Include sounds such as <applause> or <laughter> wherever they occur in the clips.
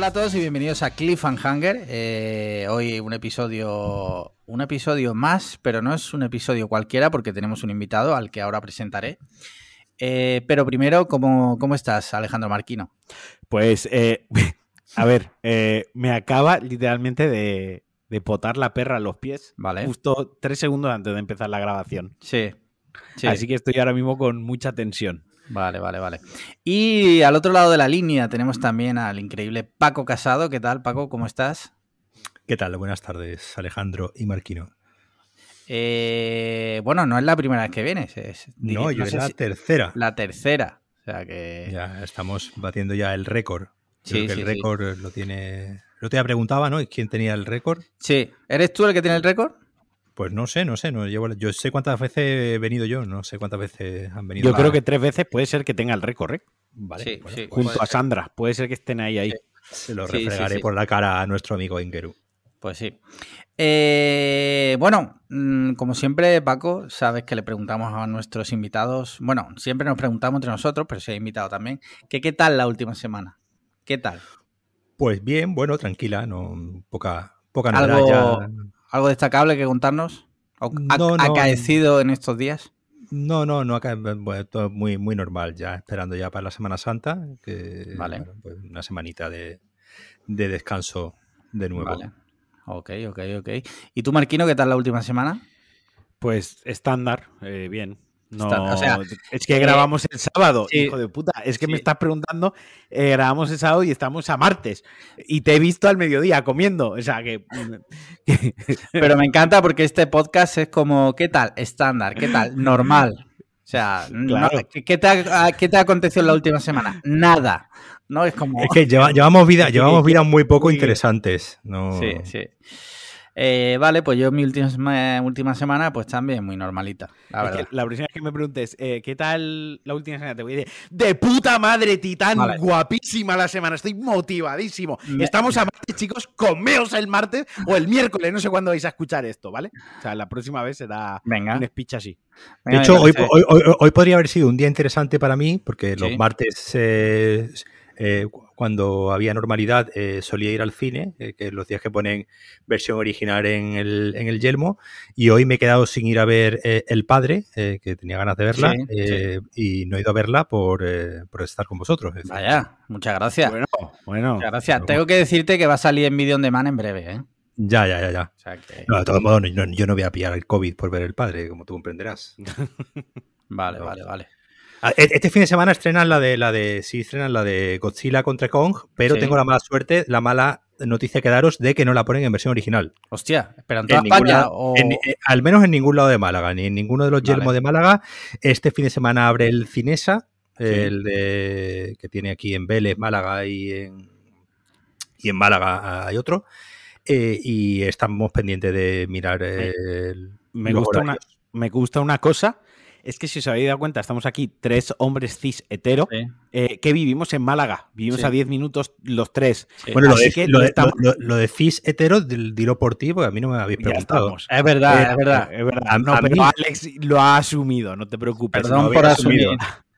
Hola a todos y bienvenidos a Cliffhanger. Eh, hoy un episodio, un episodio más, pero no es un episodio cualquiera porque tenemos un invitado al que ahora presentaré. Eh, pero primero, ¿cómo, ¿cómo, estás, Alejandro Marquino? Pues, eh, <laughs> a ver, eh, me acaba literalmente de, de, potar la perra a los pies. Vale. Justo tres segundos antes de empezar la grabación. Sí. sí. Así que estoy ahora mismo con mucha tensión. Vale, vale, vale. Y al otro lado de la línea tenemos también al increíble Paco Casado. ¿Qué tal, Paco? ¿Cómo estás? ¿Qué tal? Buenas tardes, Alejandro y Marquino. Eh, bueno, no es la primera vez que vienes. Es, no, yo es la si, tercera. La tercera. O sea que. Ya estamos batiendo ya el récord. Sí, que sí, el récord sí. lo tiene. Lo te preguntaba, ¿no? ¿Quién tenía el récord? Sí. ¿Eres tú el que tiene el récord? Pues no sé, no sé. No, yo, yo, sé cuántas veces he venido yo, no sé cuántas veces han venido. Yo creo que tres veces puede ser que tenga el récord, ¿eh? Vale. Sí, bueno, Junto a Sandra. Ser. Puede ser que estén ahí, ahí. Se lo refregaré por la cara a nuestro amigo Ingeru. Pues sí. Eh, bueno, mm, como siempre, Paco, sabes que le preguntamos a nuestros invitados, bueno, siempre nos preguntamos entre nosotros, pero si hay invitado también, que qué tal la última semana. ¿Qué tal? Pues bien, bueno, tranquila, no poca, poca ¿Algo, ya. ¿Algo destacable que contarnos? ¿Ha, no, no, ¿Acaecido en estos días? No, no, no, acá, bueno, todo muy, muy normal, ya esperando ya para la Semana Santa, que vale. bueno, pues una semanita de, de descanso de nuevo. Vale. Ok, ok, ok. ¿Y tú, Marquino, qué tal la última semana? Pues estándar, eh, bien. No, o sea, es que grabamos el sábado, sí, hijo de puta. Es que sí. me estás preguntando, eh, grabamos el sábado y estamos a martes. Y te he visto al mediodía comiendo. O sea que. <laughs> Pero me encanta porque este podcast es como, ¿qué tal? Estándar, ¿qué tal? Normal. O sea, claro. no, ¿qué, te ha, ¿qué te ha acontecido en la última semana? Nada. ¿no? Es como. Es que lleva, llevamos vida, <laughs> llevamos vidas muy poco interesantes. No... Sí, sí. Eh, vale, pues yo mi última, última semana, pues también muy normalita. La, es que la próxima vez que me preguntes, eh, ¿qué tal la última semana? Te voy a decir, de puta madre, titán, vale. guapísima la semana, estoy motivadísimo. Me... Estamos a martes, chicos, comeos el martes o el miércoles, no sé cuándo vais a escuchar esto, ¿vale? O sea, la próxima vez será Venga. un speech así. Venga, de hecho, hoy, hoy, hoy, hoy, podría haber sido un día interesante para mí, porque los martes. Eh, eh, cuando había normalidad eh, solía ir al cine, eh, que los días que ponen versión original en el, en el yelmo, y hoy me he quedado sin ir a ver eh, El Padre, que tenía ganas de verla, sí, sí. y no he ido a verla por, por estar con vosotros. Vaya, muchas gracias. Bueno, bueno. Muchas gracias. Bueno. Tengo que decirte que va a salir en vídeo on demand en breve, ¿eh? Ya, ya, ya, ya. O sea que... No, de todos modos, no, yo no voy a pillar el COVID por ver El Padre, como tú comprenderás. <laughs> vale, no. vale, vale. Este fin de semana estrenan la de la de sí estrenan la de Godzilla contra Kong, pero sí. tengo la mala suerte, la mala noticia que daros de que no la ponen en versión original. Hostia, pero en toda en España lado, o... en, eh, al menos en ningún lado de Málaga, ni en ninguno de los vale. yelmos de Málaga. Este fin de semana abre el Cinesa, sí. el de que tiene aquí en Vélez, Málaga y en y en Málaga hay otro. Eh, y estamos pendientes de mirar el, me gusta una me gusta una cosa es que si os habéis dado cuenta, estamos aquí tres hombres cis hetero sí. eh, que vivimos en Málaga. Vivimos sí. a 10 minutos los tres. Sí. Bueno, lo de, que lo, estamos... lo, lo de, cis hetero, dilo por ti, porque a mí no me habéis preguntado. Es verdad, eh, es verdad, es verdad. No, a pero mí... Alex lo ha asumido, no te preocupes. Perdón no por asumido. <laughs>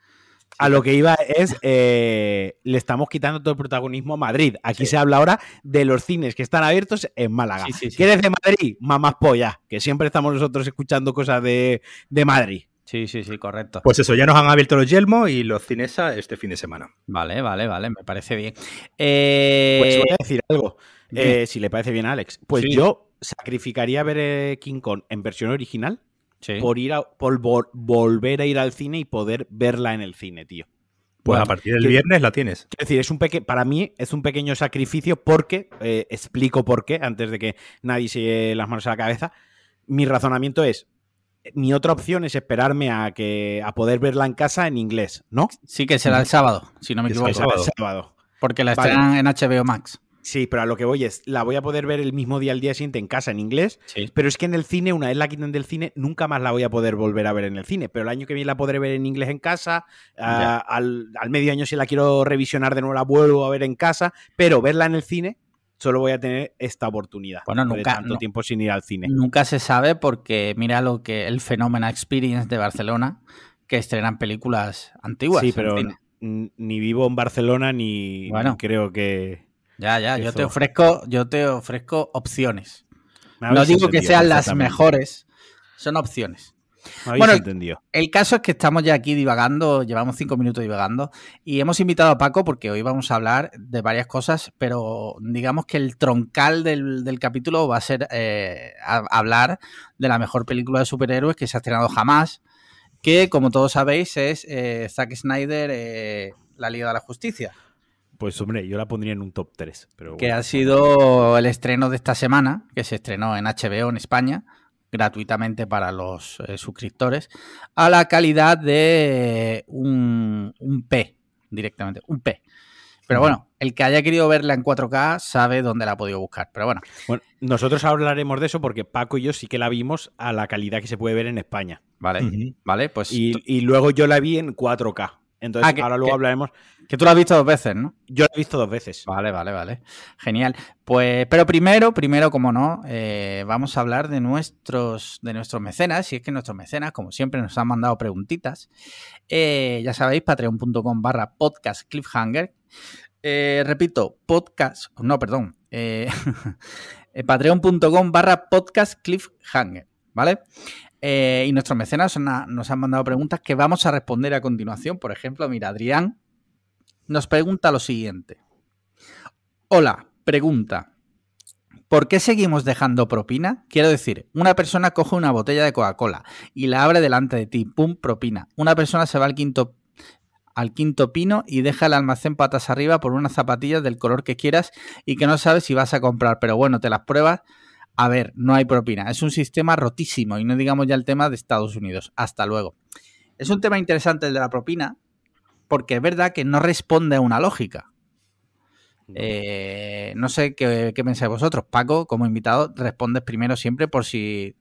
A lo que iba es, eh, le estamos quitando todo el protagonismo a Madrid. Aquí se habla ahora de los cines que están abiertos en Málaga. ¿Qué eres de Madrid? Mamás polla, que siempre estamos nosotros escuchando cosas de, de Madrid. Sí, sí, sí, correcto. Pues eso, ya nos han abierto los Yelmo y los Cinesa este fin de semana. Vale, vale, vale, me parece bien. Eh... Pues voy a decir algo, eh, si le parece bien a Alex. Pues sí. yo sacrificaría ver eh, King Kong en versión original sí. por ir a, por vol volver a ir al cine y poder verla en el cine, tío. Pues bueno, a partir del viernes la tienes. Es decir, es un peque para mí es un pequeño sacrificio porque, eh, explico por qué, antes de que nadie se lleve las manos a la cabeza. Mi razonamiento es, mi otra opción es esperarme a que a poder verla en casa en inglés, ¿no? Sí, que será el sábado, si no me equivoco. Sábado. El sábado. Porque la estrenan vale. en HBO Max. Sí, pero a lo que voy es, la voy a poder ver el mismo día al día siguiente en casa en inglés, sí. pero es que en el cine, una vez la quiten del cine, nunca más la voy a poder volver a ver en el cine, pero el año que viene la podré ver en inglés en casa, uh, al, al, medio año si la quiero revisionar de nuevo la vuelvo a ver en casa, pero verla en el cine solo voy a tener esta oportunidad. Bueno, nunca. tanto no, tiempo sin ir al cine. Nunca se sabe porque mira lo que el Fenómeno Experience de Barcelona, que estrenan películas antiguas. Sí, pero ni vivo en Barcelona ni, bueno. ni creo que. Ya, ya, yo te ofrezco, yo te ofrezco opciones. No digo que sean las mejores, son opciones. Bueno, entendido. el caso es que estamos ya aquí divagando, llevamos cinco minutos divagando y hemos invitado a Paco porque hoy vamos a hablar de varias cosas, pero digamos que el troncal del, capítulo va a ser eh, hablar de la mejor película de superhéroes que se ha estrenado jamás, que como todos sabéis es eh, Zack Snyder, eh, La Liga de la Justicia. Pues hombre, yo la pondría en un top 3. Pero que ha sido el estreno de esta semana, que se estrenó en HBO en España gratuitamente para los eh, suscriptores, a la calidad de un, P directamente, un P. Pero bueno, el que haya querido verla en 4K sabe dónde la ha podido buscar. Pero bueno. Bueno, nosotros hablaremos de eso porque Paco y yo sí que la vimos a la calidad que se puede ver en España. Vale, vale, pues. Y, luego yo la vi en 4K. Entonces, ah, ahora luego hablaremos. Que tú la has visto dos veces, ¿no? Yo la he visto dos veces. Vale, vale, vale. Genial. Pues, pero primero, primero, como no, eh, vamos a hablar de nuestros, de nuestros mecenas. Y es que nuestros mecenas, como siempre, nos han mandado preguntitas. Eh, ya sabéis, patreon.com barra podcast cliffhanger. Eh, repito, podcast, no, perdón. <laughs> patreon.com barra podcast cliffhanger. ¿Vale? Y nuestros mecenas nos han mandado preguntas que vamos a responder a continuación. Por ejemplo, mira, Adrián nos pregunta lo siguiente. Hola, pregunta. ¿Por qué seguimos dejando propina? Quiero decir, una persona coge una botella de Coca-Cola y la abre delante de ti, ¡pum! propina. Una persona se va al quinto, al quinto pino y deja el almacén patas arriba por unas zapatillas del color que quieras y que no sabes si vas a comprar, pero bueno, te las pruebas. A ver, no hay propina. Es un sistema rotísimo y no digamos ya el tema de Estados Unidos. Hasta luego. Es un tema interesante el de la propina, porque es verdad que no responde a una lógica. no eh, sé qué, pensáis vosotros. Paco, como invitado, respondes primero siempre por si.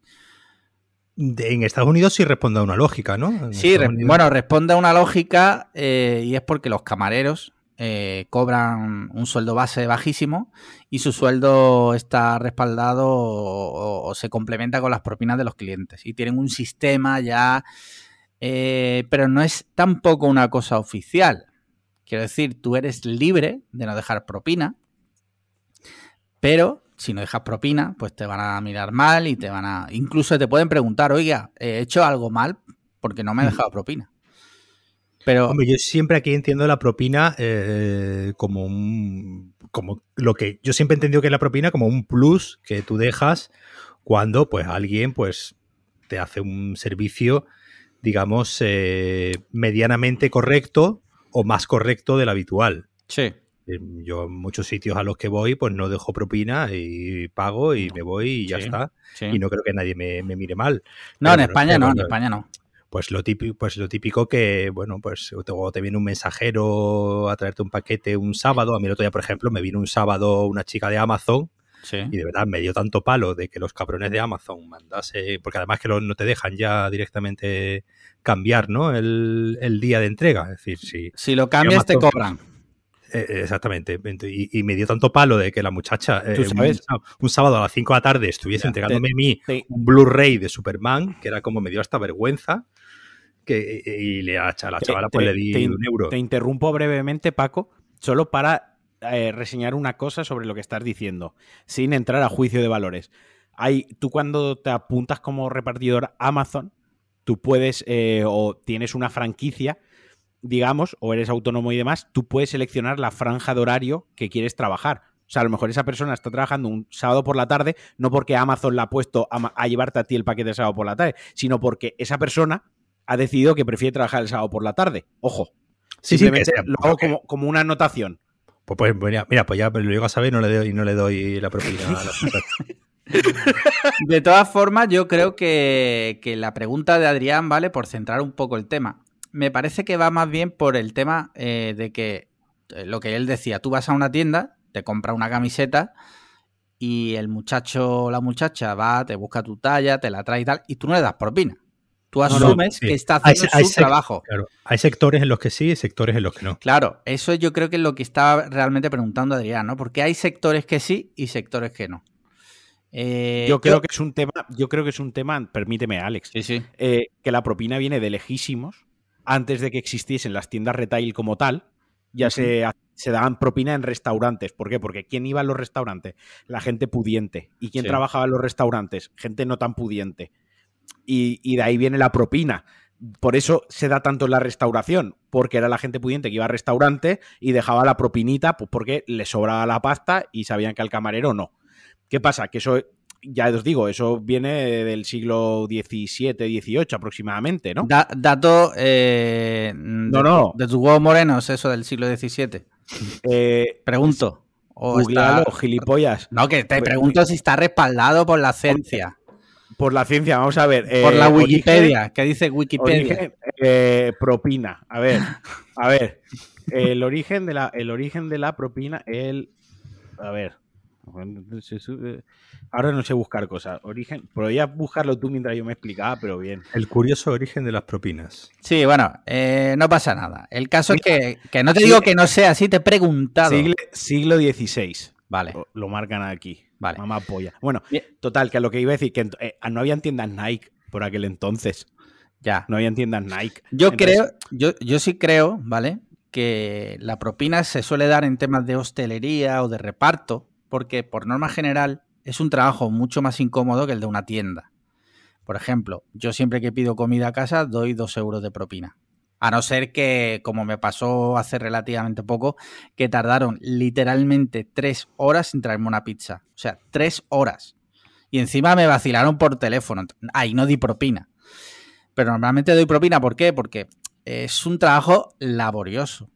en Estados Unidos sí responde a una lógica, ¿no? sí, bueno, responde a una lógica eh, y es porque los camareros eh, cobran un sueldo base bajísimo y su sueldo está respaldado o, se complementa con las propinas de los clientes. Y tienen un sistema ya eh, pero no es tampoco una cosa oficial. Quiero decir, tú eres libre de no dejar propina, pero si no dejas propina, pues te van a mirar mal y te van a... Incluso te pueden preguntar, oiga, he hecho algo mal porque no me he mm. dejado propina. Pero... Hombre, yo siempre aquí entiendo la propina eh, como un... como lo que yo siempre he entendido que es la propina como un plus que tú dejas cuando pues alguien pues te hace un servicio digamos, eh, medianamente correcto o más correcto del habitual. Sí. Eh, yo en muchos sitios a los que voy, pues no dejo propina y pago y me voy y ya está. Y no creo que nadie me, mire mal. No, en España no, en España no. Pues lo típico, pues lo típico que, bueno, pues te, te viene un mensajero a traerte un paquete un sábado. A mí el otro día, por ejemplo, me vino un sábado una chica de Amazon y de verdad me dio tanto palo de que los cabrones de Amazon mandase, porque además que no te dejan ya directamente cambiar ¿no? el, día de entrega. Es decir, si, si lo cambias te cobran. Eh, exactamente. Y, me dio tanto palo de que la muchacha eh, Un, sábado a las 5 de la tarde estuviese entregándome a mí un Blu-ray de Superman, que era como me dio hasta vergüenza. Que, y le, a la chavala pues le di un euro. Te interrumpo brevemente, Paco, solo para eh, reseñar una cosa sobre lo que estás diciendo, sin entrar a juicio de valores. Hay, tú cuando te apuntas como repartidor Amazon, tú puedes, eh, o tienes una franquicia, digamos, o eres autónomo y demás, tú puedes seleccionar la franja de horario que quieres trabajar. O sea, a lo mejor esa persona está trabajando un sábado por la tarde, no porque Amazon la ha puesto a, llevarte a ti el paquete de sábado por la tarde, sino porque esa persona ha decidido que prefiere trabajar el sábado por la tarde. Ojo. Simplemente lo hago como, como, una anotación. Pues, pues mira, pues ya lo llego a saber y no le doy, no le doy la propina a la <laughs> De todas formas, yo creo que, la pregunta de Adrián, ¿vale? Por centrar un poco el tema. Me parece que va más bien por el tema eh, de que eh, lo que él decía, tú vas a una tienda, te compras una camiseta y el muchacho o la muchacha va, te busca tu talla, te la trae y tal, y tú no le das propina. Tú asumes que está haciendo su trabajo. hay sectores en los que sí y sectores en los que no. Claro, eso yo creo que es lo que estaba realmente preguntando Adrián, ¿no? Porque hay sectores que sí y sectores que no. Eh, yo creo que es un tema, yo creo que es un tema, permíteme, Alex, sí, sí. Eh, que la propina viene de lejísimos, antes de que existiesen las tiendas retail como tal, ya se, se daban propina en restaurantes. ¿Por qué? Porque ¿quién iba a los restaurantes? La gente pudiente. ¿Y quién trabajaba en los restaurantes? Gente no tan pudiente. Y, de ahí viene la propina. Por eso se da tanto en la restauración, porque era la gente pudiente que iba al restaurante y dejaba la propinita, pues porque le sobraba la pasta y sabían que al camarero no. ¿Qué pasa? Que eso ya os digo, eso viene del siglo XVII, XVIII aproximadamente, ¿no? dato eh, no, no. de tus huevos morenos, eso del siglo XVII. Eh, pregunto. O está... gilipollas. No, que te pregunto si está respaldado por la ciencia. Por la ciencia, vamos a ver. por la eh, Wikipedia, ¿qué dice Wikipedia? propina. A ver, a ver. <laughs> El origen de la, el origen de la propina, el. A ver. Ahora no sé buscar cosas. Origen, podrías buscarlo tú mientras yo me explicaba, pero bien. El curioso origen de las propinas. Sí, bueno, eh, no pasa nada. El caso es que, no te digo que no sea así, te he preguntado. Siglo, XVI. Vale. Lo, marcan aquí. Vale. Mamá polla. Bueno, total, que a lo que iba a decir, que eh, no habían tiendas Nike por aquel entonces. Ya. No habían tiendas Nike. Yo creo, yo, yo sí creo, ¿vale? Que la propina se suele dar en temas de hostelería o de reparto, porque por norma general es un trabajo mucho más incómodo que el de una tienda. Por ejemplo, yo siempre que pido comida a casa doy dos euros de propina. A no ser que, como me pasó hace relativamente poco, que tardaron literalmente tres horas en traerme una pizza. O sea, tres horas. Y encima me vacilaron por teléfono. Ahí no di propina. Pero normalmente doy propina, ¿por qué? Porque es un trabajo laborioso.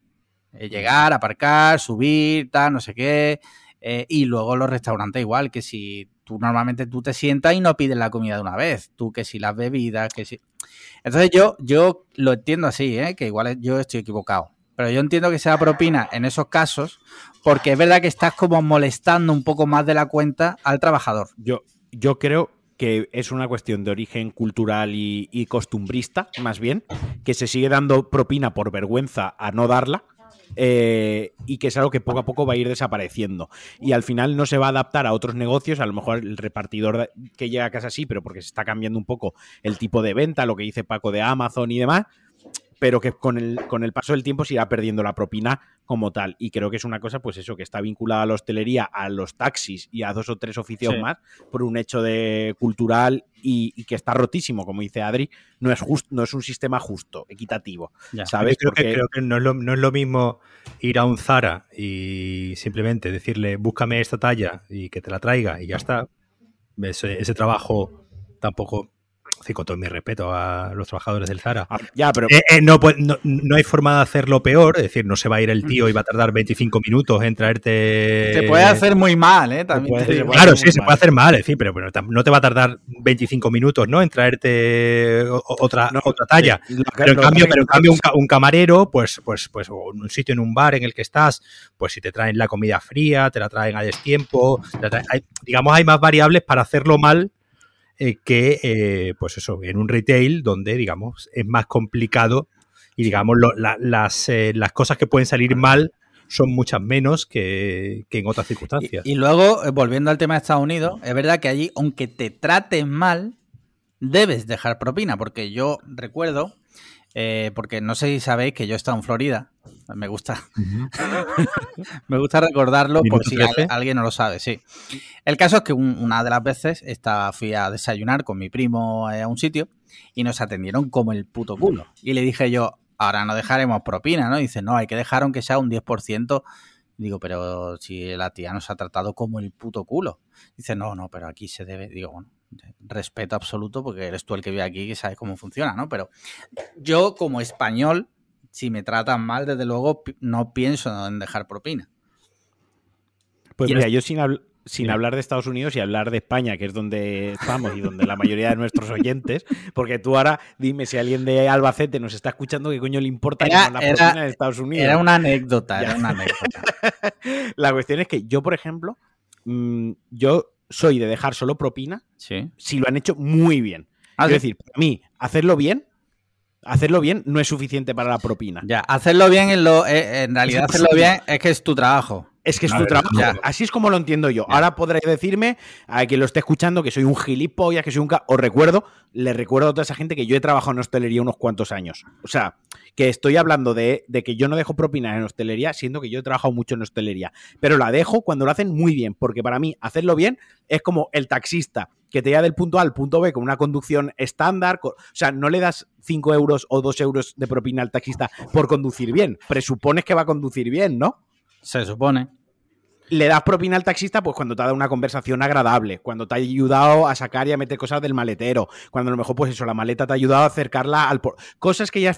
Llegar, aparcar, subir, tal, no sé qué. Eh, y luego los restaurantes igual, que si tú normalmente tú te sientas y no pides la comida de una vez, tú que si las bebidas, que si... Entonces yo, yo lo entiendo así, ¿eh? que igual yo estoy equivocado. Pero yo entiendo que sea propina en esos casos, porque es verdad que estás como molestando un poco más de la cuenta al trabajador. Yo, yo creo que es una cuestión de origen cultural y, y costumbrista, más bien, que se sigue dando propina por vergüenza a no darla eh, y que es algo que poco a poco va a ir desapareciendo. Y al final no se va a adaptar a otros negocios, a lo mejor el repartidor que llega a casa sí, pero porque se está cambiando un poco el tipo de venta, lo que dice Paco de Amazon y demás, pero que con el, con el paso del tiempo se irá perdiendo la propina como tal. Y creo que es una cosa, pues eso, que está vinculada a la hostelería, a los taxis y a dos o tres oficios más por un hecho de cultural y, que está rotísimo, como dice Adri, no es justo, no es un sistema justo, equitativo. ¿Sabes? Creo, que, creo que no es, lo, no es lo mismo ir a un Zara y simplemente decirle, búscame esta talla y que te la traiga y ya está. ese trabajo tampoco con todo mi respeto a los trabajadores del Zara. Ah, ya, pero... Eh, eh, no, no, hay forma de hacerlo peor, es decir, no se va a ir el tío y va a tardar 25 minutos en traerte... Se puede hacer muy mal, ¿eh? claro, sí, se puede hacer mal, es decir, pero, no te va a tardar 25 minutos, ¿no? En traerte otra, otra talla. pero en cambio, pero en cambio un, camarero, pues, pues, pues, un sitio en un bar en el que estás, pues si te traen la comida fría, te la traen a destiempo, digamos, hay más variables para hacerlo mal eh, que, eh, pues eso, en un retail donde, digamos, es más complicado y, digamos, las, eh, las cosas que pueden salir mal son muchas menos que, en otras circunstancias. Y, luego, volviendo al tema de Estados Unidos, es verdad que allí, aunque te traten mal, debes dejar propina, porque yo recuerdo, porque no sé si sabéis que yo he estado en Florida me gusta. <laughs> me gusta recordarlo por si alguien no lo sabe, sí. El caso es que una de las veces estaba, fui a desayunar con mi primo a un sitio y nos atendieron como el puto culo. Y le dije yo, ahora no dejaremos propina, ¿no? dice, no, hay que dejar aunque sea un 10%. Digo, pero si la tía nos ha tratado como el puto culo. Dice, no, no, pero aquí se debe. Digo, bueno, respeto absoluto porque eres tú el que vive aquí y sabes cómo funciona, ¿no? Pero yo como español si me tratan mal, desde luego no pienso en dejar propina. Pues mira, yo sin, sin hablar de Estados Unidos y hablar de España, que es donde estamos y donde la mayoría de nuestros oyentes, porque tú ahora dime si alguien de Albacete nos está escuchando, ¿qué coño le importa la propina de Estados Unidos? Era una anécdota, era una anécdota. <laughs> la cuestión es que yo, por ejemplo, mm, yo soy de dejar solo propina si lo han hecho muy bien. Ah, es decir, para mí, hacerlo bien hacerlo bien no es suficiente para la propina. Ya, hacerlo bien en, lo, eh, en realidad hacerlo bien es que es tu trabajo. Es que es tu trabajo. Así es como lo entiendo yo. Ahora podréis decirme a quien lo esté escuchando que soy un gilipollas, que soy un... Os recuerdo, le recuerdo a toda esa gente que yo he trabajado en hostelería unos cuantos años. O sea, que estoy hablando de, de que yo no dejo propinas en hostelería, siendo que yo he trabajado mucho en hostelería. Pero la dejo cuando lo hacen muy bien, porque para mí hacerlo bien es como el taxista que te lleva del punto A al punto B con una conducción estándar. O sea, no le das 5 euros o 2 euros de propina al taxista por conducir bien. Presupones que va a conducir bien, ¿no? Se supone. Le das propina al taxista pues cuando te ha dado una conversación agradable, cuando te ha ayudado a sacar y a meter cosas del maletero, cuando a lo mejor pues eso, la maleta te ha ayudado a acercarla al... Cosas que ya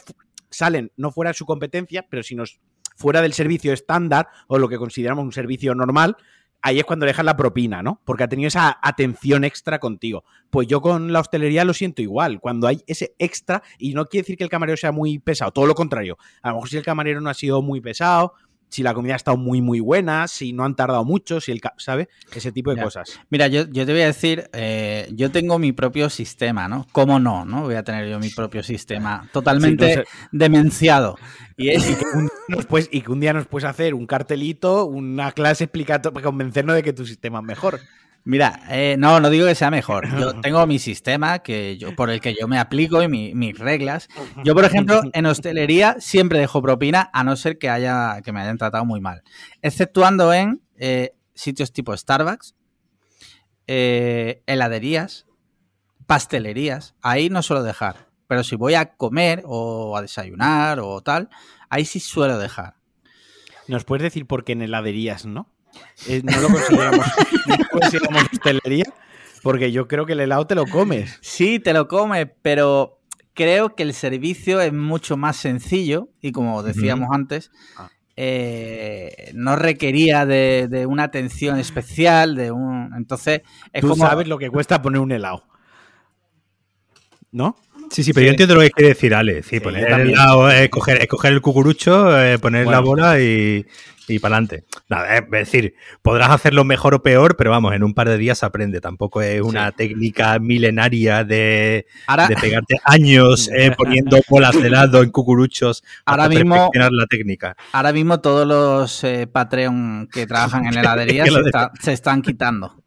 salen no fuera de su competencia, pero si nos fuera del servicio estándar o lo que consideramos un servicio normal, ahí es cuando dejas la propina, ¿no? Porque ha tenido esa atención extra contigo. Pues yo con la hostelería lo siento igual. Cuando hay ese extra, y no quiere decir que el camarero sea muy pesado, todo lo contrario. A lo mejor si el camarero no ha sido muy pesado, si la comida ha estado muy, muy buena, si no han tardado mucho, si el, ¿sabe? Ese tipo de cosas. Mira, yo, yo, te voy a decir, eh, yo tengo mi propio sistema, ¿no? ¿Cómo no, no? Voy a tener yo mi propio sistema <laughs> totalmente demenciado. Y, es, que un, y que un día nos puedes hacer un cartelito, una clase explicando para convencernos de que tu sistema es mejor. Mira, eh, no, no digo que sea mejor. Yo <laughs> tengo mi sistema que yo, por el que yo me aplico y mis reglas. Yo, por ejemplo, <laughs> en hostelería siempre dejo propina, a no ser que haya que me hayan tratado muy mal. Exceptuando en eh, sitios tipo Starbucks, eh, heladerías, pastelerías. Ahí no suelo dejar. Pero si voy a comer o a desayunar o tal, ahí sí suelo dejar. ¿Nos puedes decir por qué en heladerías no? Eh, no lo consideramos, <laughs> no hostelería, porque yo creo que el helado te lo comes. Sí, te lo comes, pero creo que el servicio es mucho más sencillo y como decíamos antes, ah. eh, no requería de, una atención especial, de un... Entonces, es Tú sabes lo que cuesta poner un helado. ¿No? Sí, sí, pero yo entiendo lo que quiere decir Ale. Sí, poner el helado, es coger, el cucurucho, poner la bola y, y para adelante. es decir, podrás hacerlo mejor o peor, pero vamos, en un par de días aprende. Tampoco es una técnica milenaria de, de pegarte años eh, <laughs> poniendo bolas de lado en cucuruchos ahora mismo, la técnica. Ahora mismo todos los eh, Patreon que trabajan en <laughs> heladerías se, están quitando.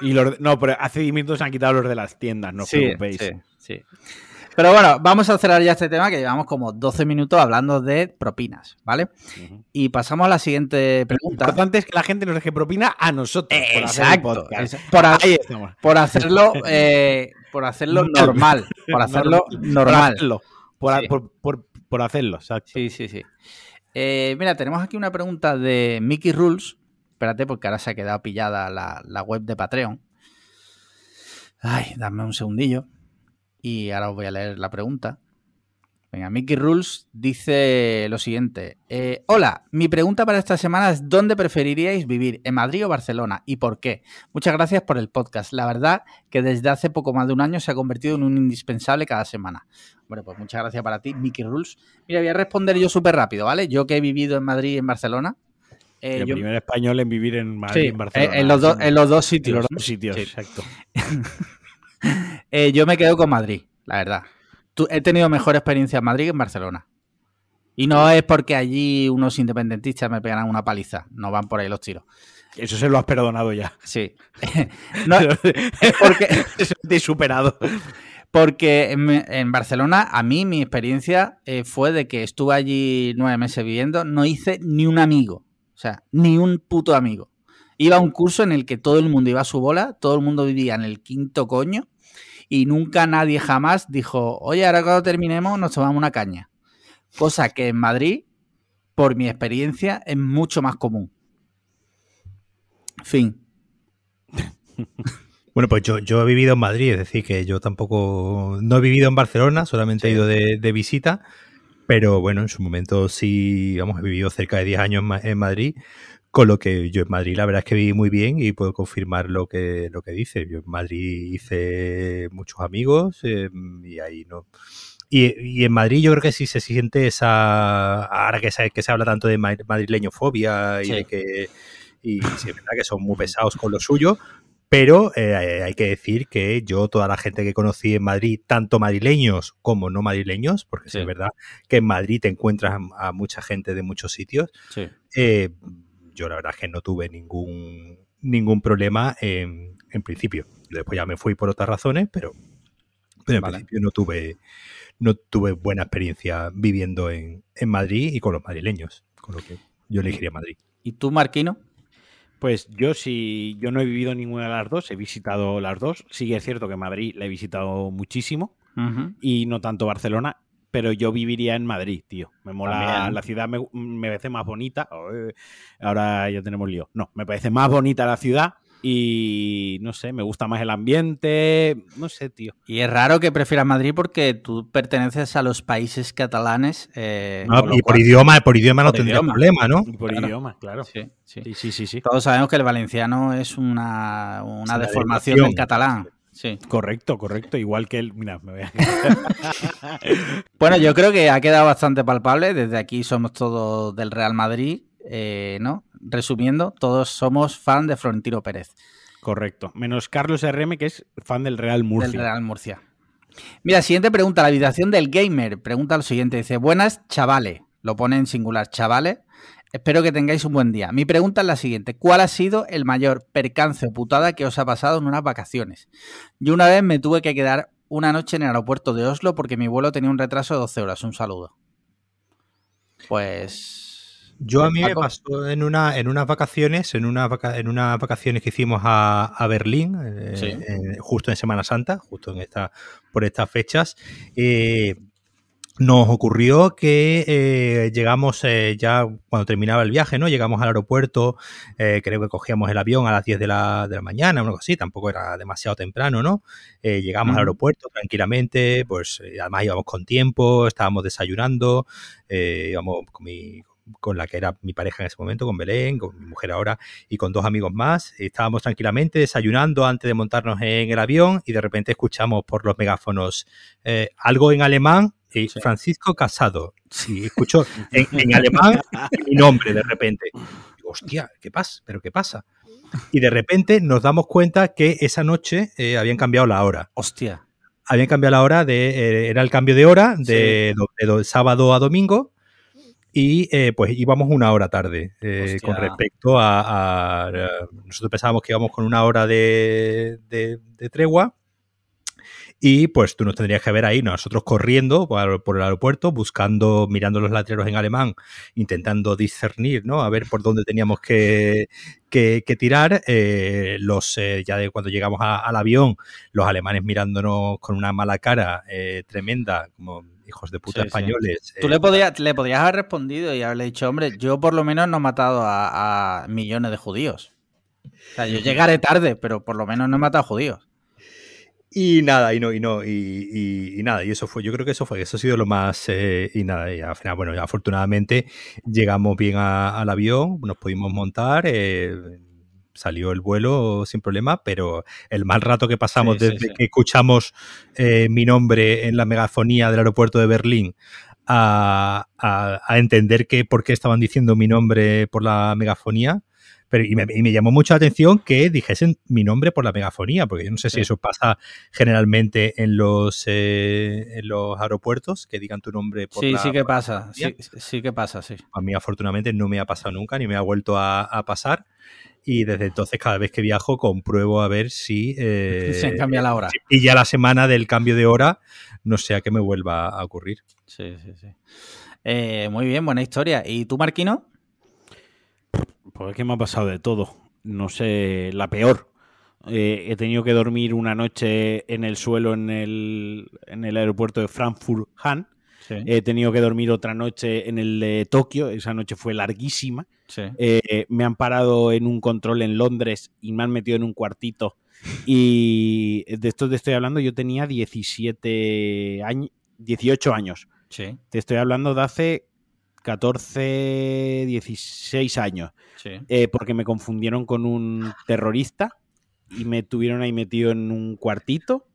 Y los, no, pero hace minutos se han quitado los de las tiendas, no os preocupéis. Sí, sí. Pero bueno, vamos a cerrar ya este tema que llevamos como 12 minutos hablando de propinas, ¿vale? Y pasamos a la siguiente pregunta. Lo importante es que la gente nos deje propina a nosotros. Exacto. Por, por, hacerlo, eh, por hacerlo normal. Por hacerlo normal. Por hacerlo, exacto. Sí, sí, sí. Eh, mira, tenemos aquí una pregunta de Mickey Rules. Espérate, porque ahora se ha quedado pillada la, la web de Patreon. Ay, dame un segundillo. Y ahora os voy a leer la pregunta. Venga, Mickey Rules dice lo siguiente. Eh, hola, mi pregunta para esta semana es ¿dónde preferiríais vivir? ¿En Madrid o Barcelona? ¿Y por qué? Muchas gracias por el podcast. La verdad que desde hace poco más de un año se ha convertido en un indispensable cada semana. Bueno, pues muchas gracias para ti, Mickey Rules. Mira, voy a responder yo súper rápido, ¿vale? Yo que he vivido en Madrid y en Barcelona. Eh, el primer español en vivir en Madrid y en Barcelona. En, los, en los dos sitios. En los dos sitios, exacto. <laughs> <laughs> Eh, yo me quedo con Madrid, la verdad. he tenido mejor experiencia en Madrid que en Barcelona. Y no es porque allí unos independentistas me pegan una paliza. No van por ahí los tiros. Eso se lo has perdonado ya. Sí. <laughs> no, es porque. <laughs> Te he superado. Porque en, Barcelona, a mí mi experiencia eh, fue de que estuve allí nueve meses viviendo, no hice ni un amigo. O sea, ni un puto amigo. Iba a un curso en el que todo el mundo iba a su bola, todo el mundo vivía en el quinto coño y nunca nadie jamás dijo, oye, ahora cuando terminemos nos tomamos una caña. Cosa que en Madrid, por mi experiencia, es mucho más común. Fin. <laughs> Bueno, pues yo, yo he vivido en Madrid, es decir, que yo tampoco, no he vivido en Barcelona, solamente he ido de, visita, pero bueno, en su momento sí, vamos, he vivido cerca de 10 años en Madrid con lo que yo en Madrid la verdad es que viví muy bien y puedo confirmar lo que, lo que dice. Yo en Madrid hice muchos amigos em, y ahí no... Y, en Madrid yo creo que sí se siente esa... Ahora que se, que se habla tanto de madrileñofobia y de que... Y sí, es verdad que son muy pesados con lo suyo, pero eh, hay que decir que yo, toda la gente que conocí en Madrid, tanto madrileños como no madrileños, porque es verdad que en Madrid te encuentras a, mucha gente de muchos sitios, eh, yo la verdad es que no tuve ningún, ningún problema en, en principio. Después ya me fui por otras razones, pero, pero en principio no tuve, no tuve buena experiencia viviendo en, en Madrid y con los madrileños, con lo que yo elegiría Madrid. ¿Y tú, Marquino? Pues yo sí, yo no he vivido ninguna de las dos, he visitado las dos. Sí es cierto que Madrid la he visitado muchísimo y no tanto Barcelona, pero yo viviría en Madrid, tío. Me mola, la ciudad me, me, parece más bonita. Ahora ya tenemos lío. No, me parece más bonita la ciudad y no sé, me gusta más el ambiente, no sé, tío. Y es raro que prefieras Madrid porque tú perteneces a los países catalanes. Eh, y por idioma, por idioma no tendría problema, ¿no? por idioma, claro. Sí sí. sí sí. Todos sabemos que el valenciano es una, una deformación del catalán. Sí. Correcto, correcto. Igual que el. Mira, me voy a... <laughs> bueno, yo creo que ha quedado bastante palpable. Desde aquí somos todos del Real Madrid. Eh, ¿no? Resumiendo, todos somos fan de Florentino Pérez. Correcto. Menos Carlos RM, que es fan del Real Murcia. Del Real Murcia. Mira, siguiente pregunta. La habitación del gamer pregunta lo siguiente. Dice, buenas chavales. Lo pone en singular, chavales. Espero que tengáis un buen día. Mi pregunta es la siguiente. ¿Cuál ha sido el mayor percance o putada que os ha pasado en unas vacaciones? Yo una vez me tuve que quedar una noche en el aeropuerto de Oslo porque mi vuelo tenía un retraso de 12 horas. Un saludo. Pues yo a mí me pasó en una en unas vacaciones, en, una en unas vacaciones que hicimos a, Berlín, eh, justo en Semana Santa, justo en esta, por estas fechas. Eh, nos ocurrió que eh, llegamos ya cuando terminaba el viaje, ¿no? Llegamos al aeropuerto, creo que cogíamos el avión a las 10 de la, de la mañana, algo así, tampoco era demasiado temprano, ¿no? llegamos al aeropuerto tranquilamente, pues además íbamos con tiempo, estábamos desayunando, íbamos con mi, con la que era mi pareja en ese momento, con Belén, con mi mujer ahora y con dos amigos más. Estábamos tranquilamente desayunando antes de montarnos en el avión y de repente escuchamos por los megáfonos eh, algo en alemán y Francisco Casado. Sí, <laughs> escucho en, alemán mi nombre de repente. hostia, ¿qué pasa? ¿Pero qué pasa? Y de repente nos damos cuenta que esa noche eh, habían cambiado la hora. Hostia. Habían cambiado la hora de. Eh, era el cambio de hora de, de sábado a domingo y eh, pues íbamos una hora tarde eh, con respecto a, Nosotros pensábamos que íbamos con una hora de, tregua y pues tú nos tendrías que ver ahí, nosotros corriendo por, el aeropuerto, buscando, mirando los letreros en alemán, intentando discernir, ¿no? A ver por dónde teníamos que, tirar. Eh, los Ya de cuando llegamos al avión, los alemanes mirándonos con una mala cara tremenda, como hijos de puta españoles. Tú le, eh, podías, le podrías haber respondido y haberle dicho, hombre, yo por lo menos no he matado a, millones de judíos. O sea, yo llegaré tarde, pero por lo menos no he matado a judíos. Y nada, y no, y no, y, nada, y eso fue, yo creo que eso fue, eso ha sido lo más, eh, y nada, y al final, bueno, afortunadamente llegamos bien al avión, nos pudimos montar, eh, salió el vuelo sin problema, pero el mal rato que pasamos desde que escuchamos eh, mi nombre en la megafonía del aeropuerto de Berlín a, entender que por qué estaban diciendo mi nombre por la megafonía. Pero, y, me, llamó mucho la atención que dijesen mi nombre por la megafonía, porque yo no sé si eso pasa generalmente en los, eh, en los aeropuertos, que digan tu nombre por sí, la Sí, que pasa, sí, sí que pasa, sí. A mí afortunadamente no me ha pasado nunca, ni me ha vuelto a pasar y desde entonces cada vez que viajo compruebo a ver si <laughs> eh, se cambia la hora. Y ya la semana del cambio de hora no sea que me vuelva a ocurrir. Sí, sí, sí. Eh, muy bien, buena historia. ¿Y tú, Marquino? Pues es que me ha pasado de todo. No sé, la peor. Eh, he tenido que dormir una noche en el suelo en el, en el aeropuerto de Frankfurt-Hahn. He tenido que dormir otra noche en el de Tokio. Esa noche fue larguísima. Eh, me han parado en un control en Londres y me han metido en un cuartito. Y de esto te estoy hablando, yo tenía 17 años, 18 años. Te estoy hablando de hace 14, 16 años. Eh, porque me confundieron con un terrorista y me tuvieron ahí metido en un cuartito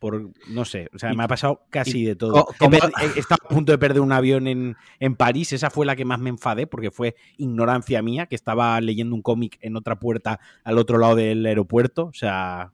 por, no sé, o sea, me ha pasado casi de todo. He, estado a punto de perder un avión en, en, París, esa fue la que más me enfadé porque fue ignorancia mía, que estaba leyendo un cómic en otra puerta al otro lado del aeropuerto, o sea...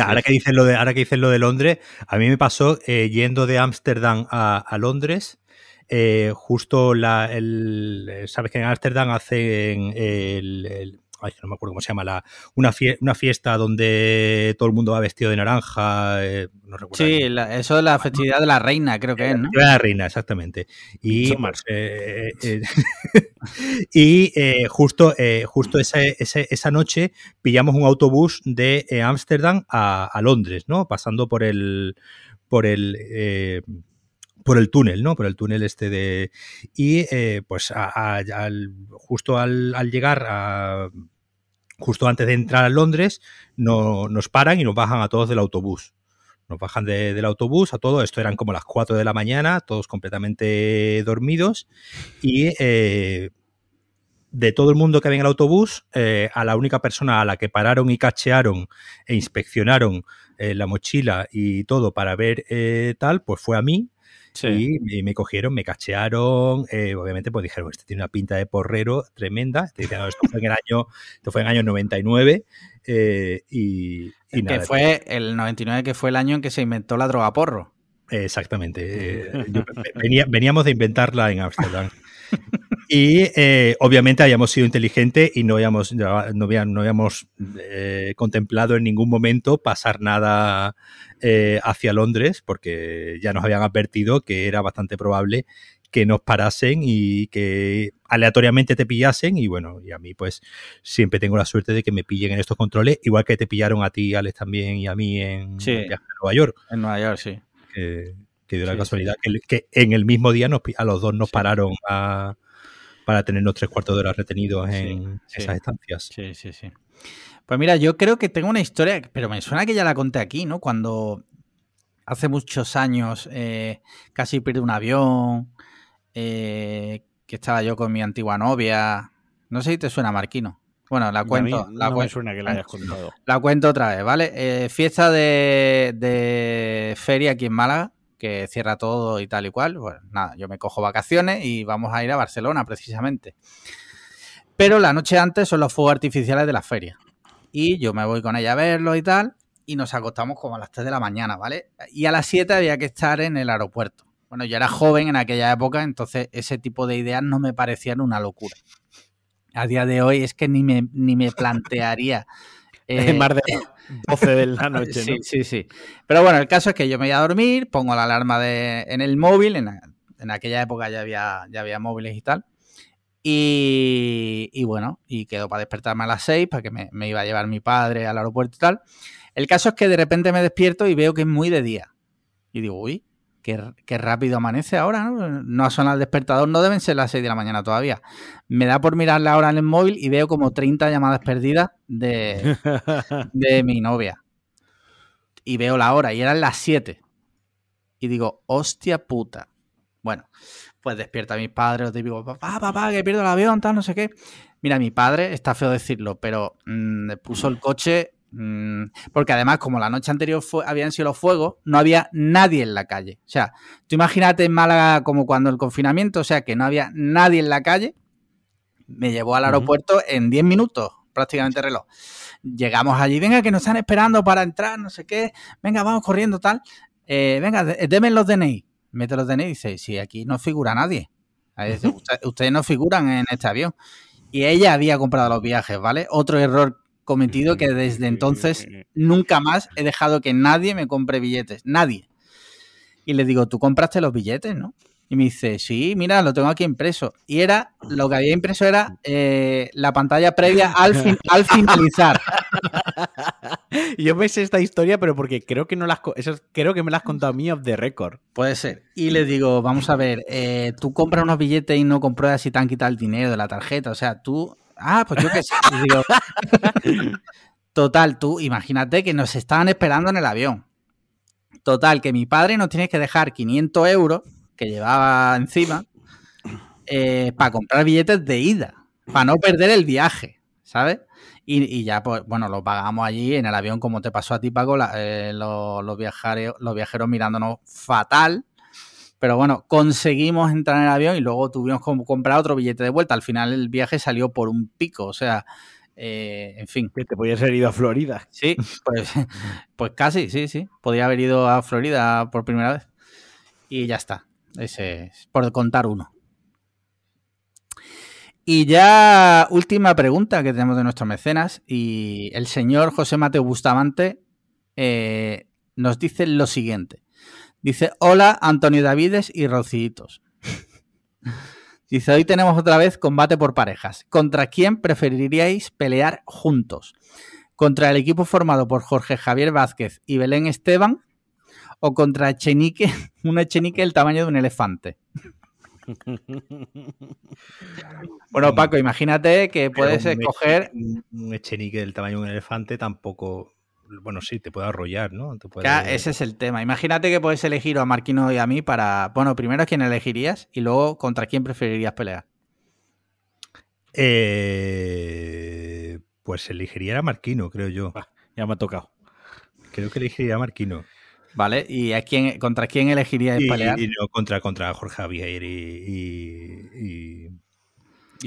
Ahora, que dices lo de, ahora que dices lo de Londres, a mí me pasó eh, yendo de Ámsterdam a, Londres, eh, justo la, el, sabes que en Ámsterdam hacen el, no me acuerdo cómo se llama, la, una, una fiesta donde todo el mundo va vestido de naranja. Eh, no recuerdo sí, eso es la festividad de la reina, creo que es, ¿no? La reina, exactamente. Y, eh, eh, <laughs> y justo, justo esa, esa, noche pillamos un autobús de Ámsterdam a, a, Londres, ¿no? Pasando por el por el por el túnel, ¿no? Por el túnel este de... Y pues justo al, al, llegar a, justo antes de entrar a Londres, no, nos paran y nos bajan a todos del autobús. Nos bajan del autobús a todos, esto eran como las 4 de la mañana, todos completamente dormidos. Y eh, de todo el mundo que había en el autobús, eh, a la única persona a la que pararon y cachearon e inspeccionaron eh, la mochila y todo para ver tal, pues fue a mí, y me, cogieron, me cachearon, eh, obviamente pues dijeron, este tiene una pinta de porrero tremenda. esto fue en el año, esto fue en el año 99 eh, y, y que fue el 99 que fue el año en que se inventó la droga porro. Exactamente. Eh, <laughs> veníamos de inventarla en Ámsterdam. Y eh, obviamente habíamos sido inteligentes y no habíamos, no habíamos, eh, contemplado en ningún momento pasar nada eh, hacia Londres, porque ya nos habían advertido que era bastante probable que nos parasen y que aleatoriamente te pillasen. Y bueno, y a mí pues siempre tengo la suerte de que me pillen en estos controles, igual que te pillaron a ti, Alex, también y a mí en, Nueva York. En Nueva York, sí. Que, dio la casualidad Que, en el mismo día nos, a los dos nos pararon a para tenernos tres cuartos de hora retenidos en esas estancias. Sí, sí, sí. Pues mira, yo creo que tengo una historia, pero me suena que ya la conté aquí, ¿no? Cuando hace muchos años eh, casi perdí un avión, eh, que estaba yo con mi antigua novia. No sé si te suena, Marquino. Bueno, la cuento. la me suena que la hayas contado. La cuento otra vez, ¿vale? Eh, fiesta de, de feria aquí en Málaga que cierra todo y tal y cual. Bueno, nada, yo me cojo vacaciones y vamos a ir a Barcelona precisamente. Pero la noche antes son los fuegos artificiales de la feria. Y yo me voy con ella a verlo y tal. Y nos acostamos como a las 3 de la mañana, ¿vale? Y a las 7 había que estar en el aeropuerto. Bueno, yo era joven en aquella época, entonces ese tipo de ideas no me parecían una locura. A día de hoy es que ni me, ni me plantearía <laughs> eh, más de 12 de la <laughs> noche, Sí, sí, sí. Pero bueno, el caso es que yo me voy a dormir, pongo la alarma de, en el móvil, en, aquella época ya había, ya había móviles y tal. Y, bueno, y quedo para despertarme a las 6 para que me, me, iba a llevar mi padre al aeropuerto y tal. El caso es que de repente me despierto y veo que es muy de día. Y digo, uy, Qué, rápido amanece ahora, ¿no? No ha sonado el despertador, no deben ser las 6 de la mañana todavía. Me da por mirar la hora en el móvil y veo como 30 llamadas perdidas de, <laughs> de mi novia. Y veo la hora y eran las 7. Y digo, hostia puta. Bueno, pues despierta a mis padres, os digo, papá, papá, que pierdo el avión, tal, no sé qué. Mira, mi padre, está feo decirlo, pero mm, puso el coche porque además, como la noche anterior fue, habían sido los fuegos, no había nadie en la calle. O sea, tú imagínate en Málaga como cuando el confinamiento, o sea, que no había nadie en la calle. Me llevó al aeropuerto en 10 minutos, prácticamente reloj. Llegamos allí, venga, que nos están esperando para entrar, no sé qué. Venga, vamos corriendo, tal. Eh, venga, denme los DNI. Mete los DNI y dice, si aquí no figura nadie. ustedes no figuran en este avión. Y ella había comprado los viajes, ¿vale? Otro error cometido que desde entonces nunca más he dejado que nadie me compre billetes. Nadie. Y le digo, tú compraste los billetes, ¿no? Y me dice, sí, mira, lo tengo aquí impreso. Y era, lo que había impreso era eh, la pantalla previa al, al <laughs> finalizar. Yo me sé esta historia, pero porque creo que no las creo que me las has contado a mí of the record. Puede ser. Y le digo, vamos a ver, eh, tú compras unos billetes y no compruebas si te han quitado el dinero de la tarjeta. O sea, tú Ah, pues yo qué sé. <laughs> total, tú imagínate que nos estaban esperando en el avión. Total, que mi padre nos tiene que dejar 500 euros que llevaba encima eh, para comprar billetes de ida, para no perder el viaje, ¿sabes? Y, ya, pues, bueno, lo pagamos allí en el avión, como te pasó a ti, Paco, eh, los, viajeros, los viajeros mirándonos fatal, pero bueno, conseguimos entrar en el avión y luego tuvimos que comprar otro billete de vuelta. Al final el viaje salió por un pico, o sea, eh, en fin. Que te podías haber ido a Florida. Sí, pues, <laughs> pues casi, sí, sí. Podía haber ido a Florida por primera vez. Y ya está. Ese es, por contar uno. Y ya última pregunta que tenemos de nuestros mecenas. Y el señor José Mateo Bustamante eh, nos dice lo siguiente. Dice, hola Antonio Davides y Rocitos. <laughs> Dice, hoy tenemos otra vez combate por parejas. ¿Contra quién preferiríais pelear juntos? ¿Contra el equipo formado por Jorge Javier Vázquez y Belén Esteban? ¿O contra Echenique, <laughs> un Echenique del tamaño de un elefante? <laughs> bueno, Paco, imagínate que puedes escoger... Un Echenique del tamaño de un elefante tampoco bueno, sí, te puede arrollar, ¿no? ese es el tema. Imagínate que puedes elegir a Marquino y a mí para. Bueno, primero a quién elegirías y luego contra quién preferirías pelear. Eh, pues elegiría a Marquino, creo yo. ya me ha tocado. Creo que elegiría a Marquino. Vale, ¿y a quién, contra quién elegirías pelear? Y no, contra, contra Jorge Javier y y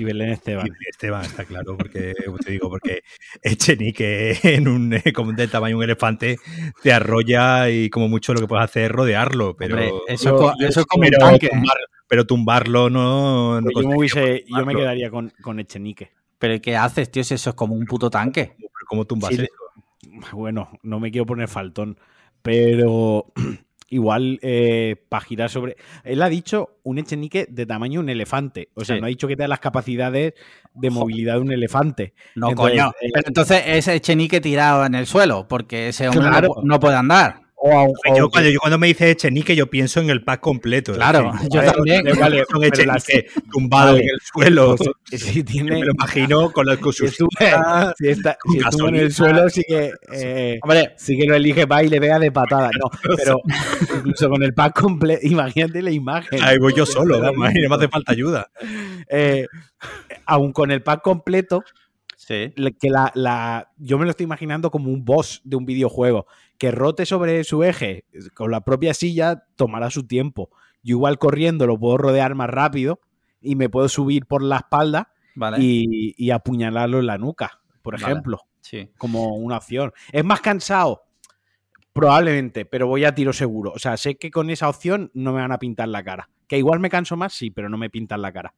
Belén Esteban. Y Belén Esteban, está claro, porque te digo, porque Echenique en un como del tamaño de un elefante te arrolla y como mucho lo que puedes hacer es rodearlo, pero eso, es como pero, un tanque, ¿eh? pero tumbarlo no, yo, me, quedaría con, con Echenique. Pero ¿qué haces, tío? Si eso es como un puto tanque. ¿Cómo tumbas eso? Bueno, no me quiero poner faltón, pero <clears throat> igual eh, para girar sobre. Él ha dicho un Echenique de tamaño un elefante. O sea, no ha dicho que tenga las capacidades de movilidad de un elefante. No, coño. Eh, Pero entonces es Echenique tirado en el suelo, porque ese hombre no, puede andar yo, cuando, me dice Echenique, yo pienso en el pack completo. Claro, yo también. Vale, Echenique tumbado en el suelo. <laughs> Si tiene, me lo imagino con la Si, si, está, en el suelo, sí que, eh, Hombre, sí que lo elige va y le vea de patada. No, <laughs> pero incluso con el pack completo, imagínate la imagen. Ahí voy yo solo, no me hace <laughs> falta ayuda. Eh, aún con el pack completo, Sí. Que la, la, yo me lo estoy imaginando como un boss de un videojuego. Que rote sobre su eje con la propia silla tomará su tiempo. Yo igual corriendo lo puedo rodear más rápido y me puedo subir por la espalda y, apuñalarlo en la nuca, por ejemplo. Sí. Como una opción. ¿Es más cansado? Probablemente, pero voy a tiro seguro. O sea, sé que con esa opción no me van a pintar la cara. Que igual me canso más, sí, pero no me pintan la cara.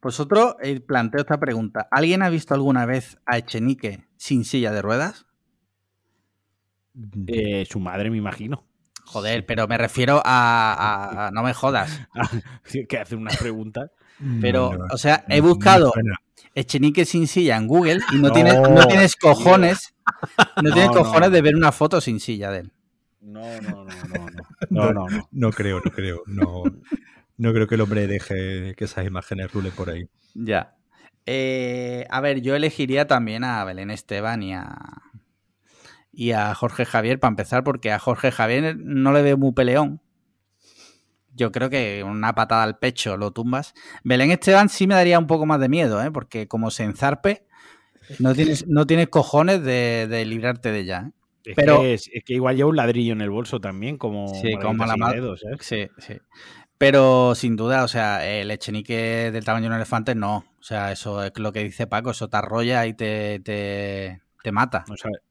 Vosotros eh, planteo esta pregunta. ¿Alguien ha visto alguna vez a Echenique sin silla de ruedas? Eh, su madre, me imagino. Joder, pero me refiero a. no me jodas. <laughs> que hace una pregunta. <laughs> Pero, o sea, he buscado Echenique sin silla en Google y no, tienes, no tienes cojones. No tienes cojones de ver una foto sin silla de él. No, no, no, no. No, <laughs> no, no. No creo, no creo. No. No creo que el hombre deje que esas imágenes rulen por ahí. Ya. Eh, a ver, yo elegiría también a Belén Esteban y a, y a Jorge Javier para empezar, porque a Jorge Javier no le veo muy peleón. Yo creo que una patada al pecho lo tumbas. Belén Esteban sí me daría un poco más de miedo, ¿eh? porque como se enzarpe, no tienes, no tienes cojones de, librarte de ella. ¿eh? Pero, es, que igual lleva un ladrillo en el bolso también, como, sí, como la dedos, ¿eh? Sí, sí. Pero sin duda, o sea, el echenique del tamaño de un elefante no. O sea, eso es lo que dice Paco, eso te arrolla y te, te, mata.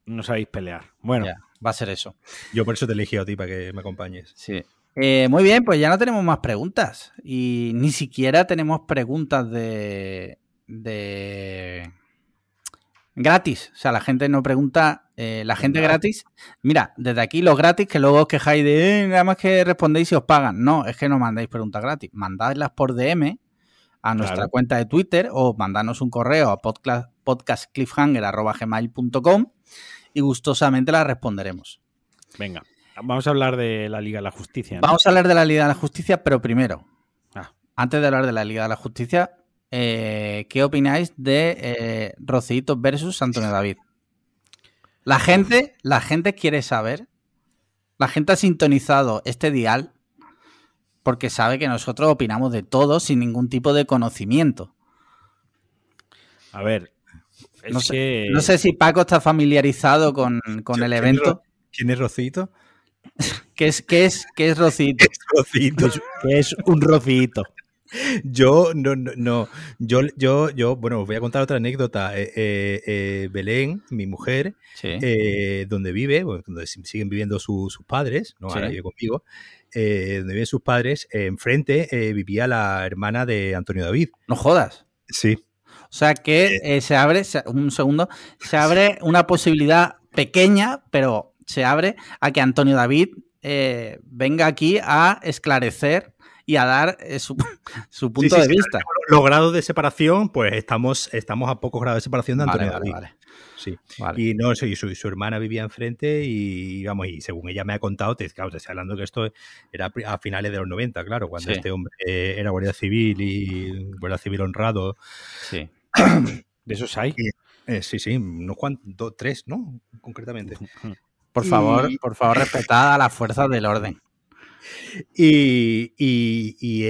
No, sabéis pelear. Bueno, va a ser eso. Yo por eso te elegí a ti para que me acompañes. Sí. Eh, muy bien, pues ya no tenemos más preguntas. Y ni siquiera tenemos preguntas de. de gratis. O sea, la gente no pregunta, eh, la gente gratis. Mira, desde aquí los gratis que luego os quejáis de eh, nada más que respondéis y os pagan. No, es que no mandáis preguntas gratis. Mandadlas por DM a nuestra cuenta de Twitter o mandadnos un correo a podcastcliffhanger.gmail.com y gustosamente las responderemos. Venga, vamos a hablar de la Liga de la Justicia. Vamos a hablar de la Liga de la Justicia, pero primero, ah. antes de hablar de la Liga de la Justicia, eh, ¿qué opináis de Rocito versus Antonio <laughs> David? La gente, la gente quiere saber, la gente ha sintonizado este dial porque sabe que nosotros opinamos de todo sin ningún tipo de conocimiento. A ver, no, sé, no, sé, si Paco está familiarizado con, el evento. ¿Quién es Rocito? <laughs> ¿Qué es, qué es, qué es Rocito? <laughs> Rocito? ¿Qué es un Rocito? Yo, no, no, yo, yo, yo, bueno, voy a contar otra anécdota. Eh, eh, eh, Belén, mi mujer, donde vive, donde siguen viviendo sus padres, no ahora vive conmigo, donde viven sus padres, enfrente vivía la hermana de Antonio David. No jodas. Sí. O sea que se abre, un segundo, se abre una posibilidad pequeña, pero se abre a que Antonio David venga aquí a esclarecer y a dar eh, su, <laughs> punto de vista. Los grados de separación, pues estamos, estamos a pocos grados de separación de Antonio David. Sí. Y no, sí, su, su, hermana vivía enfrente y vamos, y según ella me ha contado, te, claro, te estoy hablando que esto era a finales de los 90, claro, cuando este hombre era guardia civil y guardia civil honrado. Sí. <coughs> ¿De esos hay? Eh, sí, sí, unos cuantos, tres, ¿no? Concretamente. Por favor, por favor, respetad a las fuerzas del orden. Y,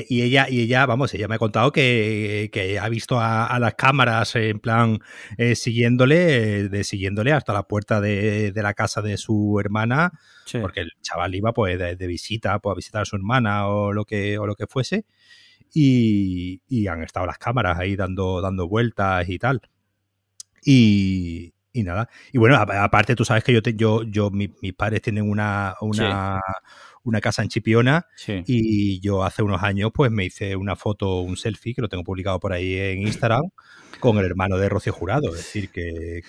ella, y ella, vamos, ella me ha contado que, ha visto a, las cámaras en plan eh, siguiéndole, de, siguiéndole hasta la puerta de, la casa de su hermana, porque el chaval iba pues de, visita, pues a visitar a su hermana o lo que, o lo que fuese. Y, han estado las cámaras ahí dando, dando vueltas y tal. Y, nada. Y bueno, aparte tú sabes que yo, yo, yo mis, padres tienen una, una, una casa en Chipiona y yo hace unos años pues me hice una foto, un selfie que lo tengo publicado por ahí en Instagram con el hermano de Rocío Jurado, es decir, que,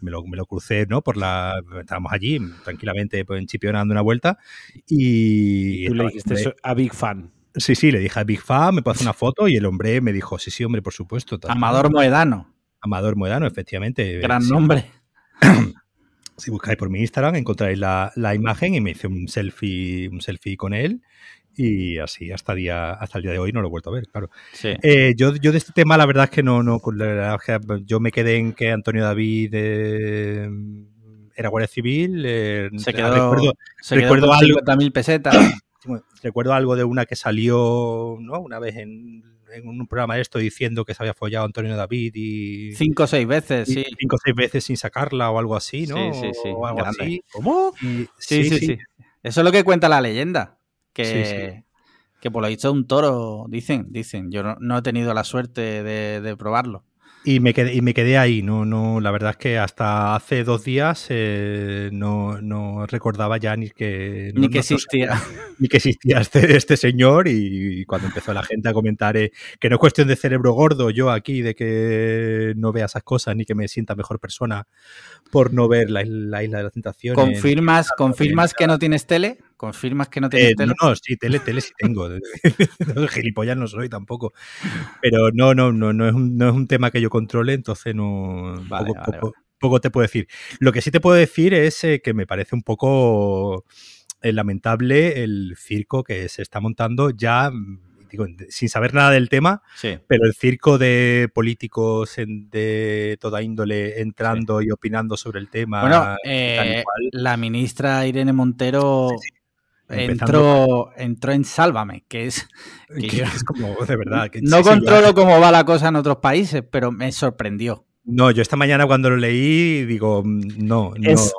me, lo, me, lo, crucé, ¿no? Por la, estábamos allí tranquilamente pues, en Chipiona dando una vuelta y... Tú le dijiste a Big Fan. Sí, sí, le dije a Big Fan, me hacer una foto y el hombre me dijo, sí, sí, hombre, por supuesto. Amador Moedano. Amador Moedano, efectivamente. Gran nombre. <clears throat> Si buscáis por mi Instagram encontraréis la, imagen y me hice un selfie, un selfie con él y así hasta, día, hasta el día de hoy no lo he vuelto a ver, claro. Eh, yo, yo de este tema la verdad es que no, no yo me quedé en que Antonio David eh, era guardia civil. Eh, se quedó, recuerdo, se recuerdo algo, pesetas. recuerdo algo de una que salió ¿no? una vez en en un programa de esto diciendo que se había follado Antonio David y... Cinco o seis veces, sí. Cinco o seis veces sin sacarla o algo así, ¿no? Sí, sí, sí. O algo así. ¿Cómo? sí, sí, sí, Eso es lo que cuenta la leyenda. Que, que por lo visto un toro, dicen, dicen. Yo no, he tenido la suerte de probarlo. Y me quedé, y me quedé ahí, no, no, la verdad es que hasta hace dos días eh, no, no, recordaba ya ni que... ni que existía. <laughs> ni que existía este, este señor y, cuando empezó la gente a comentar eh, que no es cuestión de cerebro gordo yo aquí, de que no vea esas cosas ni que me sienta mejor persona por no ver la, Isla de las Tentaciones. ¿Confirmas, ¿confirmas que no tienes tele? ¿Confirmas que no tienes eh, tele? No, sí, tele, tele sí tengo. <laughs> Gilipollas no soy tampoco. Pero no, no, no, no es un, no es un tema que yo controle, entonces no. poco, te puedo decir. Lo que sí te puedo decir es eh, que me parece un poco eh, lamentable el circo que se está montando ya sin saber nada del tema, pero el circo de políticos de toda índole entrando y opinando sobre el tema. Bueno, la ministra Irene Montero entró, entró en Sálvame, que es, <laughs> como, de verdad. <laughs> no controlo cómo va la cosa en otros países, pero me sorprendió. No, yo esta mañana cuando lo leí digo, mm, no, es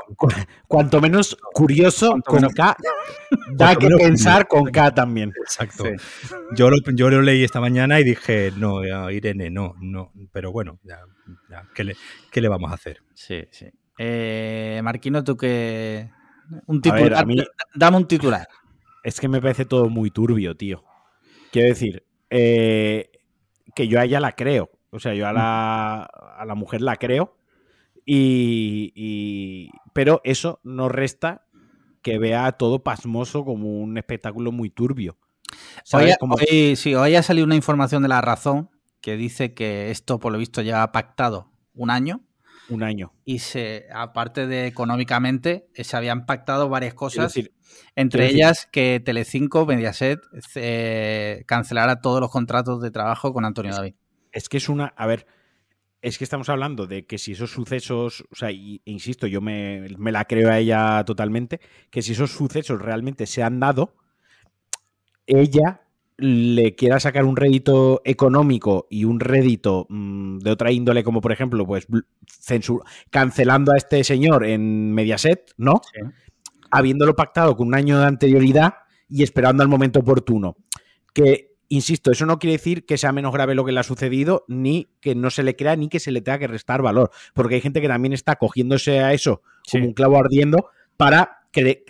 cuanto menos curioso con K, <laughs> da que pensar con K también. Exacto. Yo, lo, yo lo leí esta mañana y dije, no, Irene, no, no, pero bueno, ya, ¿qué, le, ¿qué, le, vamos a hacer? Sí, sí. Eh, Marquino, tú que un titular. Dame un titular. Es que me parece todo muy turbio, tío. Quiero decir, eh, que yo a ella la creo. O sea, yo a la, a la mujer la creo. Y, pero eso no resta que vea todo pasmoso como un espectáculo muy turbio. Hoy, sí, hoy ha salido una información de la razón que dice que esto, por lo visto, ya ha pactado un año un año. Y se, aparte de económicamente, se habían pactado varias cosas, entre ellas que Telecinco, Mediaset, eh, cancelara todos los contratos de trabajo con Antonio David. Es que es una, a ver, es que estamos hablando de que si esos sucesos, o sea, insisto, yo me, me la creo a ella totalmente, que si esos sucesos realmente se han dado, ella le quiera sacar un rédito económico y un rédito mm, de otra índole, como por ejemplo, pues cancelando a este señor en Mediaset, ¿no? Habiéndolo pactado con un año de anterioridad y esperando al momento oportuno. Que, insisto, eso no quiere decir que sea menos grave lo que le ha sucedido, ni que no se le crea, ni que se le tenga que restar valor. Porque hay gente que también está cogiéndose a eso como un clavo ardiendo para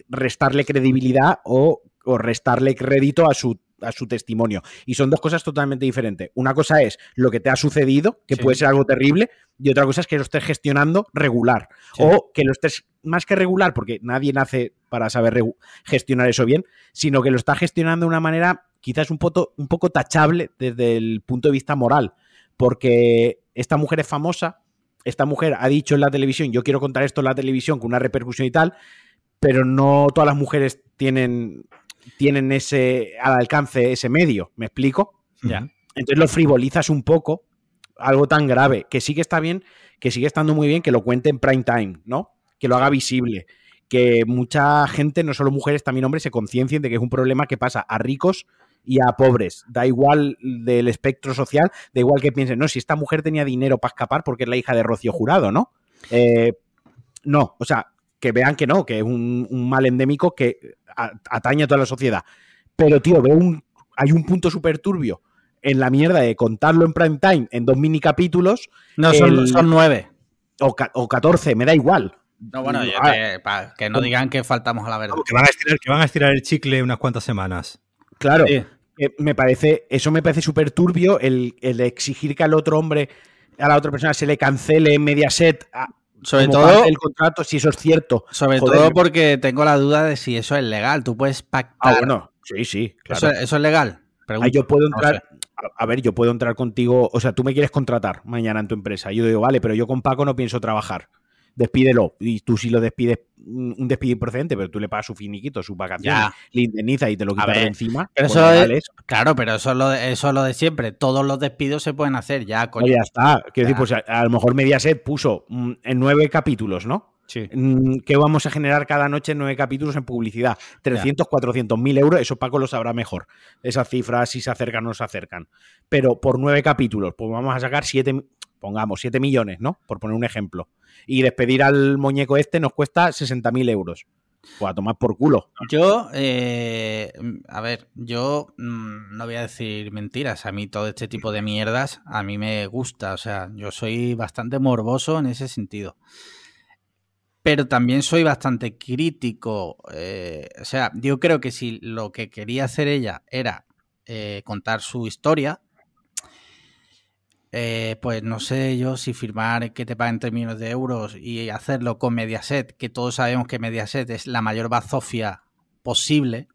restarle credibilidad o o restarle crédito a su a su testimonio. Y son dos cosas totalmente diferentes. Una cosa es lo que te ha sucedido, que puede ser algo terrible, y otra cosa es que lo estés gestionando regular. O que lo estés, más que regular, porque nadie nace para saber gestionar eso bien, sino que lo está gestionando de una manera quizás un poco, un poco tachable desde el punto de vista moral. Porque esta mujer es famosa, esta mujer ha dicho en la televisión, yo quiero contar esto en la televisión con una repercusión y tal, pero no todas las mujeres tienen tienen ese al alcance ese medio, ¿me explico? Ya. Entonces lo frivolizas un poco, algo tan grave, que sí que está bien, que sigue estando muy bien que lo cuente en prime time, ¿no? Que lo haga visible, que mucha gente, no solo mujeres, también hombres, se conciencien de que es un problema que pasa a ricos y a pobres. Da igual del espectro social, da igual que piensen, no, si esta mujer tenía dinero para escapar porque es la hija de Rocío Jurado, ¿no? Eh, no, o sea, que vean que no, que es un, mal endémico que atañe a toda la sociedad. Pero, tío, veo un, hay un punto súper turbio en la mierda de contarlo en prime time en dos mini capítulos. No, son, nueve. O, o catorce, me da igual. No, bueno, ah. que no digan que faltamos a la verdad. Que van a estirar, el chicle unas cuantas semanas. Claro. me parece, eso me parece súper turbio, el, el, exigir que al otro hombre, a la otra persona se le cancele en Mediaset sobre todo el contrato, si eso es cierto. Sobre todo porque tengo la duda de si eso es legal. Tú puedes pactar. Ah, bueno, sí, sí. Claro. ¿Eso, es legal? yo puedo entrar. A ver, yo puedo entrar contigo. O sea, tú me quieres contratar mañana en tu empresa. Yo digo, vale, pero yo con Paco no pienso trabajar despídelo. Y tú si lo despides, un despido improcedente, pero tú le pagas su finiquito, su vacación, le indemniza y te lo quitas de encima. Pero pues eso claro, pero eso es, lo de, eso lo de siempre. Todos los despidos se pueden hacer ya, coño. ya está. Quiero decir, pues a, lo mejor Mediaset puso mm, en nueve capítulos, ¿no? Sí. Mm, que vamos a generar cada noche en nueve capítulos en publicidad. 300, 400 mil euros, eso Paco lo sabrá mejor. Esas cifras, si se acercan o no se acercan. Pero por nueve capítulos, pues vamos a sacar siete, pongamos, 7 millones, ¿no? Por poner un ejemplo. Y despedir al muñeco este nos cuesta 60.000 euros. Pues a tomar por culo. Yo, eh, a ver, yo mm, no voy a decir mentiras. A mí todo este tipo de mierdas, a mí me gusta. O sea, yo soy bastante morboso en ese sentido. Pero también soy bastante crítico. Eh, o sea, yo creo que si lo que quería hacer ella era eh, contar su historia, eh, pues no sé yo si firmar que te paguen 3 millones de euros y hacerlo con Mediaset, que todos sabemos que Mediaset es la mayor bazofia posible,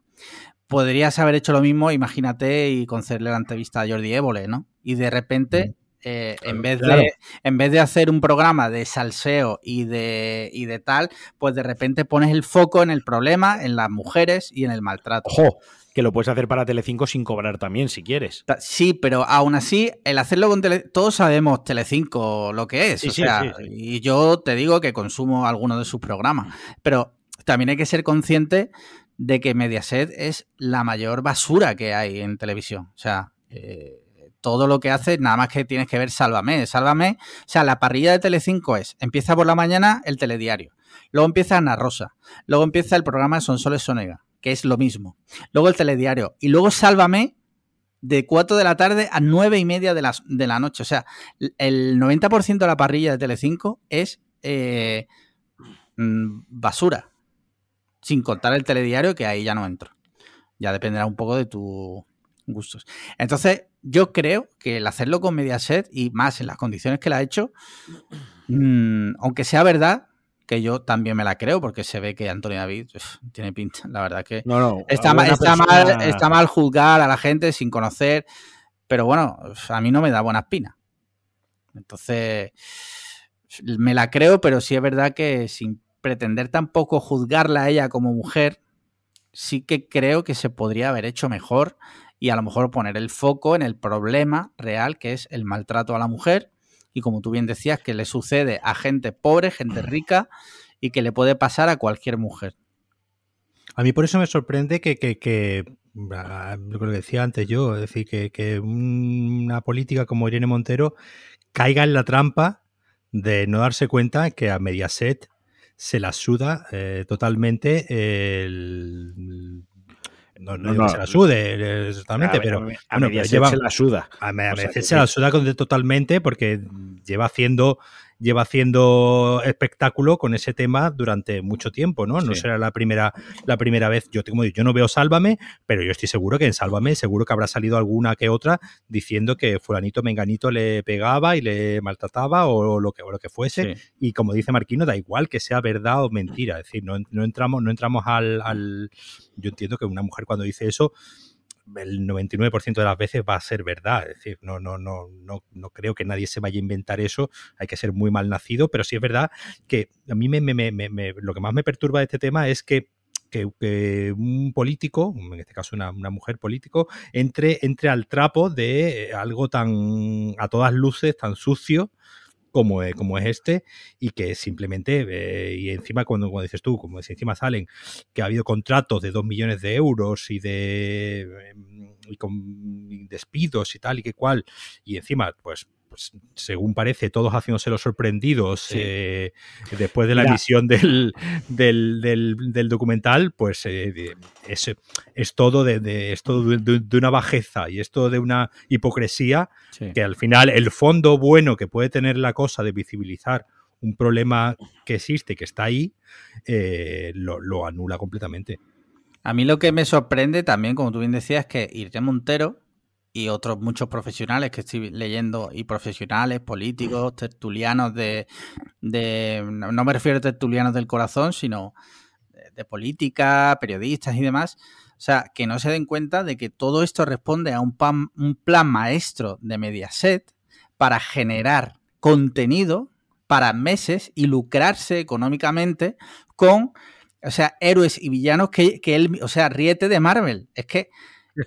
podrías haber hecho lo mismo, imagínate, y concederle la entrevista a Jordi Évole, ¿no? Y de repente, eh, en, vez de, en vez de hacer un programa de salseo y de, y de tal, pues de repente pones el foco en el problema, en las mujeres y en el maltrato. ¡Ojo! que lo puedes hacer para Telecinco sin cobrar también, si quieres. Sí, pero aún así, el hacerlo con Telecinco, todos sabemos Telecinco lo que es. o sea, y yo te digo que consumo alguno de sus programas. Pero también hay que ser consciente de que Mediaset es la mayor basura que hay en televisión. O sea, eh, todo lo que hace, nada más que tienes que ver Sálvame. Sálvame, o sea, la parrilla de Telecinco es, empieza por la mañana el telediario, luego empieza Ana Rosa, luego empieza el programa Son Soles Sonega, que es lo mismo. Luego el telediario. Y luego Sálvame de 4 de la tarde a 9 y media de la, de la noche. O sea, el 90% de la parrilla de Telecinco es eh, mm, basura. Sin contar el telediario, que ahí ya no entro. Ya dependerá un poco de tus gustos. Entonces, yo creo que el hacerlo con Mediaset y más en las condiciones que la ha hecho, mm, aunque sea verdad, que yo también me la creo, porque se ve que Antonio David tiene pinta. La verdad que está, mal, está, mal, juzgar a la gente sin conocer, pero bueno, a mí no me da buena espina. Entonces, me la creo, pero sí es verdad que sin pretender tampoco juzgarla a ella como mujer, sí que creo que se podría haber hecho mejor y a lo mejor poner el foco en el problema real que es el maltrato a la mujer y como tú bien decías, que le sucede a gente pobre, gente <clears throat> rica y que le puede pasar a cualquier mujer. A mí por eso me sorprende que, que, ah, lo que decía antes yo, es decir, que, una política como Irene Montero caiga en la trampa de no darse cuenta que a Mediaset se la suda eh, totalmente el, no, no, no, se la sude totalmente, pero a bueno, lleva, se la suda. A, a se la suda totalmente porque lleva haciendo lleva haciendo espectáculo con ese tema durante mucho tiempo, ¿no? No será la primera, la primera vez. Yo, tengo, yo no veo Sálvame, pero yo estoy seguro que en Sálvame seguro que habrá salido alguna que otra diciendo que fulanito menganito le pegaba y le maltrataba o lo que, lo que fuese. Y como dice Marquino, da igual que sea verdad o mentira. Es decir, no, entramos, no entramos al... Yo entiendo que una mujer cuando dice eso el 99% de las veces va a ser verdad. Es decir, no, no, no, no, no creo que nadie se vaya a inventar eso. Hay que ser muy mal nacido, pero sí es verdad que a mí me, lo que más me perturba de este tema es que que, un político, en este caso una, mujer político, entre, entre al trapo de algo tan a todas luces, tan sucio, como, como es este y que simplemente, eh, y encima cuando, cuando, dices tú, como si encima salen que ha habido contratos de 2 millones de euros y de em, y con despidos y tal y que cual, y encima pues pues, según parece, todos haciéndose los sorprendidos eh, después de la emisión del, del, documental, pues eh, es, es, todo, de, de de, una bajeza y es todo de una hipocresía que al final el fondo bueno que puede tener la cosa de visibilizar un problema que existe, que está ahí, eh, lo, lo anula completamente. A mí lo que me sorprende también, como tú bien decías, es que Irene Montero, y otros muchos profesionales que estoy leyendo, y profesionales, políticos, tertulianos de, de no me refiero a tertulianos del corazón, sino de, política, periodistas y demás, o sea, que no se den cuenta de que todo esto responde a un, un plan maestro de Mediaset para generar contenido para meses y lucrarse económicamente con, o sea, héroes y villanos que, que él, o sea, riete de Marvel. Es que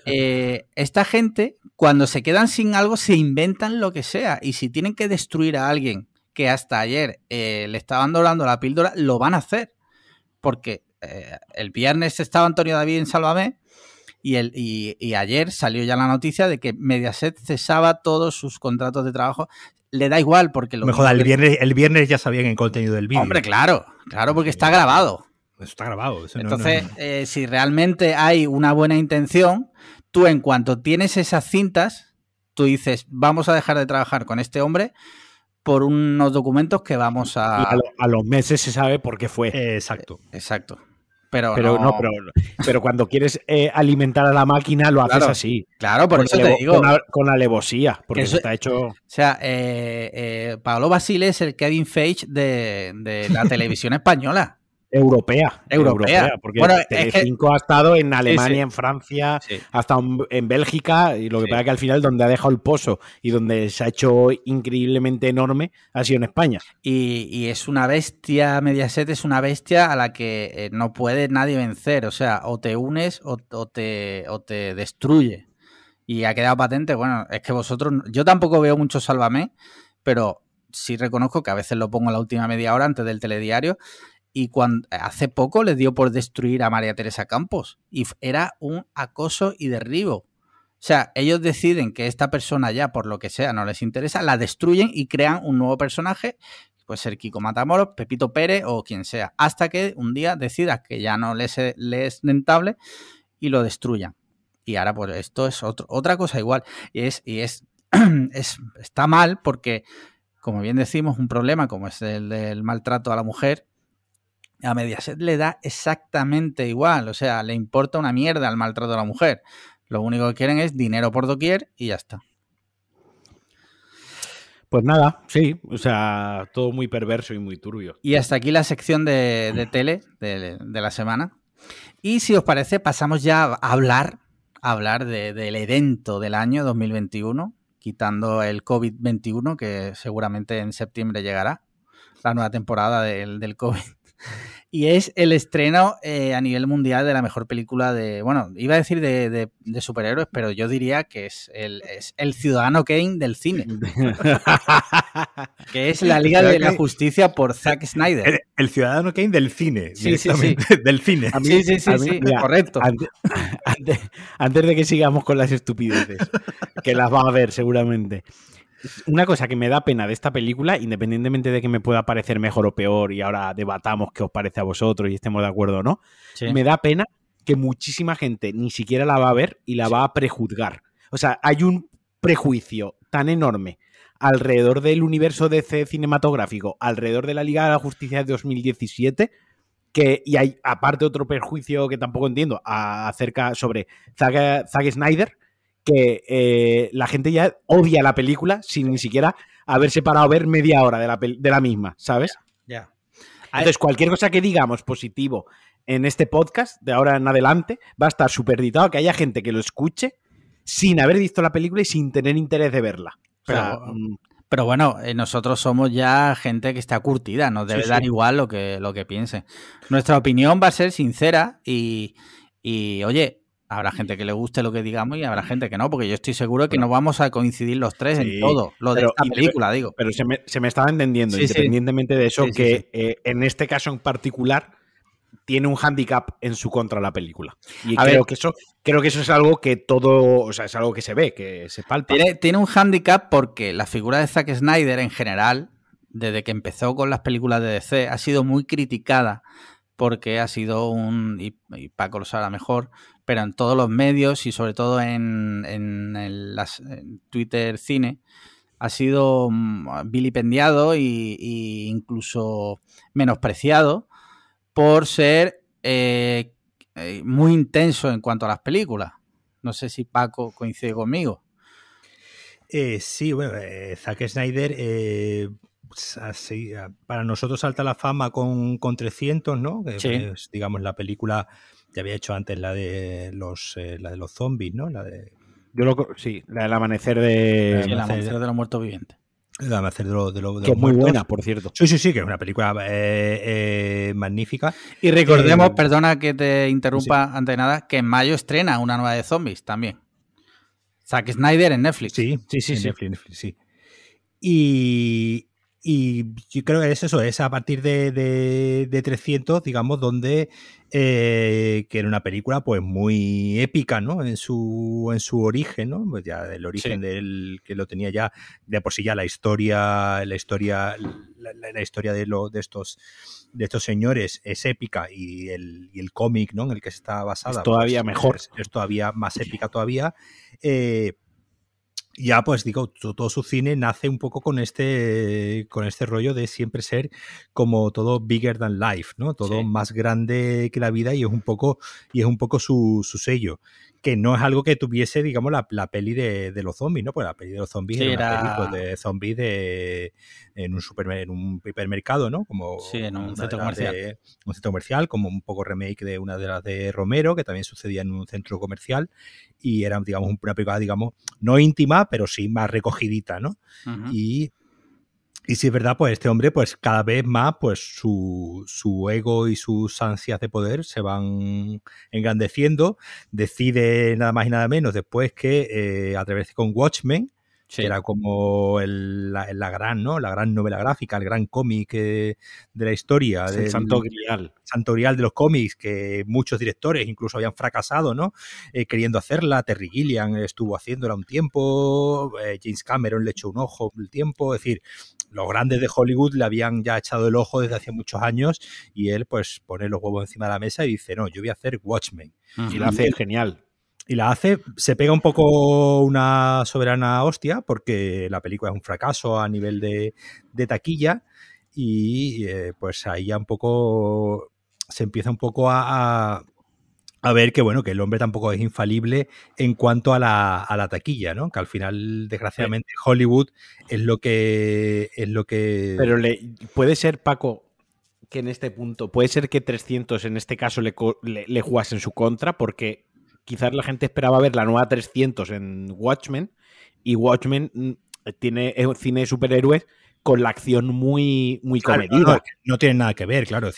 eh, esta gente, cuando se quedan sin algo, se inventan lo que sea. Y si tienen que destruir a alguien que hasta ayer eh, le estaban dorando la píldora, lo van a hacer. Porque eh, el viernes estaba Antonio David en Sálvame y, el, y, ayer salió ya la noticia de que Mediaset cesaba todos sus contratos de trabajo. Le da igual porque lo Mejor, el viernes, el viernes ya sabían el contenido del vídeo. Hombre, claro, claro, porque está grabado. Eso está grabado. Entonces, si realmente hay una buena intención, tú en cuanto tienes esas cintas, tú dices, vamos a dejar de trabajar con este hombre por unos documentos que vamos a... A, los meses se sabe por qué fue. exacto. Exacto. Pero, pero no, pero, cuando quieres eh, alimentar a la máquina lo haces así. Claro, por eso te digo. Con, alevosía, porque eso, está hecho. O sea, eh, eh, Pablo Basile es el Kevin Feige de, de la <laughs> televisión española. Europea. Europea. porque bueno, Telecinco ha estado en Alemania, en Francia, hasta en Bélgica, y lo que pasa es que al final donde ha dejado el pozo y donde se ha hecho increíblemente enorme ha sido en España. Y, es una bestia, Mediaset es una bestia a la que eh, no puede nadie vencer. O sea, o te unes o, te, o te destruye. Y ha quedado patente, bueno, es que vosotros, yo tampoco veo mucho Sálvame, pero sí reconozco que a veces lo pongo a la última media hora antes del telediario y cuando hace poco le dio por destruir a María Teresa Campos y era un acoso y derribo. O sea, ellos deciden que esta persona ya, por lo que sea, no les interesa, la destruyen y crean un nuevo personaje, puede ser Kiko Matamoros, Pepito Pérez o quien sea, hasta que un día decida que ya no les, es rentable y lo destruyan. Y ahora, pues esto es otra cosa igual. Y es, y es, <clears throat> es, está mal porque, como bien decimos, un problema como es el del maltrato a la mujer, a Mediaset le da exactamente igual, o sea, le importa una mierda el maltrato de la mujer. Lo único que quieren es dinero por doquier y ya está. Pues nada, sí, o sea, todo muy perverso y muy turbio. Y hasta aquí la sección de, tele de, la semana. Y si os parece, pasamos ya a hablar, a hablar del evento del año 2021, quitando el COVID-21, que seguramente en septiembre llegará, la nueva temporada del, del COVID y es el estreno eh, a nivel mundial de la mejor película de, bueno, iba a decir de, superhéroes, pero yo diría que es el, es el Ciudadano Kane del cine. <laughs> <laughs> que es la Liga de la Justicia por Zack Snyder. El, Ciudadano Kane del cine, sí, sí, sí. <laughs> del cine. sí, sí, sí, correcto. antes, de que sigamos con las estupideces, que las va a ver seguramente una cosa que me da pena de esta película, independientemente de que me pueda parecer mejor o peor, y ahora debatamos qué os parece a vosotros y estemos de acuerdo o no, me da pena que muchísima gente ni siquiera la va a ver y la va a prejuzgar. O sea, hay un prejuicio tan enorme alrededor del universo DC cinematográfico, alrededor de la Liga de la Justicia de 2017, que, y hay aparte otro perjuicio que tampoco entiendo acerca sobre Zack, Snyder, que eh, la gente ya odia la película sin ni siquiera haberse parado a ver media hora de la, de la misma, ¿sabes? Ya. Entonces, cualquier cosa que digamos positivo en este podcast, de ahora en adelante, va a estar superditado que haya gente que lo escuche sin haber visto la película y sin tener interés de verla. Mm, pero, bueno, eh, nosotros somos ya gente que está curtida, nos debe dar igual lo que, lo que piense. Nuestra opinión va a ser sincera y, y, oye, habrá gente que le guste lo que digamos y habrá gente que no, porque yo estoy seguro que no vamos a coincidir los tres en todo lo de esta película, digo. Pero se me, se me estaba entendiendo, independientemente de eso, que eh, en este caso en particular tiene un handicap en su contra la película. Y creo que eso, creo que eso es algo que todo, o sea, es algo que se ve, que se palpa. Tiene, un handicap porque la figura de Zack Snyder en general, desde que empezó con las películas de DC, ha sido muy criticada porque ha sido un, y, Paco lo sabrá mejor, pero en todos los medios y sobre todo en, en, las, Twitter Cine, ha sido mm, vilipendiado y, incluso menospreciado por ser eh, eh, muy intenso en cuanto a las películas. No sé si Paco coincide conmigo. Eh, sí, bueno, Zack Snyder para nosotros salta la fama con, con 300, ¿no? Que digamos, la película ya había hecho antes la de los la de los zombies, ¿no? La de Yo lo, sí, la del amanecer de el amanecer de los muertos vivientes. Hacer de lo, de que es muy buena, por cierto. Sí, sí, sí, que es una película eh, eh, magnífica. Y recordemos, eh, perdona que te interrumpa ante ante nada, que en mayo estrena una nueva de zombies también. Zack Snyder en Netflix. Sí, sí, sí. Netflix, sí. Y, y yo creo que es eso, es a partir de, de, 300, digamos, donde eh, que era una película pues muy épica, ¿no? En su, en su origen, ¿no? Pues ya el origen del que lo tenía ya de por sí ya la historia, la historia, la, historia de, lo, de estos de estos señores es épica y el, y el cómic, ¿no? En el que está basada. Es todavía pues, mejor. Es, todavía más épica todavía. Eh, ya pues digo, todo su cine nace un poco con este, con este rollo de siempre ser como todo bigger than life, ¿no? Todo más grande que la vida y es un poco, y es un poco su, su sello que no es algo que tuviese, digamos, la, peli de, los zombies, ¿no? Pues la peli de los zombies era, una peli pues, de zombies de, en, un super, en un hipermercado, ¿no? Como sí, en un centro comercial. un centro comercial, como un poco remake de una de las de Romero, que también sucedía en un centro comercial y era, digamos, una película, digamos, no íntima, pero sí más recogidita, ¿no? Y y si es verdad, pues este hombre, pues cada vez más, pues su, su, ego y sus ansias de poder se van engrandeciendo. Decide nada más y nada menos después que eh, atreverse con Watchmen, que era como la, gran, ¿no? La gran novela gráfica, el gran cómic eh, de la historia. el santo grial. Santo grial de los cómics, que muchos directores incluso habían fracasado, ¿no? Eh, queriendo hacerla. Terry Gilliam estuvo haciéndola un tiempo, eh, James Cameron le echó un ojo un tiempo, es decir, los grandes de Hollywood le habían ya echado el ojo desde hace muchos años y él pues pone los huevos encima de la mesa y dice, no, yo voy a hacer Watchmen. Y lo hace genial y la hace, se pega un poco una soberana hostia porque la película es un fracaso a nivel de, taquilla y eh, pues ahí ya un poco se empieza un poco a, a, ver que bueno, que el hombre tampoco es infalible en cuanto a la, a la taquilla, ¿no? Que al final, desgraciadamente, Hollywood es lo que es lo que. Pero le puede ser, Paco, que en este punto, puede ser que 300 en este caso le, le, le jugase en su contra, porque quizás la gente esperaba ver la nueva 300 en Watchmen y Watchmen mm, tiene un cine de superhéroes con la acción muy, muy comedida. No, tiene nada que ver, claro.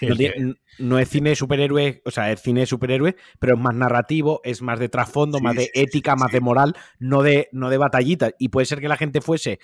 no, es cine de superhéroes, o sea, es cine de superhéroes, pero es más narrativo, es más de trasfondo, más de ética, más de moral, no de, no de batallitas. Y puede ser que la gente fuese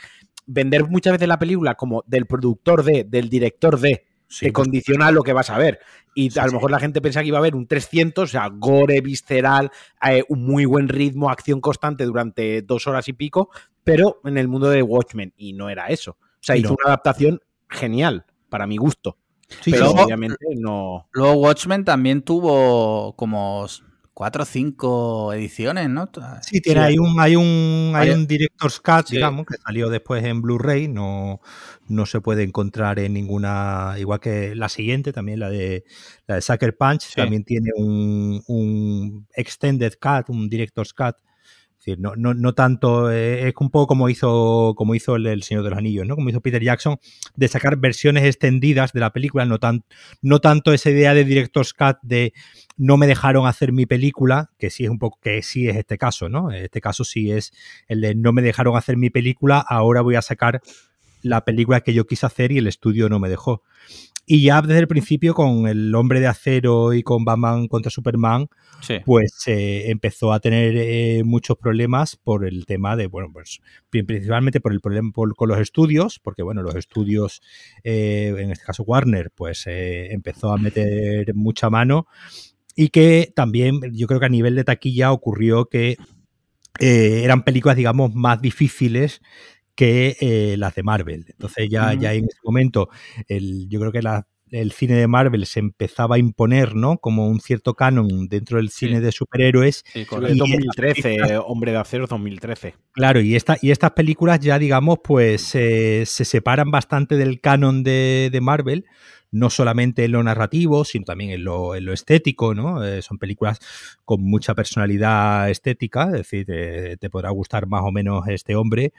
vender muchas veces la película como del productor de, del director de, que pues condiciona lo que vas a ver. Y a lo mejor la gente piensa que iba a haber un 300, o sea, gore, visceral, eh, un muy buen ritmo, acción constante durante dos horas y pico, pero en el mundo de Watchmen. Y no era eso. O sea, hizo una adaptación genial, para mi gusto. pero obviamente no. Luego Watchmen también tuvo como cuatro o cinco ediciones, ¿no? Sí, tiene, hay un, hay un, hay un Director's Cut, digamos, que salió después en Blu-ray, no, no se puede encontrar en ninguna, igual que la siguiente, también la de la de Sucker Punch, también tiene un, un Extended Cut, un Director's Cut decir, no, no, no tanto, eh, es un poco como hizo, como hizo el, Señor de los Anillos, ¿no? Como hizo Peter Jackson, de sacar versiones extendidas de la película, no, no tanto esa idea de Director's Cut de no me dejaron hacer mi película, que sí es un poco, que sí es este caso, ¿no? Este caso sí es el de no me dejaron hacer mi película, ahora voy a sacar la película que yo quise hacer y el estudio no me dejó. Y ya desde el principio con el hombre de acero y con Batman contra Superman, pues eh, empezó a tener eh, muchos problemas por el tema de, bueno, pues principalmente por el problema con los estudios, porque bueno, los estudios, eh, en este caso Warner, pues empezó a meter mucha mano y que también yo creo que a nivel de taquilla ocurrió que eran películas, digamos, más difíciles que eh, las de Marvel. Entonces ya, ya en ese momento el, yo creo que el cine de Marvel se empezaba a imponer, ¿no? Como un cierto canon dentro del cine de superhéroes. Sí, el 2013, Hombre de Acero 2013. Claro, y, esta, y estas películas ya, digamos, pues se separan bastante del canon de, de, Marvel, no solamente en lo narrativo, sino también en lo, en lo estético, ¿no? Eh, son películas con mucha personalidad estética, es decir, te podrá gustar más o menos este hombre.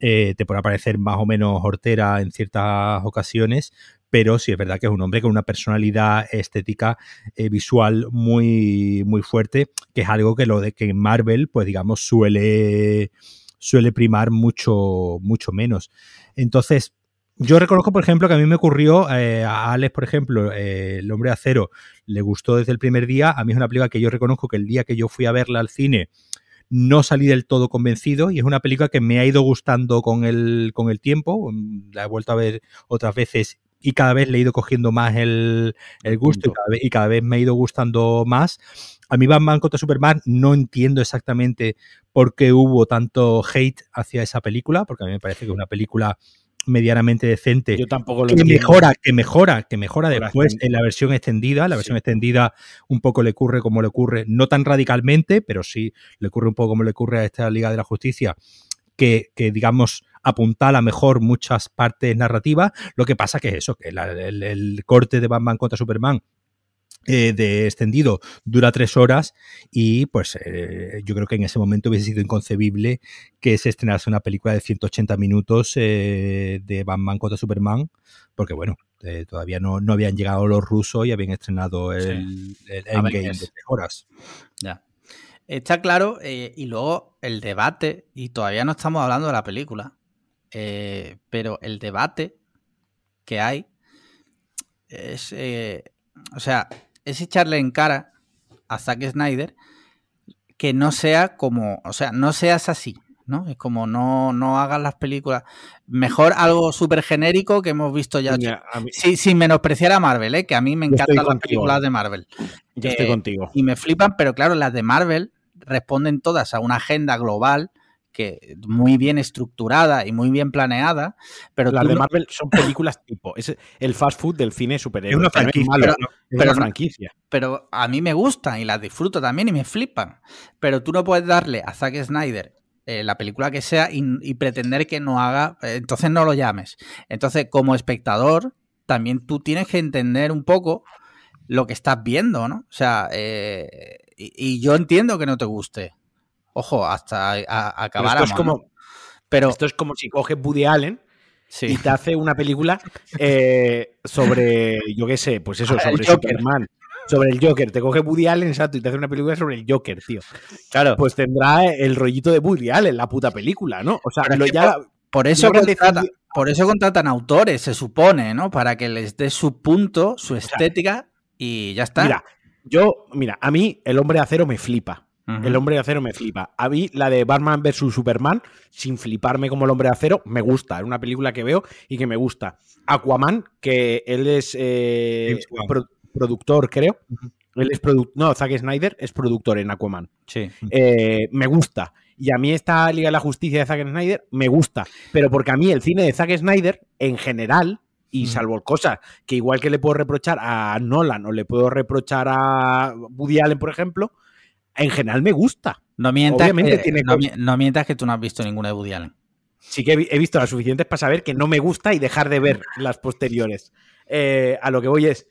Eh, te puede parecer más o menos hortera en ciertas ocasiones, pero sí es verdad que es un hombre con una personalidad estética eh, visual muy, muy fuerte, que es algo que lo de que Marvel, pues digamos, suele, suele primar mucho, mucho menos. Entonces, yo reconozco, por ejemplo, que a mí me ocurrió, eh, a Alex, por ejemplo, El hombre de acero, le gustó desde el primer día. A mí es una película que yo reconozco que el día que yo fui a verla al cine, no salí del todo convencido y es una película que me ha ido gustando con el, con el tiempo. La he vuelto a ver otras veces y cada vez le he ido cogiendo más el, gusto y cada, vez, me ha ido gustando más. A mí Batman contra Superman no entiendo exactamente por qué hubo tanto hate hacia esa película, porque a mí me parece que es una película medianamente decente. Yo tampoco lo que mejora, que mejora, que mejora después en la versión extendida. La versión extendida un poco le ocurre como le ocurre, no tan radicalmente, pero sí le ocurre un poco como le ocurre a esta Liga de la Justicia, que, que digamos apuntala mejor muchas partes narrativas. Lo que pasa que es eso, que el, corte de Batman contra Superman eh, de extendido dura tres horas y pues eh, yo creo que en ese momento hubiese sido inconcebible que se estrenase una película de 180 minutos eh, de Batman contra Superman porque bueno, todavía no, no, habían llegado los rusos y habían estrenado el, Endgame de tres horas. Ya. Está claro, y luego el debate, y todavía no estamos hablando de la película, pero el debate que hay es, o sea, es echarle en cara a Zack Snyder que no sea como, o sea, no seas así, ¿no? Es como no, no hagas las películas. Mejor algo súper genérico que hemos visto ya. sí, sin menospreciar a Marvel, ¿eh? que a mí me encantan las películas de Marvel. Yo estoy contigo. Y me flipan, pero claro, las de Marvel responden todas a una agenda global que muy bien estructurada y muy bien planeada, pero las de Marvel son películas tipo, es el fast food del cine superhéroe. Es una franquicia, pero, franquicia. Pero a mí me gustan y las disfruto también y me flipan. Pero tú no puedes darle a Zack Snyder eh, la película que sea y, pretender que no haga, eh, entonces no lo llames. Entonces, como espectador, también tú tienes que entender un poco lo que estás viendo, ¿no? O sea, eh, y, yo entiendo que no te guste, Ojo, hasta acabar. Esto es como, pero esto es como si coges Woody Allen y te hace una película eh, sobre, yo qué sé, pues eso, sobre Superman. Sobre el Joker, te coge Woody Allen, exacto, y te hace una película sobre el Joker, tío. Claro. Pues tendrá el rollito de Woody Allen, la puta película, ¿no? O sea, lo ya, por, eso por eso contratan autores, se supone, ¿no? Para que les dé su punto, su estética y ya está. Mira, yo, mira, a mí el hombre de acero me flipa. El hombre de acero me flipa. A mí la de Batman vs Superman, sin fliparme como el hombre de acero, me gusta. Es una película que veo y que me gusta. Aquaman, que él es eh, productor, creo. Él es productor. No, Zack Snyder es productor en Aquaman. Sí. Eh, me gusta. Y a mí esta Liga de la Justicia de Zack Snyder me gusta. Pero porque a mí el cine de Zack Snyder, en general, y salvo cosas que igual que le puedo reprochar a Nolan o le puedo reprochar a Woody Allen, por ejemplo, en general me gusta. No mientas, que, no, mientas que tú no has visto ninguna de Woody Allen. Sí que he, visto las suficientes para saber que no me gusta y dejar de ver las posteriores. Eh, a lo que voy es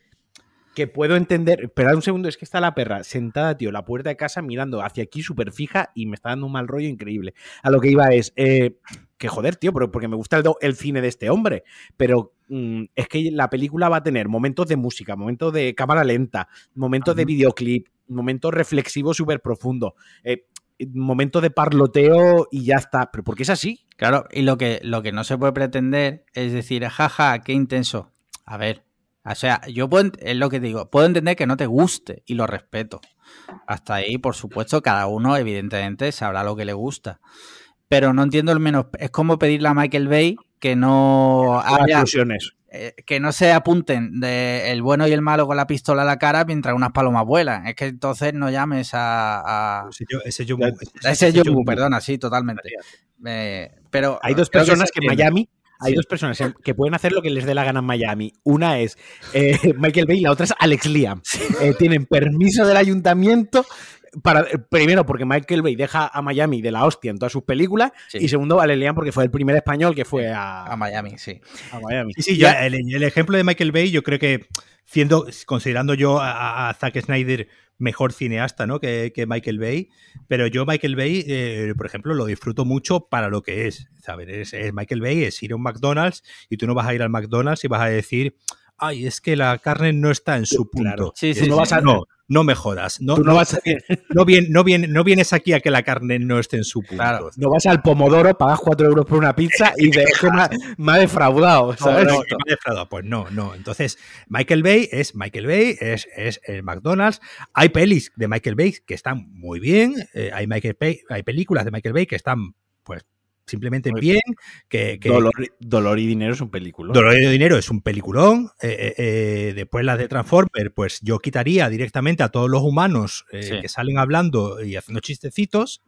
que puedo entender. Esperad un segundo, es que está la perra sentada, tío, la puerta de casa mirando hacia aquí súper fija y me está dando un mal rollo increíble. A lo que iba es. Eh, que joder, tío, porque me gusta el, cine de este hombre, pero mm, es que la película va a tener momentos de música, momentos de cámara lenta, momentos de videoclip, momentos reflexivos súper profundos, eh, momentos de parloteo y ya está, pero porque es así. Claro, y lo que, lo que no se puede pretender es decir, jaja, qué intenso. A ver, o sea, yo puedo, es lo que digo, puedo entender que no te guste y lo respeto. Hasta ahí, por supuesto, cada uno evidentemente sabrá lo que le gusta pero no entiendo el menos. Es como pedirle a Michael Bay que no haya, eh, que no se apunten de el bueno y el malo con la pistola a la cara mientras unas palomas vuelan. Es que entonces no llames a. Ese, ese, ese, ese perdona, sí, totalmente. Eh, pero hay dos personas que, en Miami. Hay dos personas que pueden hacer lo que les dé la gana en Miami. Una es eh, <laughs> Michael Bay y la otra es Alex Liam. tienen permiso del ayuntamiento para, primero, porque Michael Bay deja a Miami de la hostia en todas sus películas. Y segundo, vale, Lean porque fue el primer español que fue a, Miami, sí. A Miami. Sí, sí, ya, el, ejemplo de Michael Bay, yo creo que, siendo, considerando yo a, Zack Snyder mejor cineasta ¿no? que, Michael Bay, pero yo Michael Bay, eh, por ejemplo, lo disfruto mucho para lo que es. ¿sabes? Es, Michael Bay es ir a un McDonald's y tú no vas a ir al McDonald's y vas a decir, ay, es que la carne no está en su punto. Sí, sí, no, vas a, no, no me jodas. No, no, vas no, no, vienes aquí a que la carne no esté en su punto. no vas al Pomodoro, pagas 4 euros por una pizza y <laughs> te me, ha defraudado. ¿sabes? No, me ha defraudado. Pues no, no. Entonces, Michael Bay es Michael Bay, es, es el McDonald's. Hay pelis de Michael Bay que están muy bien. Eh, hay, Michael Bay, hay películas de Michael Bay que están pues simplemente bien. Que, Dolor, y Dinero es un peliculón. Dolor y Dinero es un peliculón. Eh, eh, eh, después las de Transformer, pues yo quitaría directamente a todos los humanos que salen hablando y haciendo chistecitos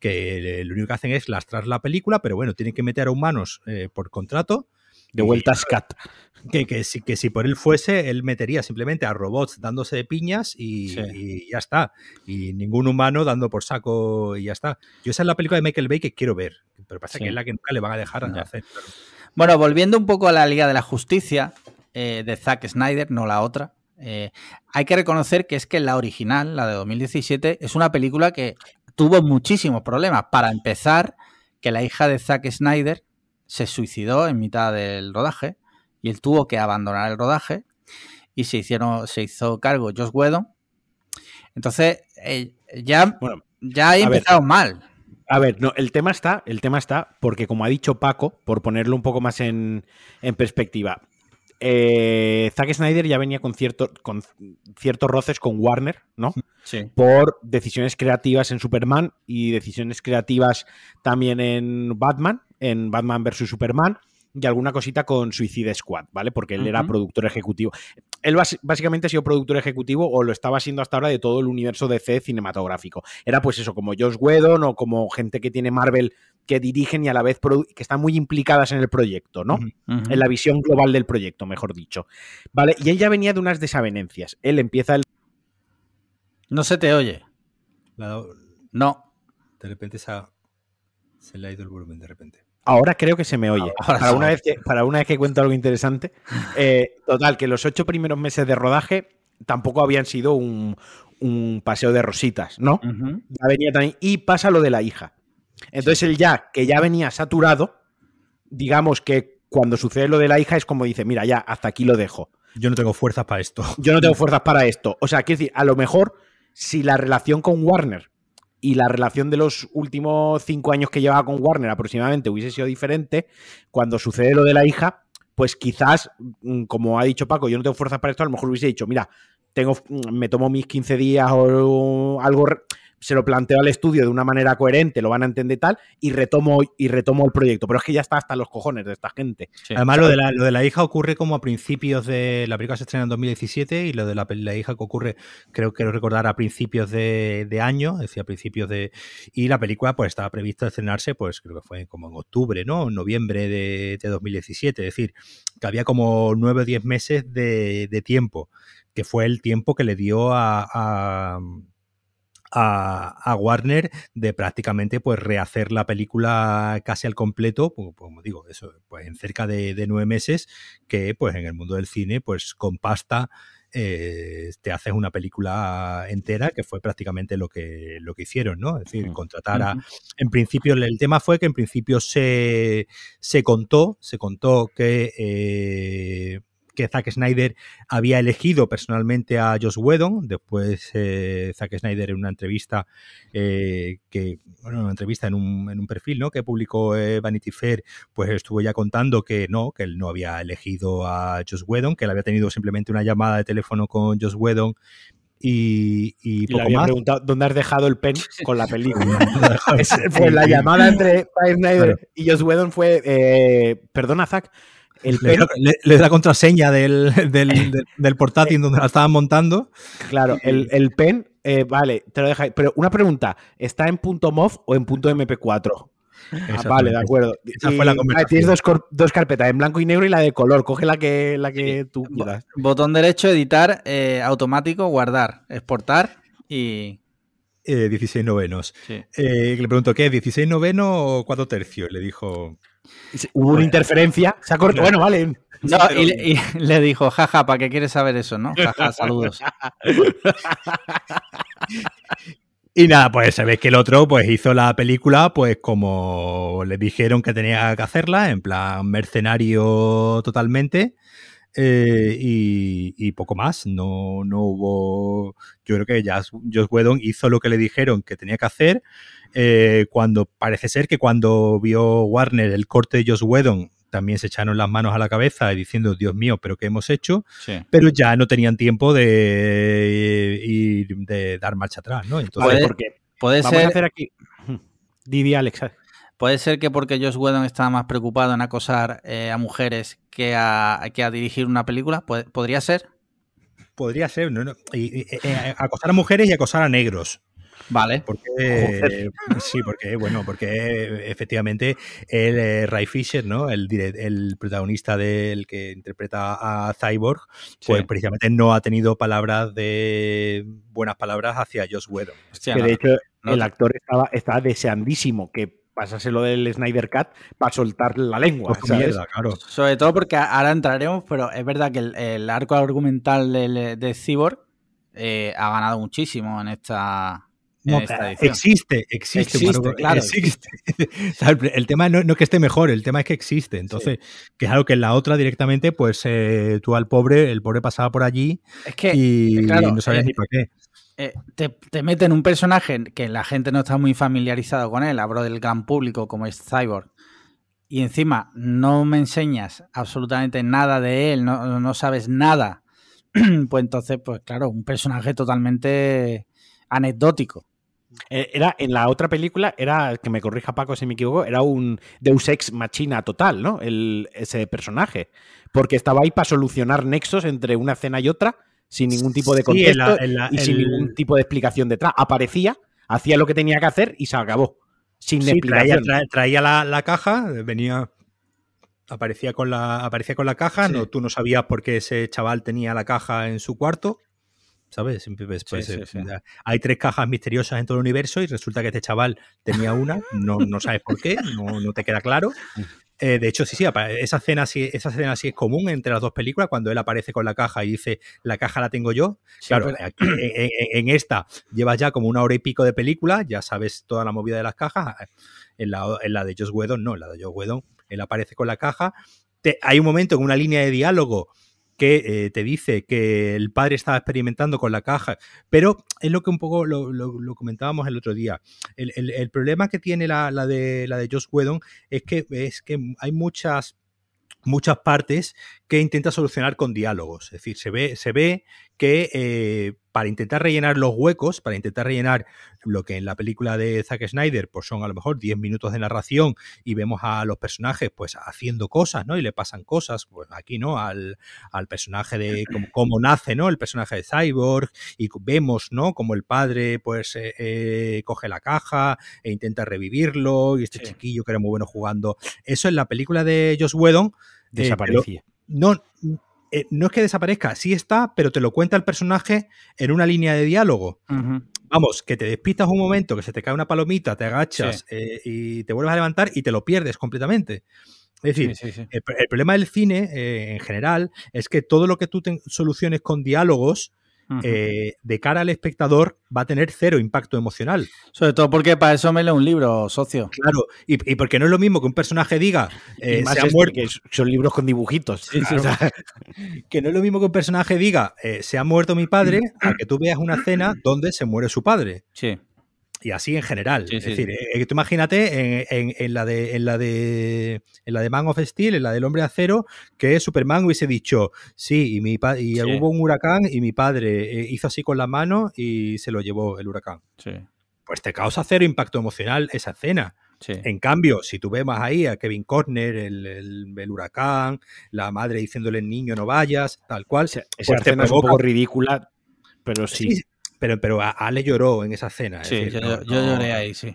que lo único que hacen es lastrar la película, pero bueno, tienen que meter a humanos por contrato. De vuelta a Scat. <laughs> Que, que, si, que si por él fuese, él metería simplemente a robots dándose de piñas y, ya está. Y ningún humano dando por saco y ya está. Yo esa es la película de Michael Bay que quiero ver, pero pasa que es la que nunca le van a dejar hacer. Bueno, volviendo un poco a la Liga de la Justicia eh, de Zack Snyder, no la otra. Eh, hay que reconocer que es que la original, la de 2017, es una película que tuvo muchísimos problemas. Para empezar, que la hija de Zack Snyder se suicidó en mitad del rodaje y él tuvo que abandonar el rodaje y se, hicieron, se hizo cargo Josh Whedon. Entonces, eh, ya, bueno, ya ha empezado mal. A ver, no, el tema está, el tema está, porque como ha dicho Paco, por ponerlo un poco más en, perspectiva, eh, Zack Snyder ya venía con, cierto, con ciertos roces con Warner, ¿no? Sí. Por decisiones creativas en Superman y decisiones creativas también en Batman, en Batman vs. Superman y alguna cosita con Suicide Squad, ¿vale? Porque él era productor ejecutivo. Él básicamente ha sido productor ejecutivo o lo estaba siendo hasta ahora de todo el universo DC cinematográfico. Era pues eso, como Josh Whedon o como gente que tiene Marvel que dirigen y a la vez que están muy implicadas en el proyecto, ¿no? En la visión global del proyecto, mejor dicho. ¿Vale? Y él ya venía de unas desavenencias. Él empieza el... No se te oye. No. De repente se, se le ha ido el volumen, de repente. Ahora creo que se me oye. para, una vez que, para una vez que cuento algo interesante. <laughs> Eh, total, que los ocho primeros meses de rodaje tampoco habían sido un, paseo de rositas, ¿no? Ya venía también. Y pasa lo de la hija. Entonces él ya, que ya venía saturado, digamos que cuando sucede lo de la hija es como dice, mira, ya, hasta aquí lo dejo. Yo no tengo fuerzas para esto. Yo no tengo <laughs> fuerzas para esto. O sea, quiero decir, a lo mejor si la relación con Warner y la relación de los últimos cinco años que llevaba con Warner aproximadamente hubiese sido diferente, cuando sucede lo de la hija, pues quizás, mm, como ha dicho Paco, yo no tengo fuerzas para esto, a lo mejor hubiese dicho, mira, tengo, mm, me tomo mis 15 días o algo se lo planteo al estudio de una manera coherente, lo van a entender tal, y retomo, y retomo el proyecto. Pero es que ya está hasta los cojones de esta gente. Además, lo de, la, lo de, la, hija ocurre como a principios de. La película se estrena en 2017 y lo de la, hija que ocurre, creo que recordar, a principios de, año, es decir, a principios de. Y la película, pues estaba prevista estrenarse, pues creo que fue como en octubre, ¿no? En noviembre de, 2017. Es decir, que había como nueve o diez meses de, tiempo, que fue el tiempo que le dio a a, Warner de prácticamente pues rehacer la película casi al completo, pues, como digo, eso, pues en cerca de, nueve meses, que pues en el mundo del cine, pues con pasta eh, te haces una película entera, que fue prácticamente lo que, lo que hicieron, ¿no? Es decir, contratar a... En principio, el tema fue que en principio se, se contó, se contó que... Eh, que Zack Snyder había elegido personalmente a Josh Whedon. Después eh, Zack Snyder en una entrevista eh, que, bueno, una entrevista en un, en un perfil ¿no? que publicó eh, Vanity Fair, pues estuvo ya contando que no, que él no había elegido a Josh Whedon, que él había tenido simplemente una llamada de teléfono con Josh Whedon y, y, poco le había preguntado dónde has dejado el pen <laughs> con la película. <laughs> fue la llamada entre Zack Snyder y Josh Whedon fue, perdona Zack, le, da la contraseña <laughs> <laughs> del, del, portátil donde la estaban montando. Claro, el, pen, eh, vale, te lo deja. Pero una pregunta: ¿está en punto .mov o en punto .mp4? Ah, vale, de acuerdo. Esa fue la tienes dos, carpetas, en blanco y negro y la de color. Coge la que, la que tú quieras. Botón derecho, editar, eh, automático, guardar, exportar y. 16 eh, novenos. le pregunto, ¿qué? ¿16 novenos o 4 tercios? Le dijo. Hubo una interferencia, se ha cortado. Bueno, vale. y, <laughs> le dijo, jaja, ¿para qué quieres saber eso, no? Jaja, saludos. <laughs> y nada, pues sabéis que el otro pues hizo la película pues como le dijeron que tenía que hacerla, en plan mercenario totalmente. Eh, y, poco más, no, no hubo. Yo creo que ya Josh Whedon hizo lo que le dijeron que tenía que hacer. Eh, cuando parece ser que cuando vio Warner el corte de Josh Whedon, también se echaron las manos a la cabeza y diciendo, Dios mío, pero ¿qué hemos hecho? Pero ya no tenían tiempo de, de dar marcha atrás, ¿no? Entonces, puede, ser. hacer aquí. <laughs> Didi Alex. Puede ser que porque Josh Whedon estaba más preocupado en acosar eh, a mujeres que a, que a dirigir una película. ¿Podría ser? Podría ser, no, eh, acosar a mujeres y acosar a negros. Vale. Porque, sí, porque, bueno, porque efectivamente el eh, Ray Fisher, ¿no? El, el protagonista del que interpreta a Cyborg, pues precisamente no ha tenido palabras de buenas palabras hacia Josh Whedon. que de hecho el actor estaba, estaba deseandísimo que pasase lo del Snyder Cut para soltar la lengua. claro. Sobre todo porque ahora entraremos, pero es verdad que el, arco argumental de, Cyborg eh, ha ganado muchísimo en esta, no, existe, existe, <laughs> claro. Existe. el, tema no, es que esté mejor, el tema es que existe. Entonces, que es algo que en la otra directamente, pues eh, tú al pobre, el pobre pasaba por allí y, no sabías eh, ni para qué. Eh, te, te meten un personaje que la gente no está muy familiarizado con él, hablo del gran público como es Cyborg, y encima no me enseñas absolutamente nada de él, no, no sabes nada, <clears throat> pues entonces, pues claro, un personaje totalmente anecdótico. Eh, era en la otra película, era, que me corrija Paco si me equivoco, era un Deus Ex Machina total, ¿no? El, ese personaje. Porque estaba ahí para solucionar nexos entre una escena y otra, sin ningún tipo de contexto y sin ningún tipo de explicación detrás. Aparecía, hacía lo que tenía que hacer y se acabó. Sin explicación. Traía, la, caja, venía. Aparecía con la, aparecía con la caja, no, tú no sabías por qué ese chaval tenía la caja en su cuarto ¿sabes? Pues, eh, hay tres cajas misteriosas en todo el universo y resulta que este chaval tenía una, no, no sabes por qué, no, te queda claro. <laughs> Eh, de hecho, sí, sí, esa escena, sí, esa escena sí es común entre las dos películas, cuando él aparece con la caja y dice, la caja la tengo yo. claro, pues en, esta llevas ya como una hora y pico de película, ya sabes toda la movida de las cajas. En la, en la de Josh Whedon, no, en la de Josh Whedon, él aparece con la caja. hay un momento en una línea de diálogo que eh, te dice que el padre estaba experimentando con la caja, pero es lo que un poco lo, comentábamos el otro día. El, problema que tiene la, de, la de Josh Whedon es que, es que hay muchas muchas partes que intenta solucionar con diálogos. Es decir, se ve, se ve que eh, para intentar rellenar los huecos, para intentar rellenar lo que en la película de Zack Snyder, pues son a lo mejor 10 minutos de narración y vemos a los personajes pues haciendo cosas, ¿no? Y le pasan cosas, pues aquí, ¿no? Al, personaje de cómo, nace, ¿no? El personaje de Cyborg y vemos, ¿no? Como el padre pues eh, eh, coge la caja e intenta revivirlo y este chiquillo que era muy bueno jugando. Eso en la película de Josh Whedon desaparecía. No, eh, no es que desaparezca, sí está, pero te lo cuenta el personaje en una línea de diálogo. Vamos, que te despistas un momento, que se te cae una palomita, te agachas eh, y te vuelves a levantar y te lo pierdes completamente. Es decir, el, problema del cine eh, en general es que todo lo que tú soluciones con diálogos eh, de cara al espectador va a tener cero impacto emocional. Sobre todo porque para eso me leo un libro, socio. Claro, y, porque no es lo mismo que un personaje diga eh, se ha muerto. Que son libros con dibujitos. <laughs> que no es lo mismo que un personaje diga eh, se ha muerto mi padre, a que tú veas una escena donde se muere su padre. Sí y así en general. es decir, eh, tú imagínate en, la de, en, la de, en la de Man of Steel, en la del Hombre de Acero, que Superman hubiese dicho, sí, y, mi y hubo un huracán y mi padre eh, hizo así con la mano y se lo llevó el huracán. Pues te causa cero impacto emocional esa escena. En cambio, si tú ves más ahí a Kevin Costner, el, huracán, la madre diciéndole niño no vayas, tal cual. esa pues escena es un poco ridícula, pero sí pero, pero Ale lloró en esa escena. Sí, yo, lloré ahí, sí.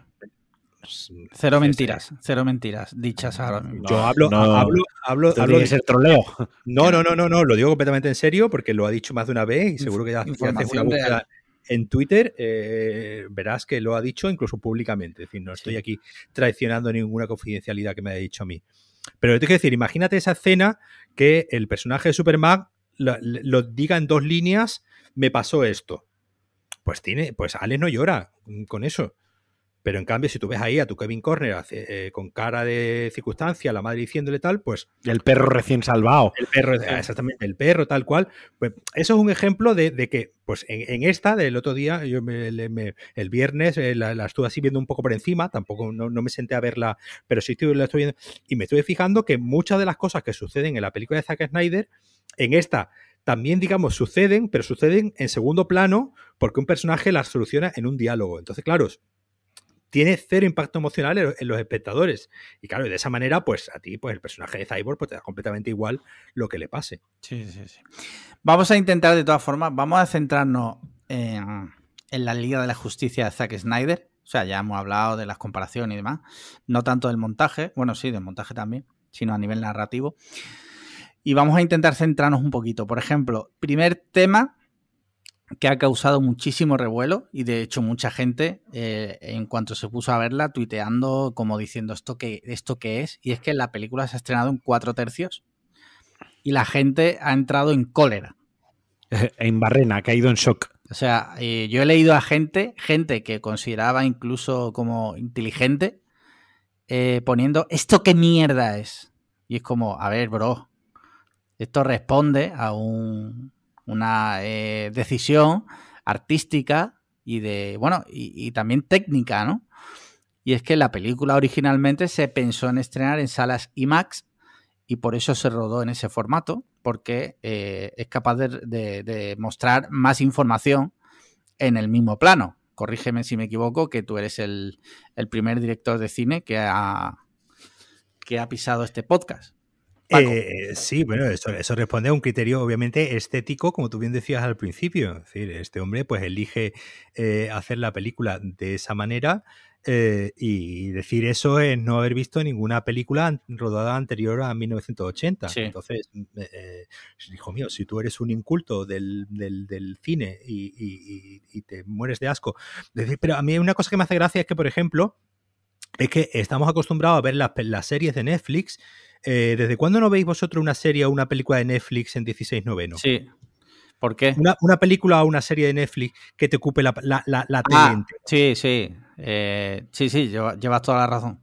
Cero mentiras, cero mentiras dichas ahora Yo hablo, hablo, hablo, hablo de ser troleo. <laughs> No, no, no, no, no, lo digo completamente en serio porque lo ha dicho más de una vez y seguro que ya, haces una búsqueda en Twitter, eh, verás que lo ha dicho incluso públicamente. Es decir, no estoy aquí traicionando ninguna confidencialidad que me haya dicho a mí. Pero te quiero decir, imagínate esa escena que el personaje de Superman lo diga en dos líneas, me pasó esto pues tiene, pues Alex no llora con eso. Pero en cambio, si tú ves ahí a tu Kevin Corner eh, con cara de circunstancia, la madre diciéndole tal, pues. El perro recién salvado. El perro, exactamente, el perro tal cual. Pues eso es un ejemplo de, que, pues en, esta del otro día, yo el viernes eh, la, estuve así viendo un poco por encima, tampoco no, me senté a verla, pero sí estoy, la estoy viendo. Y me estoy fijando que muchas de las cosas que suceden en la película de Zack Snyder, en esta también, digamos, suceden, pero suceden en segundo plano porque un personaje las soluciona en un diálogo. Entonces, claro, tiene cero impacto emocional en, los espectadores. Y claro, de esa manera, pues a ti, pues el personaje de Cyborg, pues te da completamente igual lo que le pase. Sí, sí, sí. Vamos a intentar, de todas formas, vamos a centrarnos en, la Liga de la Justicia de Zack Snyder. O sea, ya hemos hablado de las comparaciones y demás. No tanto del montaje, bueno, sí, del montaje también, sino a nivel narrativo. Y vamos a intentar centrarnos un poquito. Por ejemplo, primer tema que ha causado muchísimo revuelo y de hecho mucha gente eh, en cuanto se puso a verla tuiteando como diciendo esto que esto qué es y es que la película se ha estrenado en cuatro tercios y la gente ha entrado en cólera. <laughs> En barrena ha caído en shock. O sea eh, yo he leído a gente gente que consideraba incluso como inteligente eh, poniendo esto qué mierda es y es como a ver bro esto responde a un una eh, decisión artística y de, bueno, y, también técnica, ¿no? Y es que la película originalmente se pensó en estrenar en salas IMAX y por eso se rodó en ese formato, porque eh, es capaz de, mostrar más información en el mismo plano. Corrígeme si me equivoco, que tú eres el, primer director de cine que ha pisado este podcast. Eh, sí, bueno, eso, eso, responde a un criterio obviamente estético, como tú bien decías al principio. Es decir, este hombre pues elige eh, hacer la película de esa manera eh, y decir eso es no haber visto ninguna película rodada anterior a 1980. Entonces, hijo mío, si tú eres un inculto del, del, cine y, y, te mueres de asco. Pero a mí una cosa que me hace gracia es que, por ejemplo, es que estamos acostumbrados a ver las, las series de Netflix eh, ¿Desde cuándo no veis vosotros una serie o una película de Netflix en 16 noveno? Sí. ¿Por qué? Una, película o una serie de Netflix que te ocupe la, la, la, ah, Sí, sí. Eh, sí, sí, llevas, toda la razón.